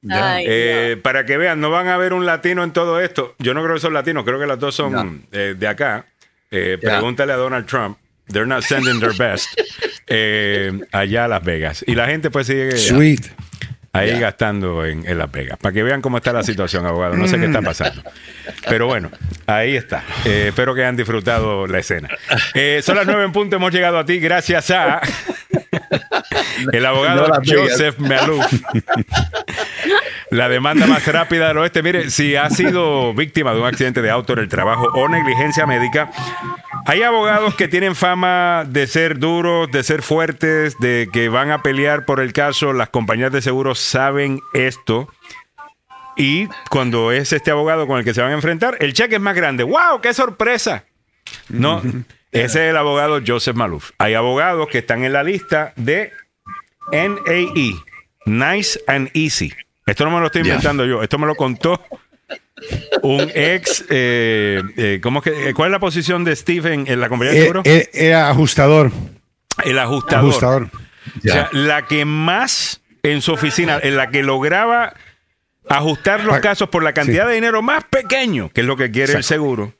Ya. Ay, Eh, Para que vean, no van a ver un latino en todo esto. Yo no creo que son latinos, creo que las dos son No. eh, de acá. Eh. Pregúntale a Donald Trump. They're not sending their best eh, allá a Las Vegas. Y la gente pues sigue Sweet. ahí gastando en, en Las Vegas. Para que vean cómo está la situación, abogado. No sé qué Mm. está pasando. Pero bueno, ahí está. Eh, espero que hayan disfrutado la escena. Eh, son las nueve en punto. Hemos llegado a ti gracias a el abogado No. Joseph Maluf. La demanda más rápida del oeste. Mire, si ha sido víctima de un accidente de auto en el trabajo o negligencia médica, hay abogados que tienen fama de ser duros, de ser fuertes, de que van a pelear por el caso. Las compañías de seguros saben esto. Y cuando es este abogado con el que se van a enfrentar, el cheque es más grande. ¡Wow! ¡Qué sorpresa! No, ese es el abogado Joseph Maluf. Hay abogados que están en la lista de NAE, Nice and Easy. Esto no me lo estoy inventando yo, esto me lo contó un ex. eh, eh, ¿cómo es que, eh, ¿Cuál es la posición de Stephen en la compañía de Eh, seguro? eh, Era ajustador. el ajustador. Ajustador. O sea, la que más en su oficina, en la que lograba ajustar los Pa- casos por la cantidad de dinero más pequeño, que es lo que quiere el seguro,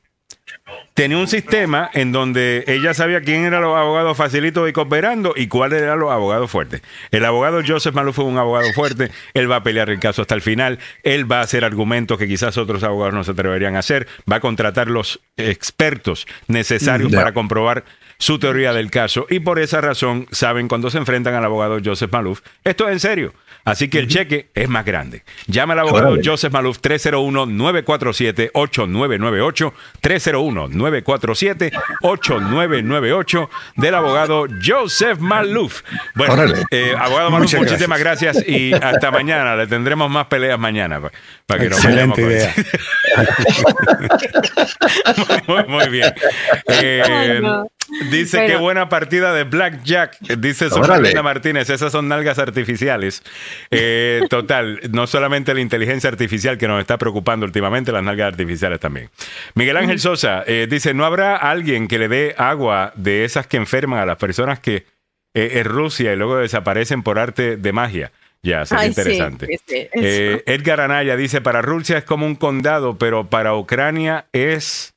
tenía un sistema en donde ella sabía quién eran los abogados facilitos y cooperando y cuáles eran los abogados fuertes. El abogado Joseph Maluf fue un abogado fuerte, él va a pelear el caso hasta el final, él va a hacer argumentos que quizás otros abogados no se atreverían a hacer, va a contratar los expertos necesarios Ya. para comprobar su teoría del caso y por esa razón saben cuando se enfrentan al abogado Joseph Maluf. Esto es en serio. Así que el cheque es más grande. Llama al abogado Órale. Joseph Maluf 301-947-8998. 301-947-8998 del abogado Joseph Maluf. Bueno, eh, abogado Maluf, Muchas muchísimas gracias. y hasta mañana. Le tendremos más peleas mañana pa- para que nos vayamos Excelente con idea. muy, muy bien. Eh, Ay, no. Dice Bueno. que buena partida de Blackjack. Dice. Sofía Martínez. Esas son nalgas artificiales. Eh, total, no solamente la inteligencia artificial que nos está preocupando últimamente, las nalgas artificiales también. Miguel Ángel Sosa eh, dice: ¿No habrá alguien que le dé agua de esas que enferman a las personas que eh, en Rusia y luego desaparecen por arte de magia? Ya, sería Ay, interesante. sí, sí, eso. Eh, Edgar Anaya dice, para Rusia es como un condado, pero para Ucrania es...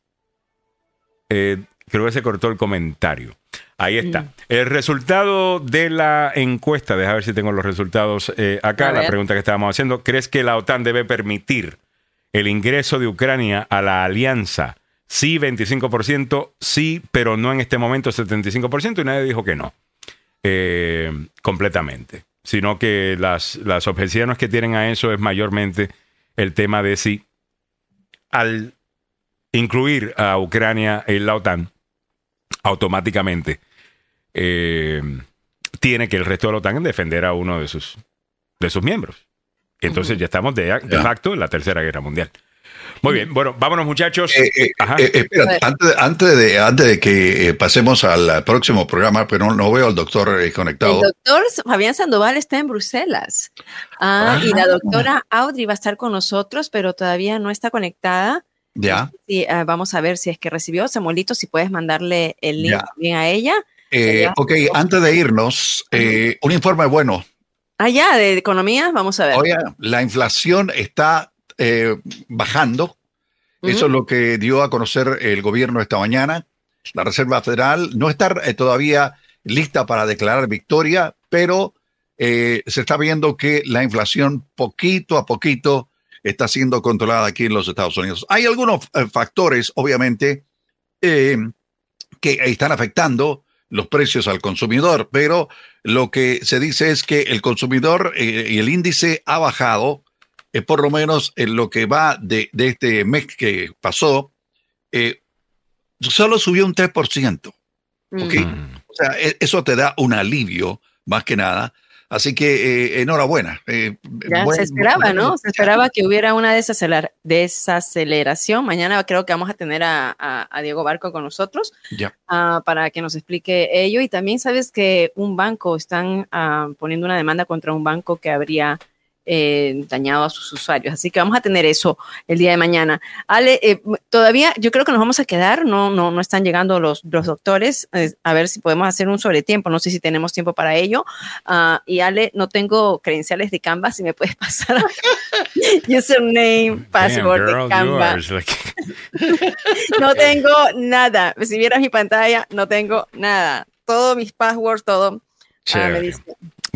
eh, creo que se cortó el comentario. Ahí está. Mm. El resultado de la encuesta, deja ver si tengo los resultados eh, acá, la pregunta que estábamos haciendo, ¿crees que la OTAN debe permitir el ingreso de Ucrania a la alianza? Sí, 25%, sí, pero no en este momento 75% y nadie dijo que no eh, completamente, sino que las, las objeciones que tienen a eso es mayormente el tema de si al incluir a Ucrania en la OTAN, automáticamente eh, tiene que el resto de la OTAN defender a uno de sus, de sus miembros. Entonces ya estamos de, de facto en la Tercera Guerra Mundial. Muy bien, bueno, vámonos muchachos. Eh, eh, eh, espera, antes, antes de, antes de que pasemos al próximo programa, pero no, no veo al doctor eh, El conectado. doctor Fabián Sandoval está en Bruselas. Ah, y la doctora Audrey va a estar con nosotros, pero todavía no está conectada. Ya. Sí, ah, vamos a ver si es que recibió. Samuelito, si puedes mandarle el link Ya. también a ella. Eh, ok, antes de irnos, eh, un informe bueno. Ah, ya, de economía, vamos a ver. Oye, la inflación está eh, bajando. Eso Ujú. es lo que dio a conocer el gobierno esta mañana. La Reserva Federal no está eh, todavía lista para declarar victoria, pero eh, se está viendo que la inflación poquito a poquito está siendo controlada aquí en los Estados Unidos. Hay algunos eh, factores, obviamente, eh, que están afectando los precios al consumidor, pero lo que se dice es que el consumidor eh, y el índice ha bajado, por lo menos en lo que va de, de este mes que pasó, solo subió un 3%. ¿ok? Mm. O sea, e- eso te da un alivio, más que nada. Así que eh, enhorabuena. Eh, Ya buen- se esperaba, ¿no? Se esperaba que hubiera una desaceler- desaceleración. Mañana creo que vamos a tener a, a- a Diego Barco con nosotros Ya. ah, para que nos explique ello. Y también sabes que un banco, están ah, poniendo una demanda contra un banco que habría eh, dañado a sus usuarios. Así que vamos a tener eso el día de mañana. Ale, eh, todavía yo creo que nos vamos a quedar, no, no, no están llegando los, los doctores, eh, a ver si podemos hacer un sobretiempo, no sé si tenemos tiempo para ello. Ah, y Ale, no tengo credenciales de Canva, si me puedes pasar username, password Damn, de girl, Canva. yours, like- No tengo nada. Si vieras mi pantalla, no tengo nada. Todos mis passwords, todo. ah, me dice.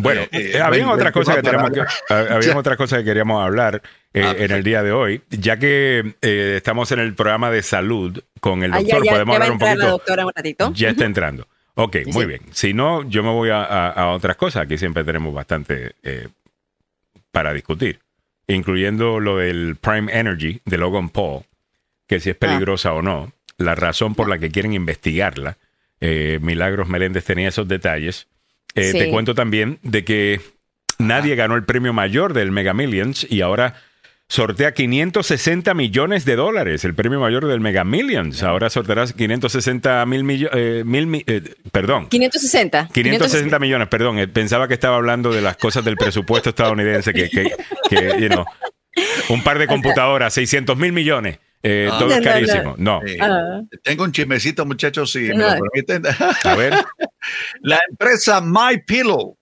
Bueno, Eh, eh, habían ven, otras cosas que ven, que, otras cosas que queríamos hablar eh, Ah, en el día de hoy, ya que eh, estamos en el programa de salud con el Ah, doctor, ya, ya, podemos ya hablar un entrar la poquito. doctora un ratito. Ya está entrando. Ok, Sí, muy sí. bien. Si no, yo me voy a, a- a otras cosas. Aquí siempre tenemos bastante eh, para discutir, incluyendo lo del Prime Energy de Logan Paul, que Ah. si es peligrosa o no, la razón por la que quieren investigarla. Eh, Milagros Meléndez tenía esos detalles. Eh, Sí. Te cuento también de que nadie ganó el premio mayor del Mega Millions y ahora sortea 560 millones de dólares, el premio mayor del Mega Millions. Ahora sorteará 560 mil millones, perdón, 560. 560 millones, perdón. eh, Pensaba que estaba hablando de las cosas del presupuesto estadounidense, que, que, que, you know, un par de computadoras, 600 mil millones, eh, Ah. todo No, es no, no. carísimo. No, Eh, Ah. Tengo un chismecito, muchachos, si me lo permiten. a ver, La empresa MyPillow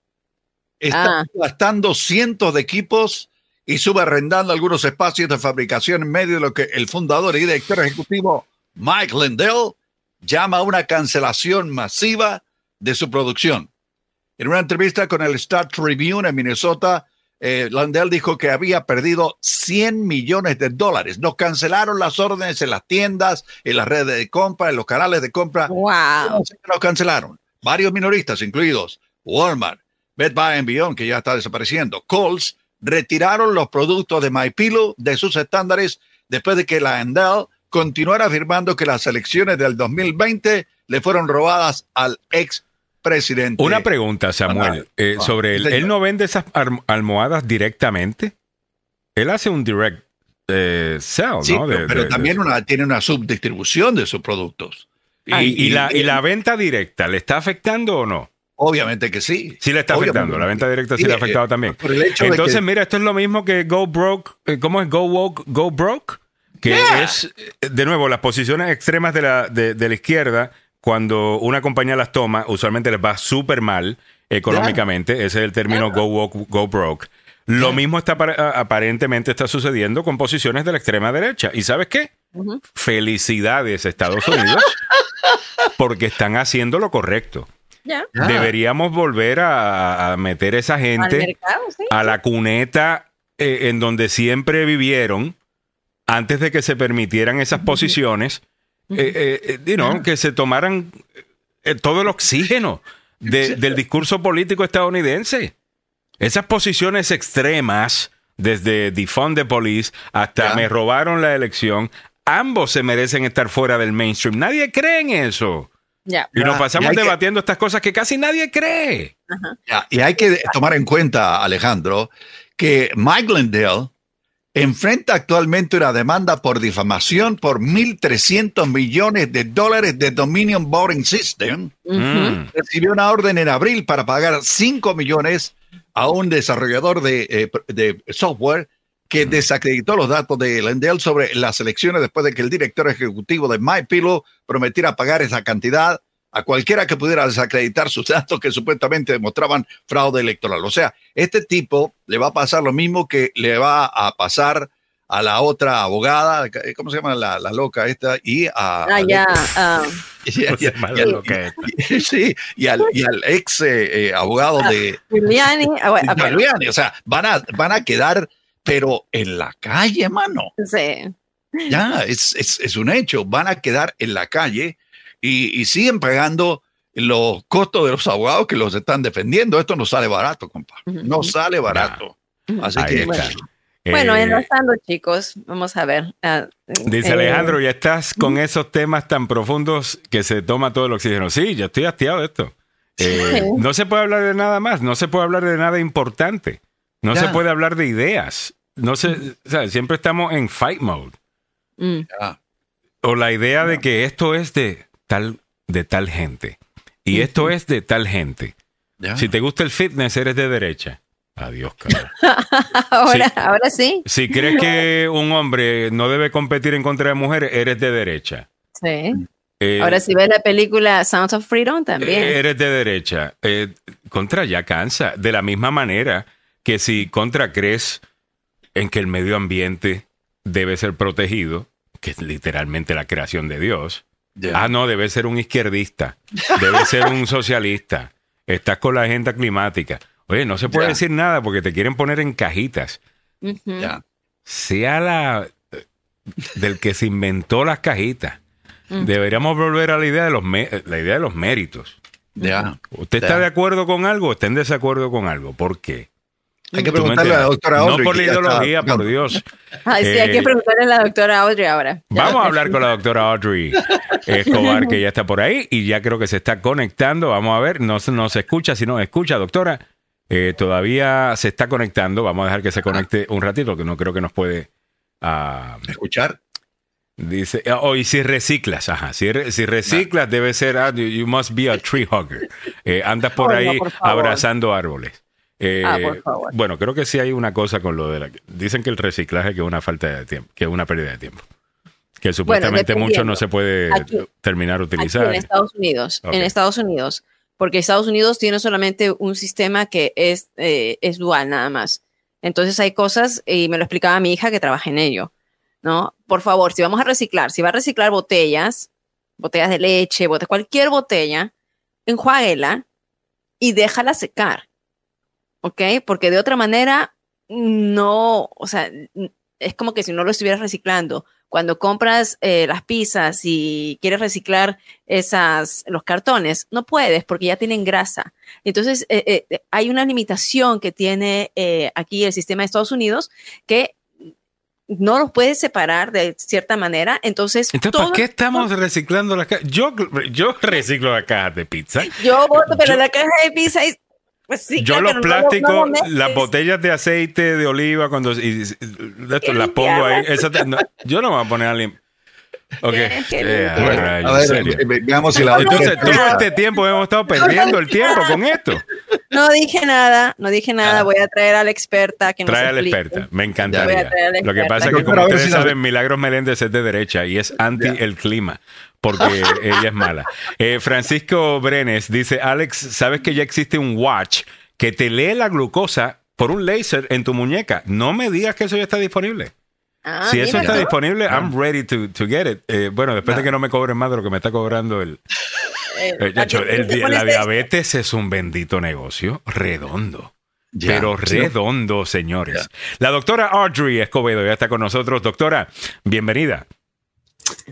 está Ah. gastando cientos de equipos y subarrendando algunos espacios de fabricación en medio de lo que el fundador y director ejecutivo Mike Lindell llama una cancelación masiva de su producción. En una entrevista con el Star Tribune en Minnesota, eh, Lindell dijo que había perdido 100 millones de dólares. Nos cancelaron las órdenes en las tiendas, en las redes de compra, en los canales de compra. Wow. Nos cancelaron. Varios minoristas, incluidos Walmart, Bed Bath Beyond, que ya está desapareciendo, Coles, retiraron los productos de MyPillow de sus estándares después de que la Endel continuara afirmando que las elecciones del 2020 le fueron robadas al ex presidente. una pregunta, Samuel, eh, Ah, sobre él. ¿Él no vende esas almohadas directamente? Él hace un direct eh, sell, Sí, ¿no? De- pero, pero de- de- también una, tiene una subdistribución de sus productos. y, y la, y la venta directa, ¿le está afectando o no? Obviamente que sí. Sí le está Obviamente. afectando, la venta directa sí, Sí, le ha afectado eh, también. por el hecho de Entonces, que- mira, esto es lo mismo que Go Broke, eh, ¿cómo es Go Woke, Go Broke? Que Yeah. es, eh, de nuevo, las posiciones extremas de la, de, de la izquierda, cuando una compañía las toma, usualmente les va súper mal económicamente, ese es el término Go Woke, Go Broke. Lo mismo está aparentemente está sucediendo con posiciones de la extrema derecha. ¿Y sabes qué? Felicidades Estados Unidos porque están haciendo lo correcto. Ya. Deberíamos volver a, a meter esa gente mercado, sí. a la cuneta eh, en donde siempre vivieron antes de que se permitieran esas posiciones, eh, you know, que se tomaran eh, todo el oxígeno de- del discurso político estadounidense. Esas posiciones extremas, desde defund the police hasta me robaron la elección, ambos se merecen estar fuera del mainstream. Nadie cree en eso. Y nos pasamos y hay que- debatiendo estas cosas que casi nadie cree. Y hay que tomar en cuenta, Alejandro, que Mike Lindell enfrenta actualmente una demanda por difamación por 1.300 millones de dólares de Dominion Voting System. Mm. Recibió una orden en abril para pagar 5 millones a un desarrollador de, eh, de software que desacreditó los datos de Lindell sobre las elecciones después de que el director ejecutivo de MyPillow prometiera pagar esa cantidad a cualquiera que pudiera desacreditar sus datos que supuestamente demostraban fraude electoral. O sea, este tipo le va a pasar lo mismo que le va a pasar a la otra abogada, ¿cómo se llama la, la loca esta? Y a... Ah, ya. ah. sí, y al, y al ex eh, eh, abogado de Giuliani, ah, bueno, de ok. Giuliani. O sea, van a, van a quedar, pero en la calle, mano. Sí. Ya, es, es, es un hecho. Van a quedar en la calle y, y siguen pagando los costos de los abogados que los están defendiendo. Esto no sale barato, compa. No sale barato. Así Ahí que, está. Bueno, Eh, enlazando, chicos, vamos a ver. ah, Dice eh, Alejandro, ya estás con esos temas tan profundos que se toma todo el oxígeno. Sí, yo estoy hastiado de esto. Eh, Sí. No se puede hablar de nada más, no se puede hablar de nada importante, no Ya. se puede hablar de ideas. No se, o sea, siempre estamos en fight mode. mm, ya, O la idea de que esto es de tal, de tal gente. Y esto es de tal gente. Si te gusta el fitness, eres de derecha. Adiós, cabrón. ahora, Sí. ahora sí. Si crees que un hombre no debe competir en contra de mujeres, eres de derecha. Sí. Eh, Ahora si ves la película Sounds of Freedom también. Eh, Eres de derecha. Eh, contra ya cansa. De la misma manera que si contra crees en que el medio ambiente debe ser protegido, que es literalmente la creación de Dios. Ah, no, debe ser un izquierdista. Debe ser un socialista. Estás con la agenda climática. Oye, no se puede decir nada porque te quieren poner en cajitas. Ya. Sea la del que se inventó las cajitas. Deberíamos volver a la idea de los me- la idea de los méritos. ya. ¿Usted está de acuerdo con algo o está en desacuerdo con algo? ¿Por qué? Hay que ¿Tú me preguntarle a la doctora Audrey. No por la está ideología, por. Dios. Ay, sí, hay Eh, que preguntarle a la doctora Audrey ahora. Vamos a hablar con la doctora Audrey Escobar, que ya está por ahí y ya creo que se está conectando. Vamos a ver, no se nos escucha, si no escucha, doctora. eh, todavía se está conectando. Vamos a dejar que se conecte un ratito, que no creo que nos puede. ah, Escuchar. dice, ah, oh, y si reciclas, ajá, si, re- si reciclas debe ser, ah, you- must be a tree hugger. Eh, andas por no, ahí por abrazando árboles. Eh, Ah, por favor. Bueno, creo que sí hay una cosa con lo de la... Dicen que el reciclaje que es una falta de tiempo, que es una pérdida de tiempo. Que supuestamente mucho no se puede Aquí- terminar utilizar. en Estados Unidos. En Estados Unidos. Porque Estados Unidos tiene solamente un sistema que es, eh, es dual nada más. Entonces hay cosas, y me lo explicaba mi hija que trabaja en ello, ¿no? Por favor, si vamos a reciclar, si va a reciclar botellas, botellas de leche, bote- cualquier botella, enjuáguela y déjala secar, ¿ok? Porque de otra manera, no, o sea, es como que si no lo estuvieras reciclando. Cuando compras eh, las pizzas y quieres reciclar esas, los cartones, no puedes porque ya tienen grasa. Entonces, eh, eh, hay una limitación que tiene eh, aquí el sistema de Estados Unidos que no los puedes separar de cierta manera. Entonces, Entonces, ¿para qué estamos reciclando las cajas? Yo, yo reciclo las cajas de pizza. Yo voto, pero Yo- la caja de pizza es... Pues sí, Yo claro, los pero no lo- plásticos, no lo metes. las botellas de aceite de oliva, cuando y- y- esto, las pongo ahí. Esa te- no, yo no me voy a poner a lim- Ok. A ver, serio. veamos si la Entonces, todo este tiempo hemos estado perdiendo el tiempo con esto. No dije nada, no dije nada. Ah. Voy a traer a la experta que nos Trae a la experta, me Voy encantaría. a traer a la Lo que experta. pasa es que, como ustedes si saben, Milagros Meléndez es de derecha y es anti el clima, porque ella es mala. Eh, Francisco Brenes dice: Alex, ¿sabes que ya existe un watch que te lee la glucosa por un láser en tu muñeca? No me digas que eso ya está disponible. Ah, si eso está disponible, I'm ready to, to get it. Eh, bueno, después de que no me cobren más de lo que me está cobrando el. Eh, eh, el di- pones la diabetes es un bendito negocio redondo. Ya, pero sí. redondo, señores. La doctora Audrey Escobedo ya está con nosotros. Doctora, bienvenida.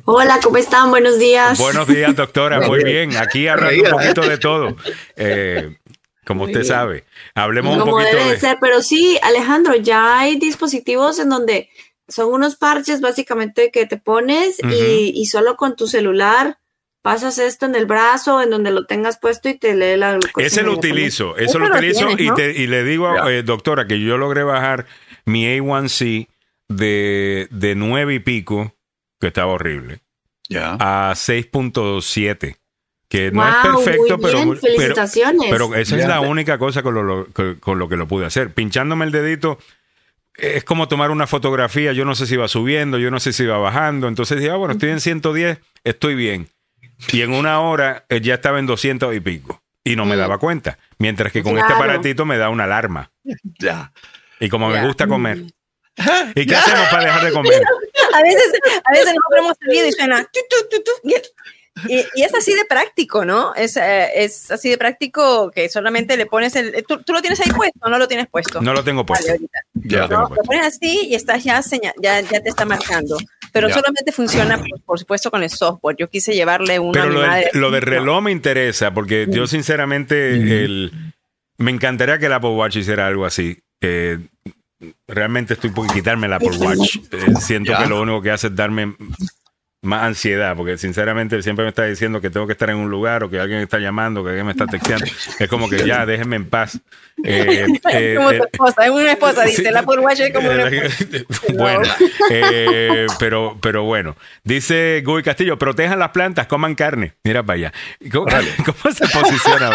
Hola, ¿cómo están? Buenos días. Buenos días, doctora. Muy bien. Aquí hablando un poquito de todo. Eh, como Muy usted bien. sabe. Hablemos un Como poquito debe de de... ser, pero sí, Alejandro, ya hay dispositivos en donde son unos parches básicamente que te pones y, y solo con tu celular pasas esto en el brazo, en donde lo tengas puesto y te lee la glucosa. Ese lo utilizo, eso Eso lo utilizo tienes, y, ¿no? te- y le digo, Ya. eh, doctora, que yo logré bajar mi A1C de, de 9 y pico, que estaba horrible, Ya. a 6.7. Que no es perfecto, muy pero, bien, pero, felicitaciones. pero esa es la única cosa con lo, lo- con- con lo que lo pude hacer. Pinchándome el dedito es como tomar una fotografía. Yo no sé si iba subiendo, yo no sé si iba bajando. Entonces dije, ah, bueno, estoy en 110, estoy bien. y en una hora eh, ya estaba en 200 y pico y no me Mm. daba cuenta. Mientras que con este aparatito me da una alarma. Ya. Y como Ya. me gusta comer. ¿Y qué hacemos para dejar de comer? A veces, a veces hemos salido y suena tu, tu, tu, tu, y, y- es así de práctico, ¿no? Es, eh, es así de práctico que solamente le pones el. ¿Tú, tú lo tienes ahí puesto o no lo tienes puesto? No lo tengo puesto. Vale. Ya lo No, tengo lo puesto. pones así y estás ya, seña- ya, ya te está marcando. Pero Ya. solamente funciona, por, por supuesto, con el software. Yo quise llevarle uno a Pero mi lo, del- madre. lo del reloj me interesa porque yo sinceramente el, me encantaría que el Apple Watch hiciera algo así. que realmente estoy por quitarme el Apple Watch. Eh, siento Ya. que lo único que hace es darme más ansiedad porque sinceramente siempre me está diciendo que tengo que estar en un lugar o que alguien está llamando, que alguien me está texteando. Es como que ya, déjenme en paz. Eh, eh, como eh, tu esposa, es una esposa, dice. Sí. Apple Watch es como una esposa. bueno, eh, pero, pero bueno. Dice Guy Castillo, protejan las plantas, coman carne. Mira para allá. ¿Cómo, cómo se posiciona?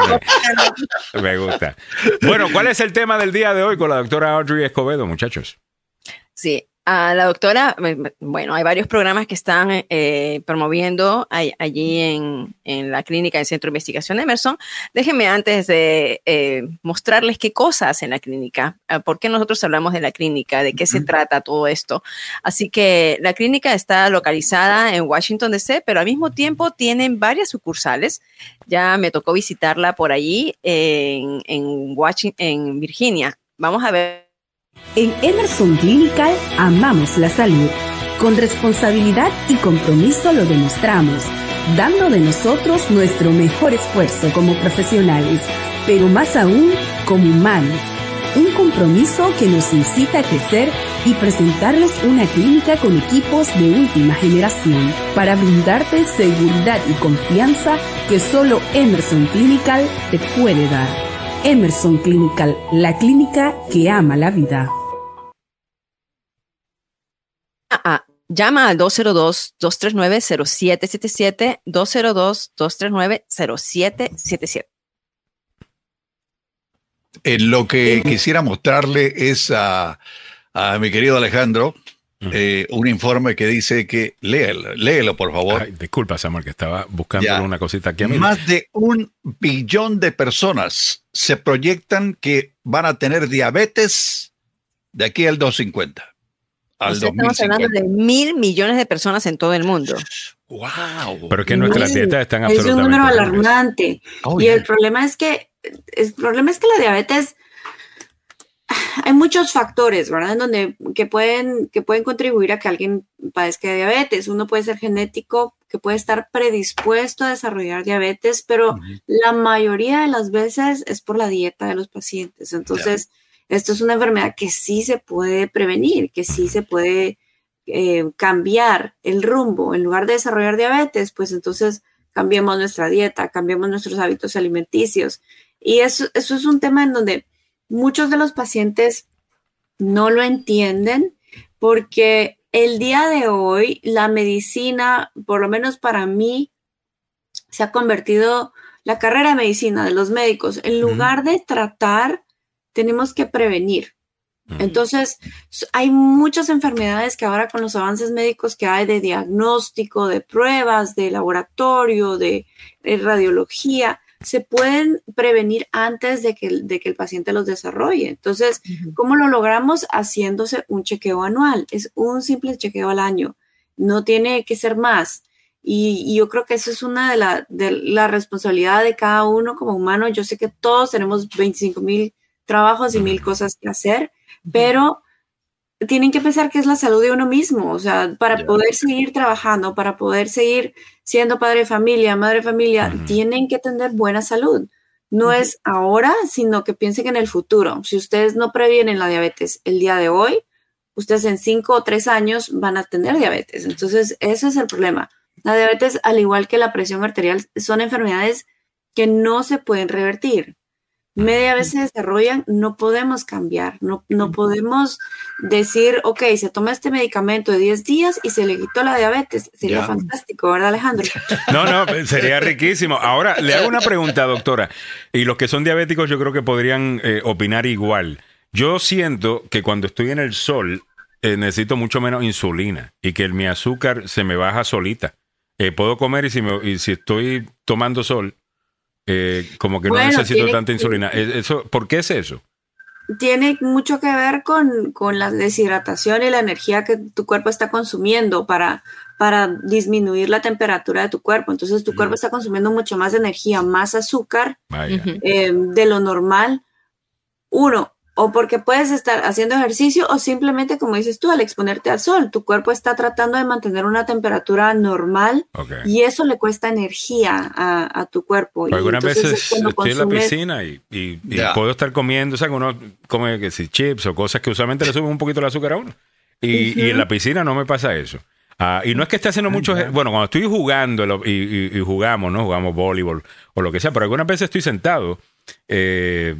Me gusta. Bueno, ¿cuál es el tema del día de hoy con la doctora Audrey Escobedo, muchachos? Sí, a la doctora, bueno, hay varios programas que están eh, promoviendo allí en, en la clínica del Centro de Investigación de Emerson. Déjenme antes de eh, mostrarles qué cosas hace la clínica, ah, por qué nosotros hablamos de la clínica, de qué se trata todo esto. Así que la clínica está localizada en Washington, D.C., pero al mismo tiempo tienen varias sucursales. Ya me tocó visitarla por allí en, en, Washington, en Virginia. Vamos a ver. En Emerson Clinical amamos la salud. Con responsabilidad y compromiso lo demostramos, dando de nosotros nuestro mejor esfuerzo como profesionales, pero más aún como humanos. Un compromiso que nos incita a crecer y presentarles una clínica con equipos de última generación para brindarte seguridad y confianza que solo Emerson Clinical te puede dar. Emerson Clinical, la clínica que ama la vida. Ah, llama al 202-239-0777, 202-239-0777. Eh, lo que quisiera mostrarle es a, a mi querido Alejandro eh, un informe que dice que, léelo, léelo por favor. Ay, disculpa, Samuel, que estaba buscando Ya. una cosita aquí a mí. Más de un billón de personas se proyectan que van a tener diabetes de aquí al 250. Al O sea, estamos hablando 2050. de mil millones de personas en todo el mundo. ¡Wow! Pero es que nuestras Sí, dietas están Es un absolutamente... número alarmante. Oh, y yeah. el problema es que el problema es que la diabetes hay muchos factores, ¿verdad? En donde que pueden que pueden contribuir a que alguien padezca de diabetes. Uno puede ser genético, que puede estar predispuesto a desarrollar diabetes, pero la mayoría de las veces es por la dieta de los pacientes. Entonces, esto es una enfermedad que sí se puede prevenir, que sí se puede eh, cambiar el rumbo. En lugar de desarrollar diabetes, pues entonces cambiemos nuestra dieta, cambiemos nuestros hábitos alimenticios. Y eso, eso es un tema en donde muchos de los pacientes no lo entienden porque el día de hoy la medicina, por lo menos para mí, se ha convertido la carrera de medicina de los médicos. En lugar de tratar, tenemos que prevenir. Entonces, hay muchas enfermedades que ahora con los avances médicos que hay de diagnóstico, de pruebas, de laboratorio, de, de radiología, se pueden prevenir antes de que, el- de que el paciente los desarrolle. Entonces, ¿cómo lo logramos? Haciéndose un chequeo anual. Es un simple chequeo al año. No tiene que ser más. Y, y yo creo que eso es una de la, de la responsabilidad de cada uno como humano. Yo sé que todos tenemos 25 mil trabajos y mil cosas que hacer, pero tienen que pensar que es la salud de uno mismo, o sea, para poder seguir trabajando, para poder seguir siendo padre de familia, madre de familia, tienen que tener buena salud. No es ahora, sino que piensen en el futuro. Si ustedes no previenen la diabetes el día de hoy, ustedes en cinco o tres años van a tener diabetes. Entonces, ese es el problema. La diabetes, al igual que la presión arterial, son enfermedades que no se pueden revertir. Media vez se desarrollan, no podemos cambiar, no, no podemos decir, ok, se toma este medicamento de 10 días y se le quitó la diabetes. Sería fantástico, ¿verdad, Alejandro? No, no, sería riquísimo. Ahora, le hago una pregunta, doctora. Y los que son diabéticos yo creo que podrían eh, opinar igual. Yo siento que cuando estoy en el sol eh, necesito mucho menos insulina y que el- mi azúcar se me baja solita. Eh, puedo comer y si, me- y si estoy tomando sol, eh, como que no Bueno, necesito tiene- tanta insulina. Eh, Eso, ¿Por qué es eso? tiene mucho que ver con, con la deshidratación y la energía que tu cuerpo está consumiendo para, para disminuir la temperatura de tu cuerpo. Entonces tu cuerpo está consumiendo mucho más energía, más azúcar eh, de lo normal. Uno, o porque puedes estar haciendo ejercicio o simplemente, como dices tú, al exponerte al sol, tu cuerpo está tratando de mantener una temperatura normal Ok. y eso le cuesta energía a, a tu cuerpo. Y Algunas es veces cuando estoy en la piscina y, y- y Ya. puedo estar comiendo, o sea, que uno come que si chips o cosas que usualmente le suben un poquito el azúcar a uno. Y, y en la piscina no me pasa eso. Ah, y no es que esté haciendo mucho, ejer- bueno, cuando estoy jugando lo- y, y- y jugamos, ¿no? Jugamos voleibol o lo que sea, pero algunas veces estoy sentado eh,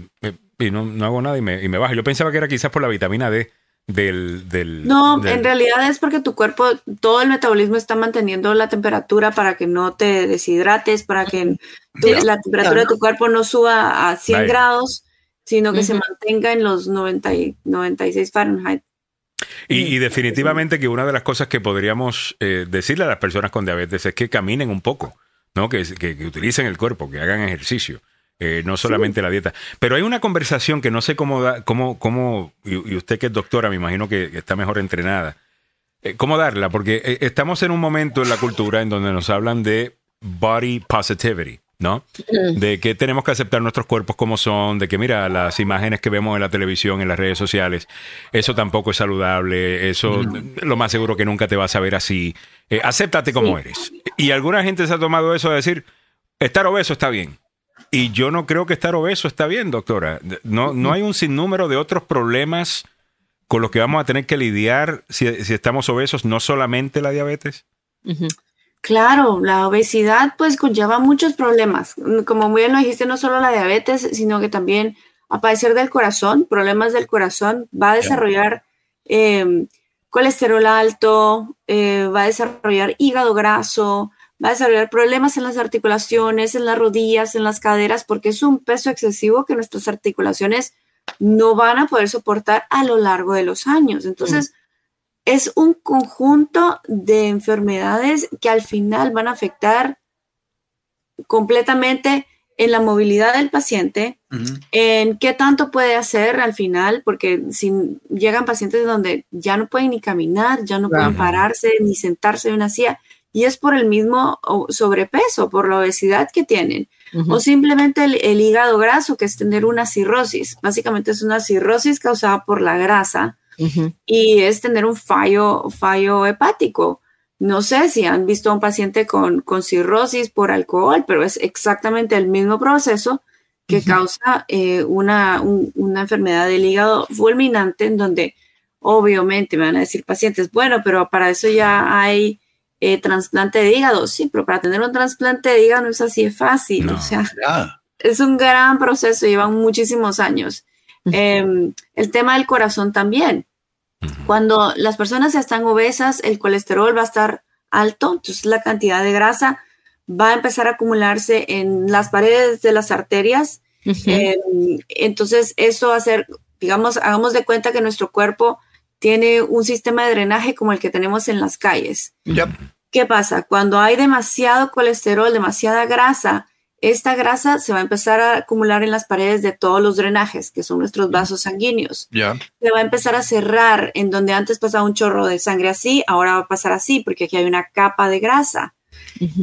y no, no hago nada y me, y me bajo. Yo pensaba que era quizás por la vitamina D del... del No, del- en realidad es porque tu cuerpo, todo el metabolismo está manteniendo la temperatura para que no te deshidrates, para que tu- la temperatura de tu cuerpo no suba a 100 Vaya. grados, sino que se mantenga en los 90 y 96 Fahrenheit. Y, y definitivamente que una de las cosas que podríamos eh, decirle a las personas con diabetes es que caminen un poco, ¿no? Que, que- que utilicen el cuerpo, que hagan ejercicio, eh, no solamente la dieta. Pero hay una conversación que no sé cómo, da, cómo, cómo y, y usted que es doctora, me imagino que está mejor entrenada, eh, ¿cómo darla? Porque eh, estamos en un momento en la cultura en donde nos hablan de body positivity, ¿no? De que tenemos que aceptar nuestros cuerpos como son, de que mira, las imágenes que vemos en la televisión, en las redes sociales, eso tampoco es saludable, eso lo más seguro que nunca te vas a ver así. Acéptate como eres. Y alguna gente se ha tomado eso de decir, estar obeso está bien. Y yo no creo que estar obeso está bien, doctora. No, no hay un sinnúmero de otros problemas con los que vamos a tener que lidiar si, si estamos obesos, no solamente la diabetes. Claro, la obesidad pues conlleva muchos problemas. Como bien lo dijiste, no solo la diabetes, sino que también a padecer del corazón, problemas del corazón, va a desarrollar eh, colesterol alto, eh, va a desarrollar hígado graso, va a desarrollar problemas en las articulaciones, en las rodillas, en las caderas, porque es un peso excesivo que nuestras articulaciones no van a poder soportar a lo largo de los años. Entonces, es un conjunto de enfermedades que al final van a afectar completamente en la movilidad del paciente, en qué tanto puede hacer al final, porque si llegan pacientes donde ya no pueden ni caminar, ya no pueden pararse ni sentarse en una silla, y es por el mismo sobrepeso, por la obesidad que tienen, o simplemente el, el hígado graso, que es tener una cirrosis. Básicamente es una cirrosis causada por la grasa y es tener un fallo, fallo hepático. No sé si han visto a un paciente con, con cirrosis por alcohol, pero es exactamente el mismo proceso que causa eh, una, un- una enfermedad del hígado fulminante en donde obviamente me van a decir pacientes, bueno, pero para eso ya hay eh, trasplante de hígado. Sí, pero para tener un trasplante de hígado no es así de fácil. No. O sea, es un gran proceso, llevan muchísimos años. Eh, el tema del corazón también. Cuando las personas están obesas, el colesterol va a estar alto, entonces la cantidad de grasa va a empezar a acumularse en las paredes de las arterias. Eh, entonces eso va a ser, digamos, hagamos de cuenta que nuestro cuerpo tiene un sistema de drenaje como el que tenemos en las calles. Yep. ¿Qué pasa? Cuando hay demasiado colesterol, demasiada grasa, esta grasa se va a empezar a acumular en las paredes de todos los drenajes, que son nuestros vasos sanguíneos. Ya. Se va a empezar a cerrar en donde antes pasaba un chorro de sangre así, ahora va a pasar así, porque aquí hay una capa de grasa.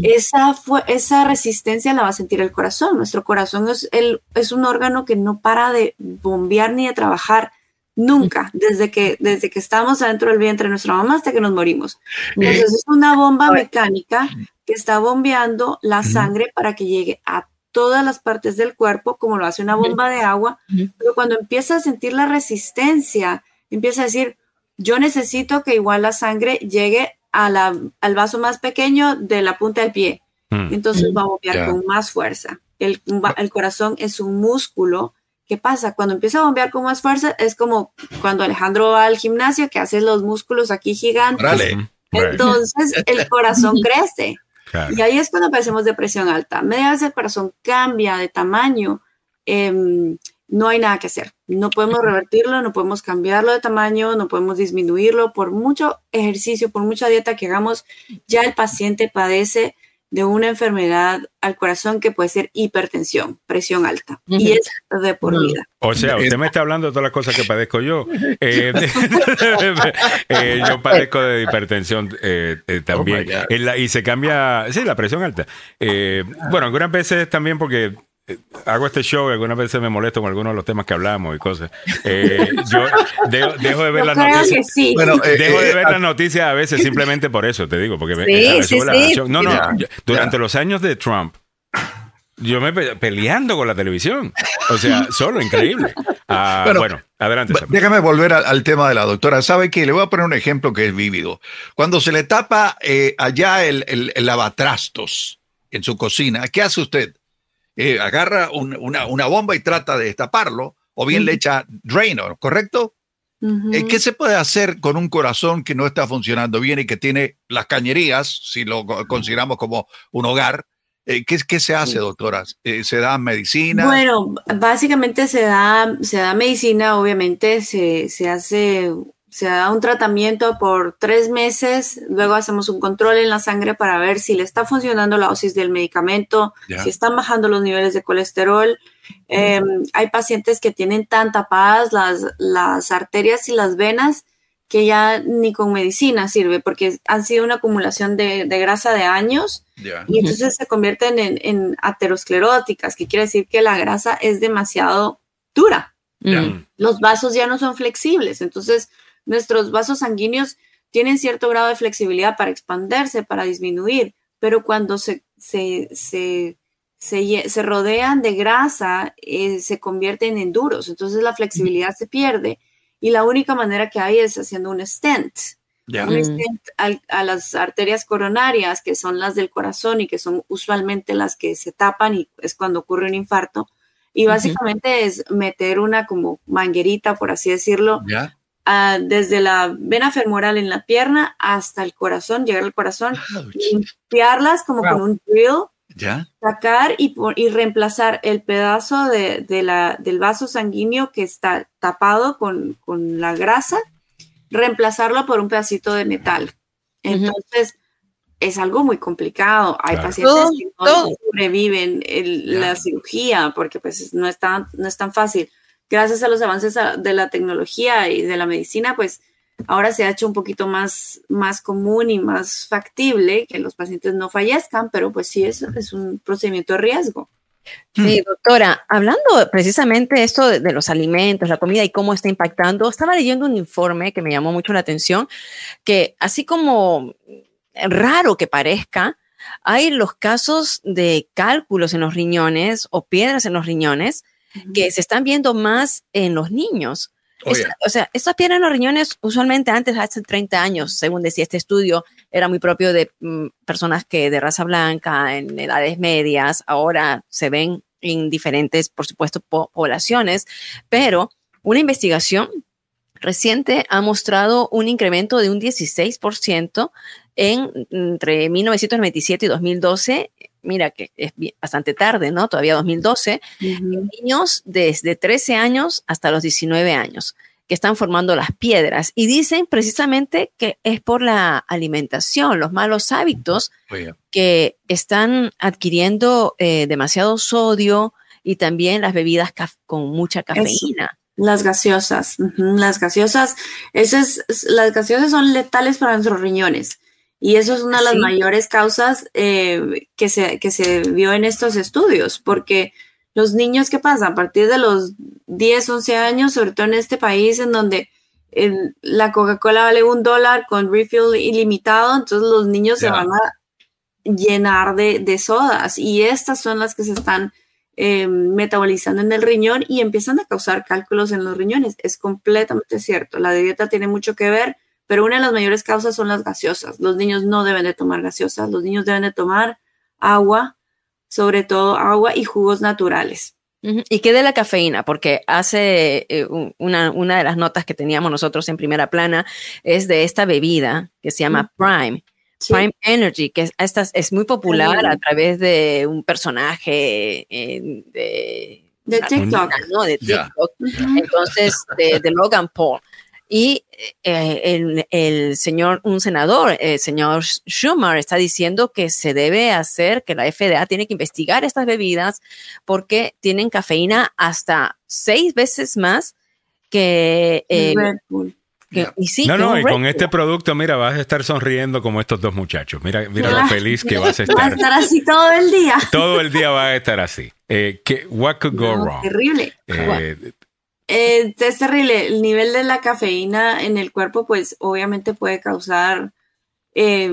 Esa, fue, esa resistencia la va a sentir el corazón. Nuestro corazón es, el, es un órgano que no para de bombear ni de trabajar nunca, desde que, desde que estamos adentro del vientre de nuestra mamá hasta que nos morimos. Entonces es una bomba mecánica que está bombeando la sangre para que llegue a todas las partes del cuerpo, como lo hace una bomba de agua, pero cuando empieza a sentir la resistencia, empieza a decir, yo necesito que igual la sangre llegue a la- al vaso más pequeño de la punta del pie. Mm. Entonces va a bombear con más fuerza. El, el corazón es un músculo. ¿Qué pasa? Cuando empieza a bombear con más fuerza, es como cuando Alejandro va al gimnasio, que hace los músculos aquí gigantes. Entonces el corazón crece. Claro. Y ahí es cuando aparecemos de presión alta. Media vez el corazón cambia de tamaño, em, no hay nada que hacer. No podemos revertirlo, no podemos cambiarlo de tamaño, no podemos disminuirlo. Por mucho ejercicio, por mucha dieta que hagamos, ya el paciente padece de una enfermedad al corazón que puede ser hipertensión, presión alta. Y es de por vida. O sea, usted me está hablando de todas las cosas que padezco yo. Eh, eh, yo padezco de hipertensión eh, eh, también. Oh la- y se cambia, sí, la presión alta. Eh, bueno, algunas veces también porque hago este show y algunas veces me molesto con algunos de los temas que hablamos y cosas. Eh, yo dejo, dejo de ver las noticias. sí. Bueno, eh, Dejo de eh, ver las noticias a veces simplemente por eso, te digo, porque me- Sí, me sí, la. No, no, yo- durante los años de Trump, yo me pe- peleando con la televisión. O sea, solo increíble. Ah, Bueno, bueno, adelante. Ba- Sam. Déjame volver al, al tema de la doctora. ¿Sabe qué? Le voy a poner un ejemplo que es vívido. Cuando se le tapa eh, allá el, el- el lavatrastos en su cocina, ¿qué hace usted? Eh, agarra un- una, una bomba y trata de destaparlo, o bien le echa drainer, ¿correcto? Eh, ¿Qué se puede hacer con un corazón que no está funcionando bien y que tiene las cañerías, si lo co- consideramos como un hogar? Eh, ¿qué, qué se hace, doctoras? Eh, ¿Se da medicina? Bueno, básicamente se da, se da medicina, obviamente, se, se hace, se da un tratamiento por tres meses, luego hacemos un control en la sangre para ver si le está funcionando la dosis del medicamento, Ya. si están bajando los niveles de colesterol. Eh, hay pacientes que tienen tan tapadas las, las arterias y las venas que ya ni con medicina sirve porque han sido una acumulación de, de grasa de años Ya. y entonces se convierten en, en ateroscleróticas, que quiere decir que la grasa es demasiado dura. Mm. Los vasos ya no son flexibles, entonces nuestros vasos sanguíneos tienen cierto grado de flexibilidad para expandirse, para disminuir, pero cuando se, se, se, se, rodean de grasa, eh, se convierten en duros, entonces la flexibilidad se pierde y la única manera que hay es haciendo un stent un Mm. stent al- a las arterias coronarias, que son las del corazón y que son usualmente las que se tapan y es cuando ocurre un infarto. Y básicamente es meter una como manguerita, por así decirlo. Ah, desde la vena femoral en la pierna hasta el corazón, llegar al corazón, Ouch. limpiarlas como con un drill, Ya. sacar y, y reemplazar el pedazo de, de la, del vaso sanguíneo que está tapado con, con la grasa, reemplazarlo por un pedacito de metal. Entonces, es algo muy complicado. Hay Claro. pacientes Todo- que no todo. sobreviven el- la cirugía porque pues no es, tan, no es tan fácil. Gracias a los avances de la tecnología y de la medicina, pues ahora se ha hecho un poquito más, más común y más factible que los pacientes no fallezcan, pero pues sí es, es un procedimiento de riesgo. Sí, doctora, hablando precisamente esto de, de los alimentos, la comida y cómo está impactando, estaba leyendo un informe que me llamó mucho la atención, que así como raro que parezca, hay los casos de cálculos en los riñones o piedras en los riñones que se están viendo más en los niños. Oh, Esta- yeah. o sea, estas piedras en los riñones usualmente antes, hace 30 años, según decía este estudio, era muy propio de mm, personas que de raza blanca, en edades medias, ahora se ven en diferentes, por supuesto, po- poblaciones, pero una investigación reciente ha mostrado un incremento de un 16% en, entre 1997 y 2012. Mira que es bastante tarde, ¿no? Todavía 2012 niños desde 13 años hasta los 19 años que están formando las piedras. Y dicen precisamente que es por la alimentación, los malos hábitos Oye, que están adquiriendo eh, demasiado sodio y también las bebidas con mucha cafeína. Las gaseosas, las gaseosas, esas, es- las gaseosas son letales para nuestros riñones y eso es una de las ¿Sí? mayores causas eh, que, se, que se vio en estos estudios, porque los niños, ¿qué pasa? A partir de los 10, 11 años, sobre todo en este país en donde el- la Coca-Cola vale un dólar con refill ilimitado, entonces los niños se van a llenar de, de sodas y estas son las que se están eh, metabolizando en el riñón y empiezan a causar cálculos en los riñones. Es completamente cierto. La dieta tiene mucho que ver, pero una de las mayores causas son las gaseosas. Los niños no deben de tomar gaseosas, los niños deben de tomar agua, sobre todo agua y jugos naturales. ¿Y qué de la cafeína? Porque hace eh, un- una, una de las notas que teníamos nosotros en primera plana es de esta bebida que se llama Prime. Sí. Prime Energy, que es, esta es- es muy popular Prime. a través de un personaje eh, de De TikTok. No, de. TikTok. Entonces, de, de Logan Paul. Y el, el señor, un senador, el señor Schumer, está diciendo que se debe hacer, que la FDA tiene que investigar estas bebidas porque tienen cafeína hasta seis veces más que... eh, Red Bull. que- y sí, no, que no, y con este producto, mira, vas a estar sonriendo como estos dos muchachos. Mira, mira lo feliz que vas a Va a estar. estar así todo el día. Todo el día va a estar así. Eh, ¿qué- what could go No, wrong? Terrible. Eh, Eh, es terrible. El nivel de la cafeína en el cuerpo, pues obviamente puede causar eh,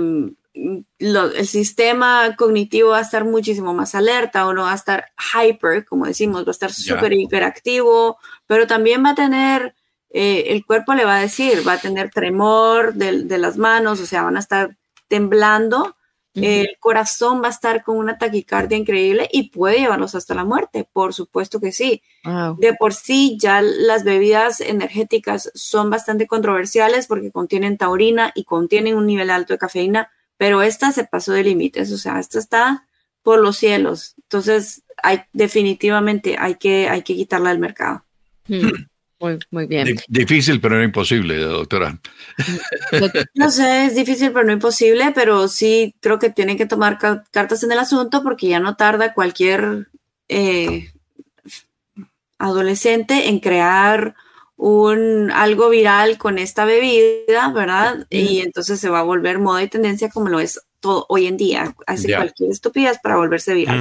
lo- el sistema cognitivo va a estar muchísimo más alerta, uno va a estar hyper, como decimos, va a estar súper hiperactivo, pero también va a tener, eh, el cuerpo le va a decir, va a tener tremor de, de las manos, o sea, van a estar temblando, el corazón va a estar con una taquicardia increíble y puede llevarlos hasta la muerte, por supuesto que sí. Wow. De por sí, ya las bebidas energéticas son bastante controversiales porque contienen taurina y contienen un nivel alto de cafeína, pero esta se pasó de límites, o sea, esta está por los cielos. Entonces, hay, definitivamente hay que, hay que quitarla del mercado. Muy, muy bien. Di- Difícil, pero no imposible, doctora. No sé, es difícil, pero no imposible, pero sí creo que tienen que tomar ca- cartas en el asunto porque ya no tarda cualquier eh, adolescente en crear un algo viral con esta bebida, ¿verdad? Y entonces se va a volver moda y tendencia como lo es todo hoy en día. Hace cualquier estupidez para volverse viral.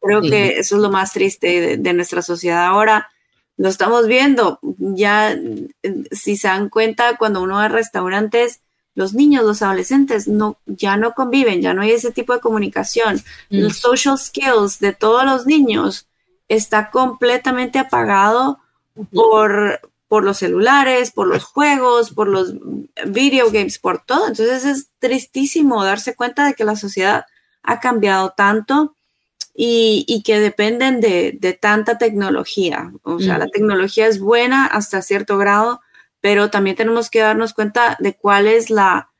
Creo que eso es lo más triste de, de nuestra sociedad ahora. Lo estamos viendo. Ya, eh, si se dan cuenta, cuando uno va a restaurantes, los niños, los adolescentes, no, ya no conviven, ya no hay ese tipo de comunicación. Mm. Los social skills de todos los niños está completamente apagado por, por los celulares, por los juegos, por los video games, por todo. Entonces es tristísimo darse cuenta de que la sociedad ha cambiado tanto y, y que dependen de, de tanta tecnología. O sea, Mm. la tecnología es buena hasta cierto grado, pero también tenemos que darnos cuenta de cuál es la,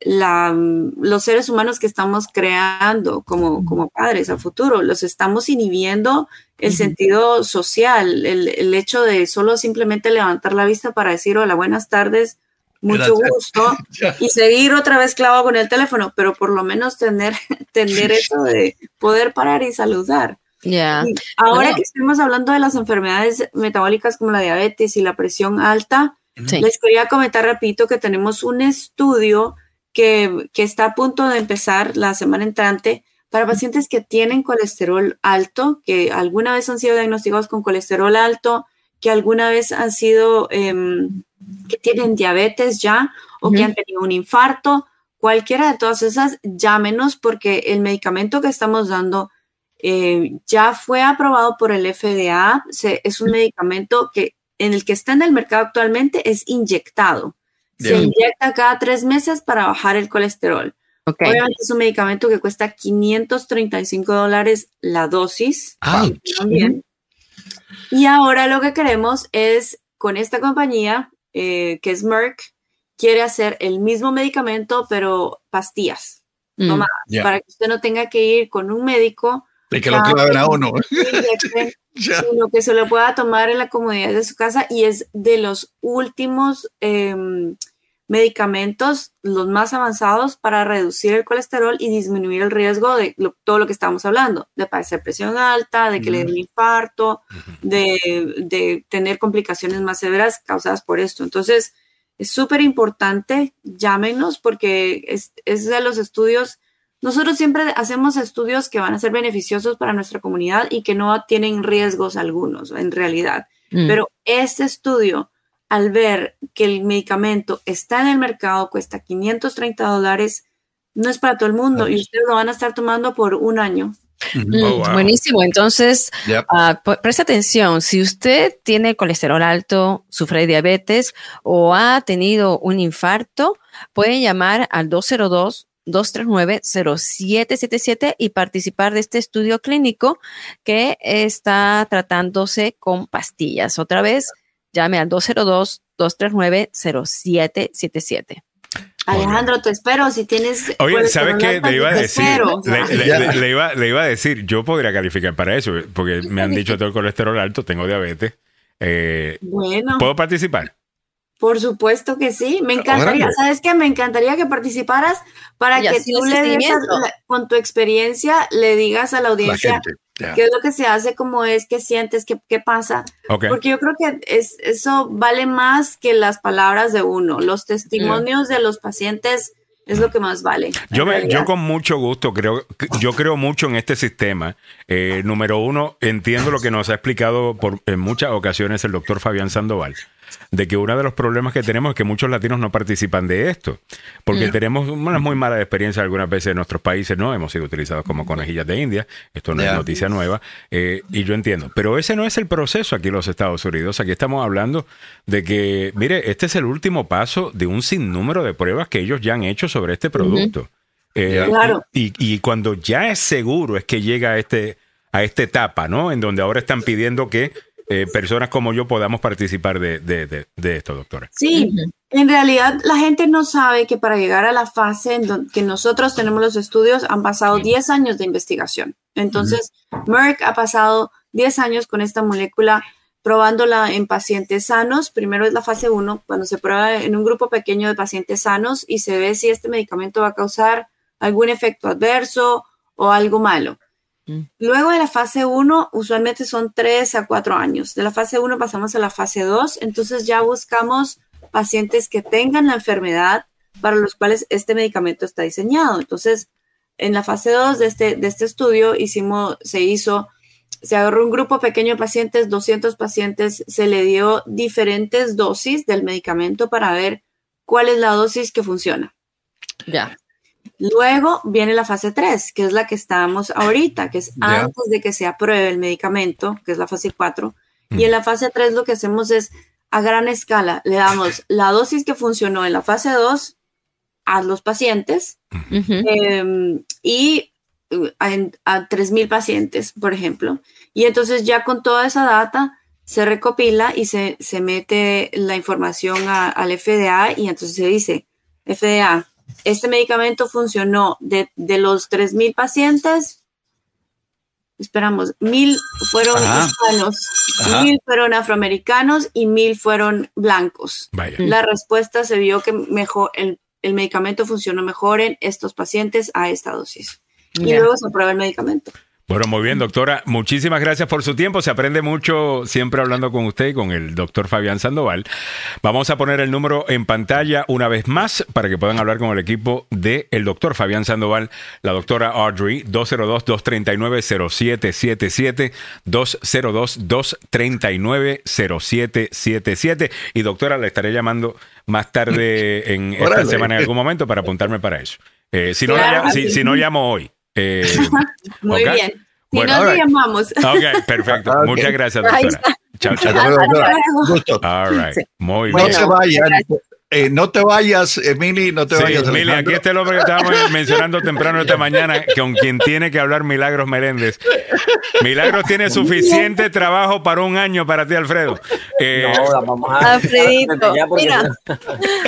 la, mm, los seres humanos que estamos creando como, como padres a futuro. Los estamos inhibiendo el sentido social, el, el hecho de solo simplemente levantar la vista para decir hola, buenas tardes, mucho Gracias. gusto y seguir otra vez clavado con el teléfono, pero por lo menos tener, tener eso de poder parar y saludar. Ya. Y Ahora No. que estuvimos hablando de las enfermedades metabólicas como la diabetes y la presión alta, Sí. les quería comentar rapidito que tenemos un estudio que, que está a punto de empezar la semana entrante para pacientes que tienen colesterol alto, que alguna vez han sido diagnosticados con colesterol alto, que alguna vez han sido, em, que tienen diabetes ya o que han tenido un infarto, cualquiera de todas esas, llámenos porque el medicamento que estamos dando eh, ya fue aprobado por el FDA. Se- es un medicamento que en el que está en el mercado actualmente es inyectado. Se inyecta cada tres meses para bajar el colesterol. Obviamente es un medicamento que cuesta 535 dólares la dosis. También. Y ahora lo que queremos es, con esta compañía, eh, que es Merck, quiere hacer el mismo medicamento, pero pastillas, Mm. tomadas, Ya. para que usted no tenga que ir con un médico Y que lo claven a uno. sino que se lo pueda tomar en la comodidad de su casa y es de los últimos em, medicamentos, los más avanzados para reducir el colesterol y disminuir el riesgo de lo- todo lo que estamos hablando, de padecer presión alta, de que le dé un infarto, de, de tener complicaciones más severas causadas por esto. Entonces, es súper importante, llámenos porque es, es de los estudios nosotros siempre hacemos estudios que van a ser beneficiosos para nuestra comunidad y que no tienen riesgos algunos en realidad. Mm. Pero este estudio, al ver que el medicamento está en el mercado, cuesta 530 dólares, no es para todo el mundo y ustedes lo van a estar tomando por un año. Mm, Oh, wow. Buenísimo. Entonces, Yep. pu- presta atención. Si usted tiene colesterol alto, sufre de diabetes o ha tenido un infarto, puede llamar al 202-239-0777 y participar de este estudio clínico que está tratándose con pastillas. Otra vez, llame al 202-239-0777. Alejandro, te espero si tienes. Oye, ¿sabes qué? Le iba a decir, le, le- le- le iba, le iba a decir, yo podría calificar para eso, porque me han dicho que tengo colesterol alto, tengo diabetes. Eh, Bueno, ¿Puedo participar? por supuesto que sí. Me encantaría. Órale. ¿Sabes qué? Me encantaría que participaras para Y que tú le des a- seguimiento. la- con tu experiencia le digas a la audiencia gente, ya. qué es lo que se hace, cómo es, qué sientes, qué, qué pasa. Ok. Porque yo creo que es, eso vale más que las palabras de uno. Los testimonios de los pacientes es lo que más vale. Yo, me, yo con mucho gusto creo, yo creo mucho en este sistema. Eh, número uno, entiendo lo que nos ha explicado por, en muchas ocasiones el doctor Fabián Sandoval, de que uno de los problemas que tenemos es que muchos latinos no participan de esto, porque tenemos una muy mala experiencia algunas veces en nuestros países, ¿no? Hemos sido utilizados como conejillas de India, esto no es noticia nueva, eh, y yo entiendo, pero ese no es el proceso aquí en los Estados Unidos, aquí estamos hablando de que, mire, este es el último paso de un sinnúmero de pruebas que ellos ya han hecho sobre este producto. Eh, Claro. y, y cuando ya es seguro es que llega a este a esta etapa, ¿no? En donde ahora están pidiendo que eh, personas como yo podamos participar de, de- de- de esto, doctora. Sí, en realidad la gente no sabe que para llegar a la fase en don- que nosotros tenemos los estudios han pasado 10 años de investigación. Entonces, Merck ha pasado 10 años con esta molécula probándola en pacientes sanos. Primero es la fase 1, cuando se prueba en un grupo pequeño de pacientes sanos y se ve si este medicamento va a causar algún efecto adverso o algo malo. Luego de la fase 1, usualmente son 3 a 4 años. De la fase 1 pasamos a la fase 2, entonces ya buscamos pacientes que tengan la enfermedad para los cuales este medicamento está diseñado. Entonces, en la fase 2 de este, de este estudio hicimos, se hizo, se agarró un grupo pequeño de pacientes, 200 pacientes, se le dio diferentes dosis del medicamento para ver cuál es la dosis que funciona. Ya. Luego viene la fase 3, que es la que estamos ahorita, que es Ya. antes de que se apruebe el medicamento, que es la fase 4. Mm. Y en la fase 3 lo que hacemos es a gran escala, le damos la dosis que funcionó en la fase 2 a los pacientes eh, y uh, a, a 3.000 pacientes, por ejemplo. Y entonces ya con toda esa data se recopila y se, se mete la información a- al FDA y entonces se dice, FDA, este medicamento funcionó de, de los 3.000 pacientes, esperamos, 1.000 fueron Ajá. hispanos, Ajá. 1.000 fueron afroamericanos y 1.000 fueron blancos. Vaya. La respuesta se vio que mejor, el, el medicamento funcionó mejor en estos pacientes a esta dosis. Y luego se aprueba el medicamento. Bueno, muy bien, doctora. Muchísimas gracias por su tiempo. Se aprende mucho siempre hablando con usted y con el doctor Fabián Sandoval. Vamos a poner el número en pantalla una vez más para que puedan hablar con el equipo del el doctor Fabián Sandoval, la doctora Audrey, 202-239-0777, 202-239-0777. Y doctora, le estaré llamando más tarde en esta Órale. semana en algún momento para apuntarme para eso. Eh, si, no, Claro. la- si, si no llamo hoy. Eh, Muy ¿ok? bien. Si Bueno. no, te Alright. llamamos. Ok, perfecto. Ok. Muchas gracias, doctora. Chao, chao. Hasta luego, doctora. Gusto. All right. Muy bien. se vayan. Eh, no te vayas, Emily, no te Sí, vayas. Mili, Alejandro. aquí está el hombre que estábamos mencionando temprano esta mañana, con quien tiene que hablar Milagros Meléndez. Milagros tiene suficiente trabajo para un año para ti, Alfredo. Eh, vamos a. Alfredito, mira,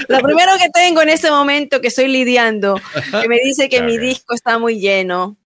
lo primero que tengo en este momento que estoy lidiando, que me dice que mi disco está muy lleno.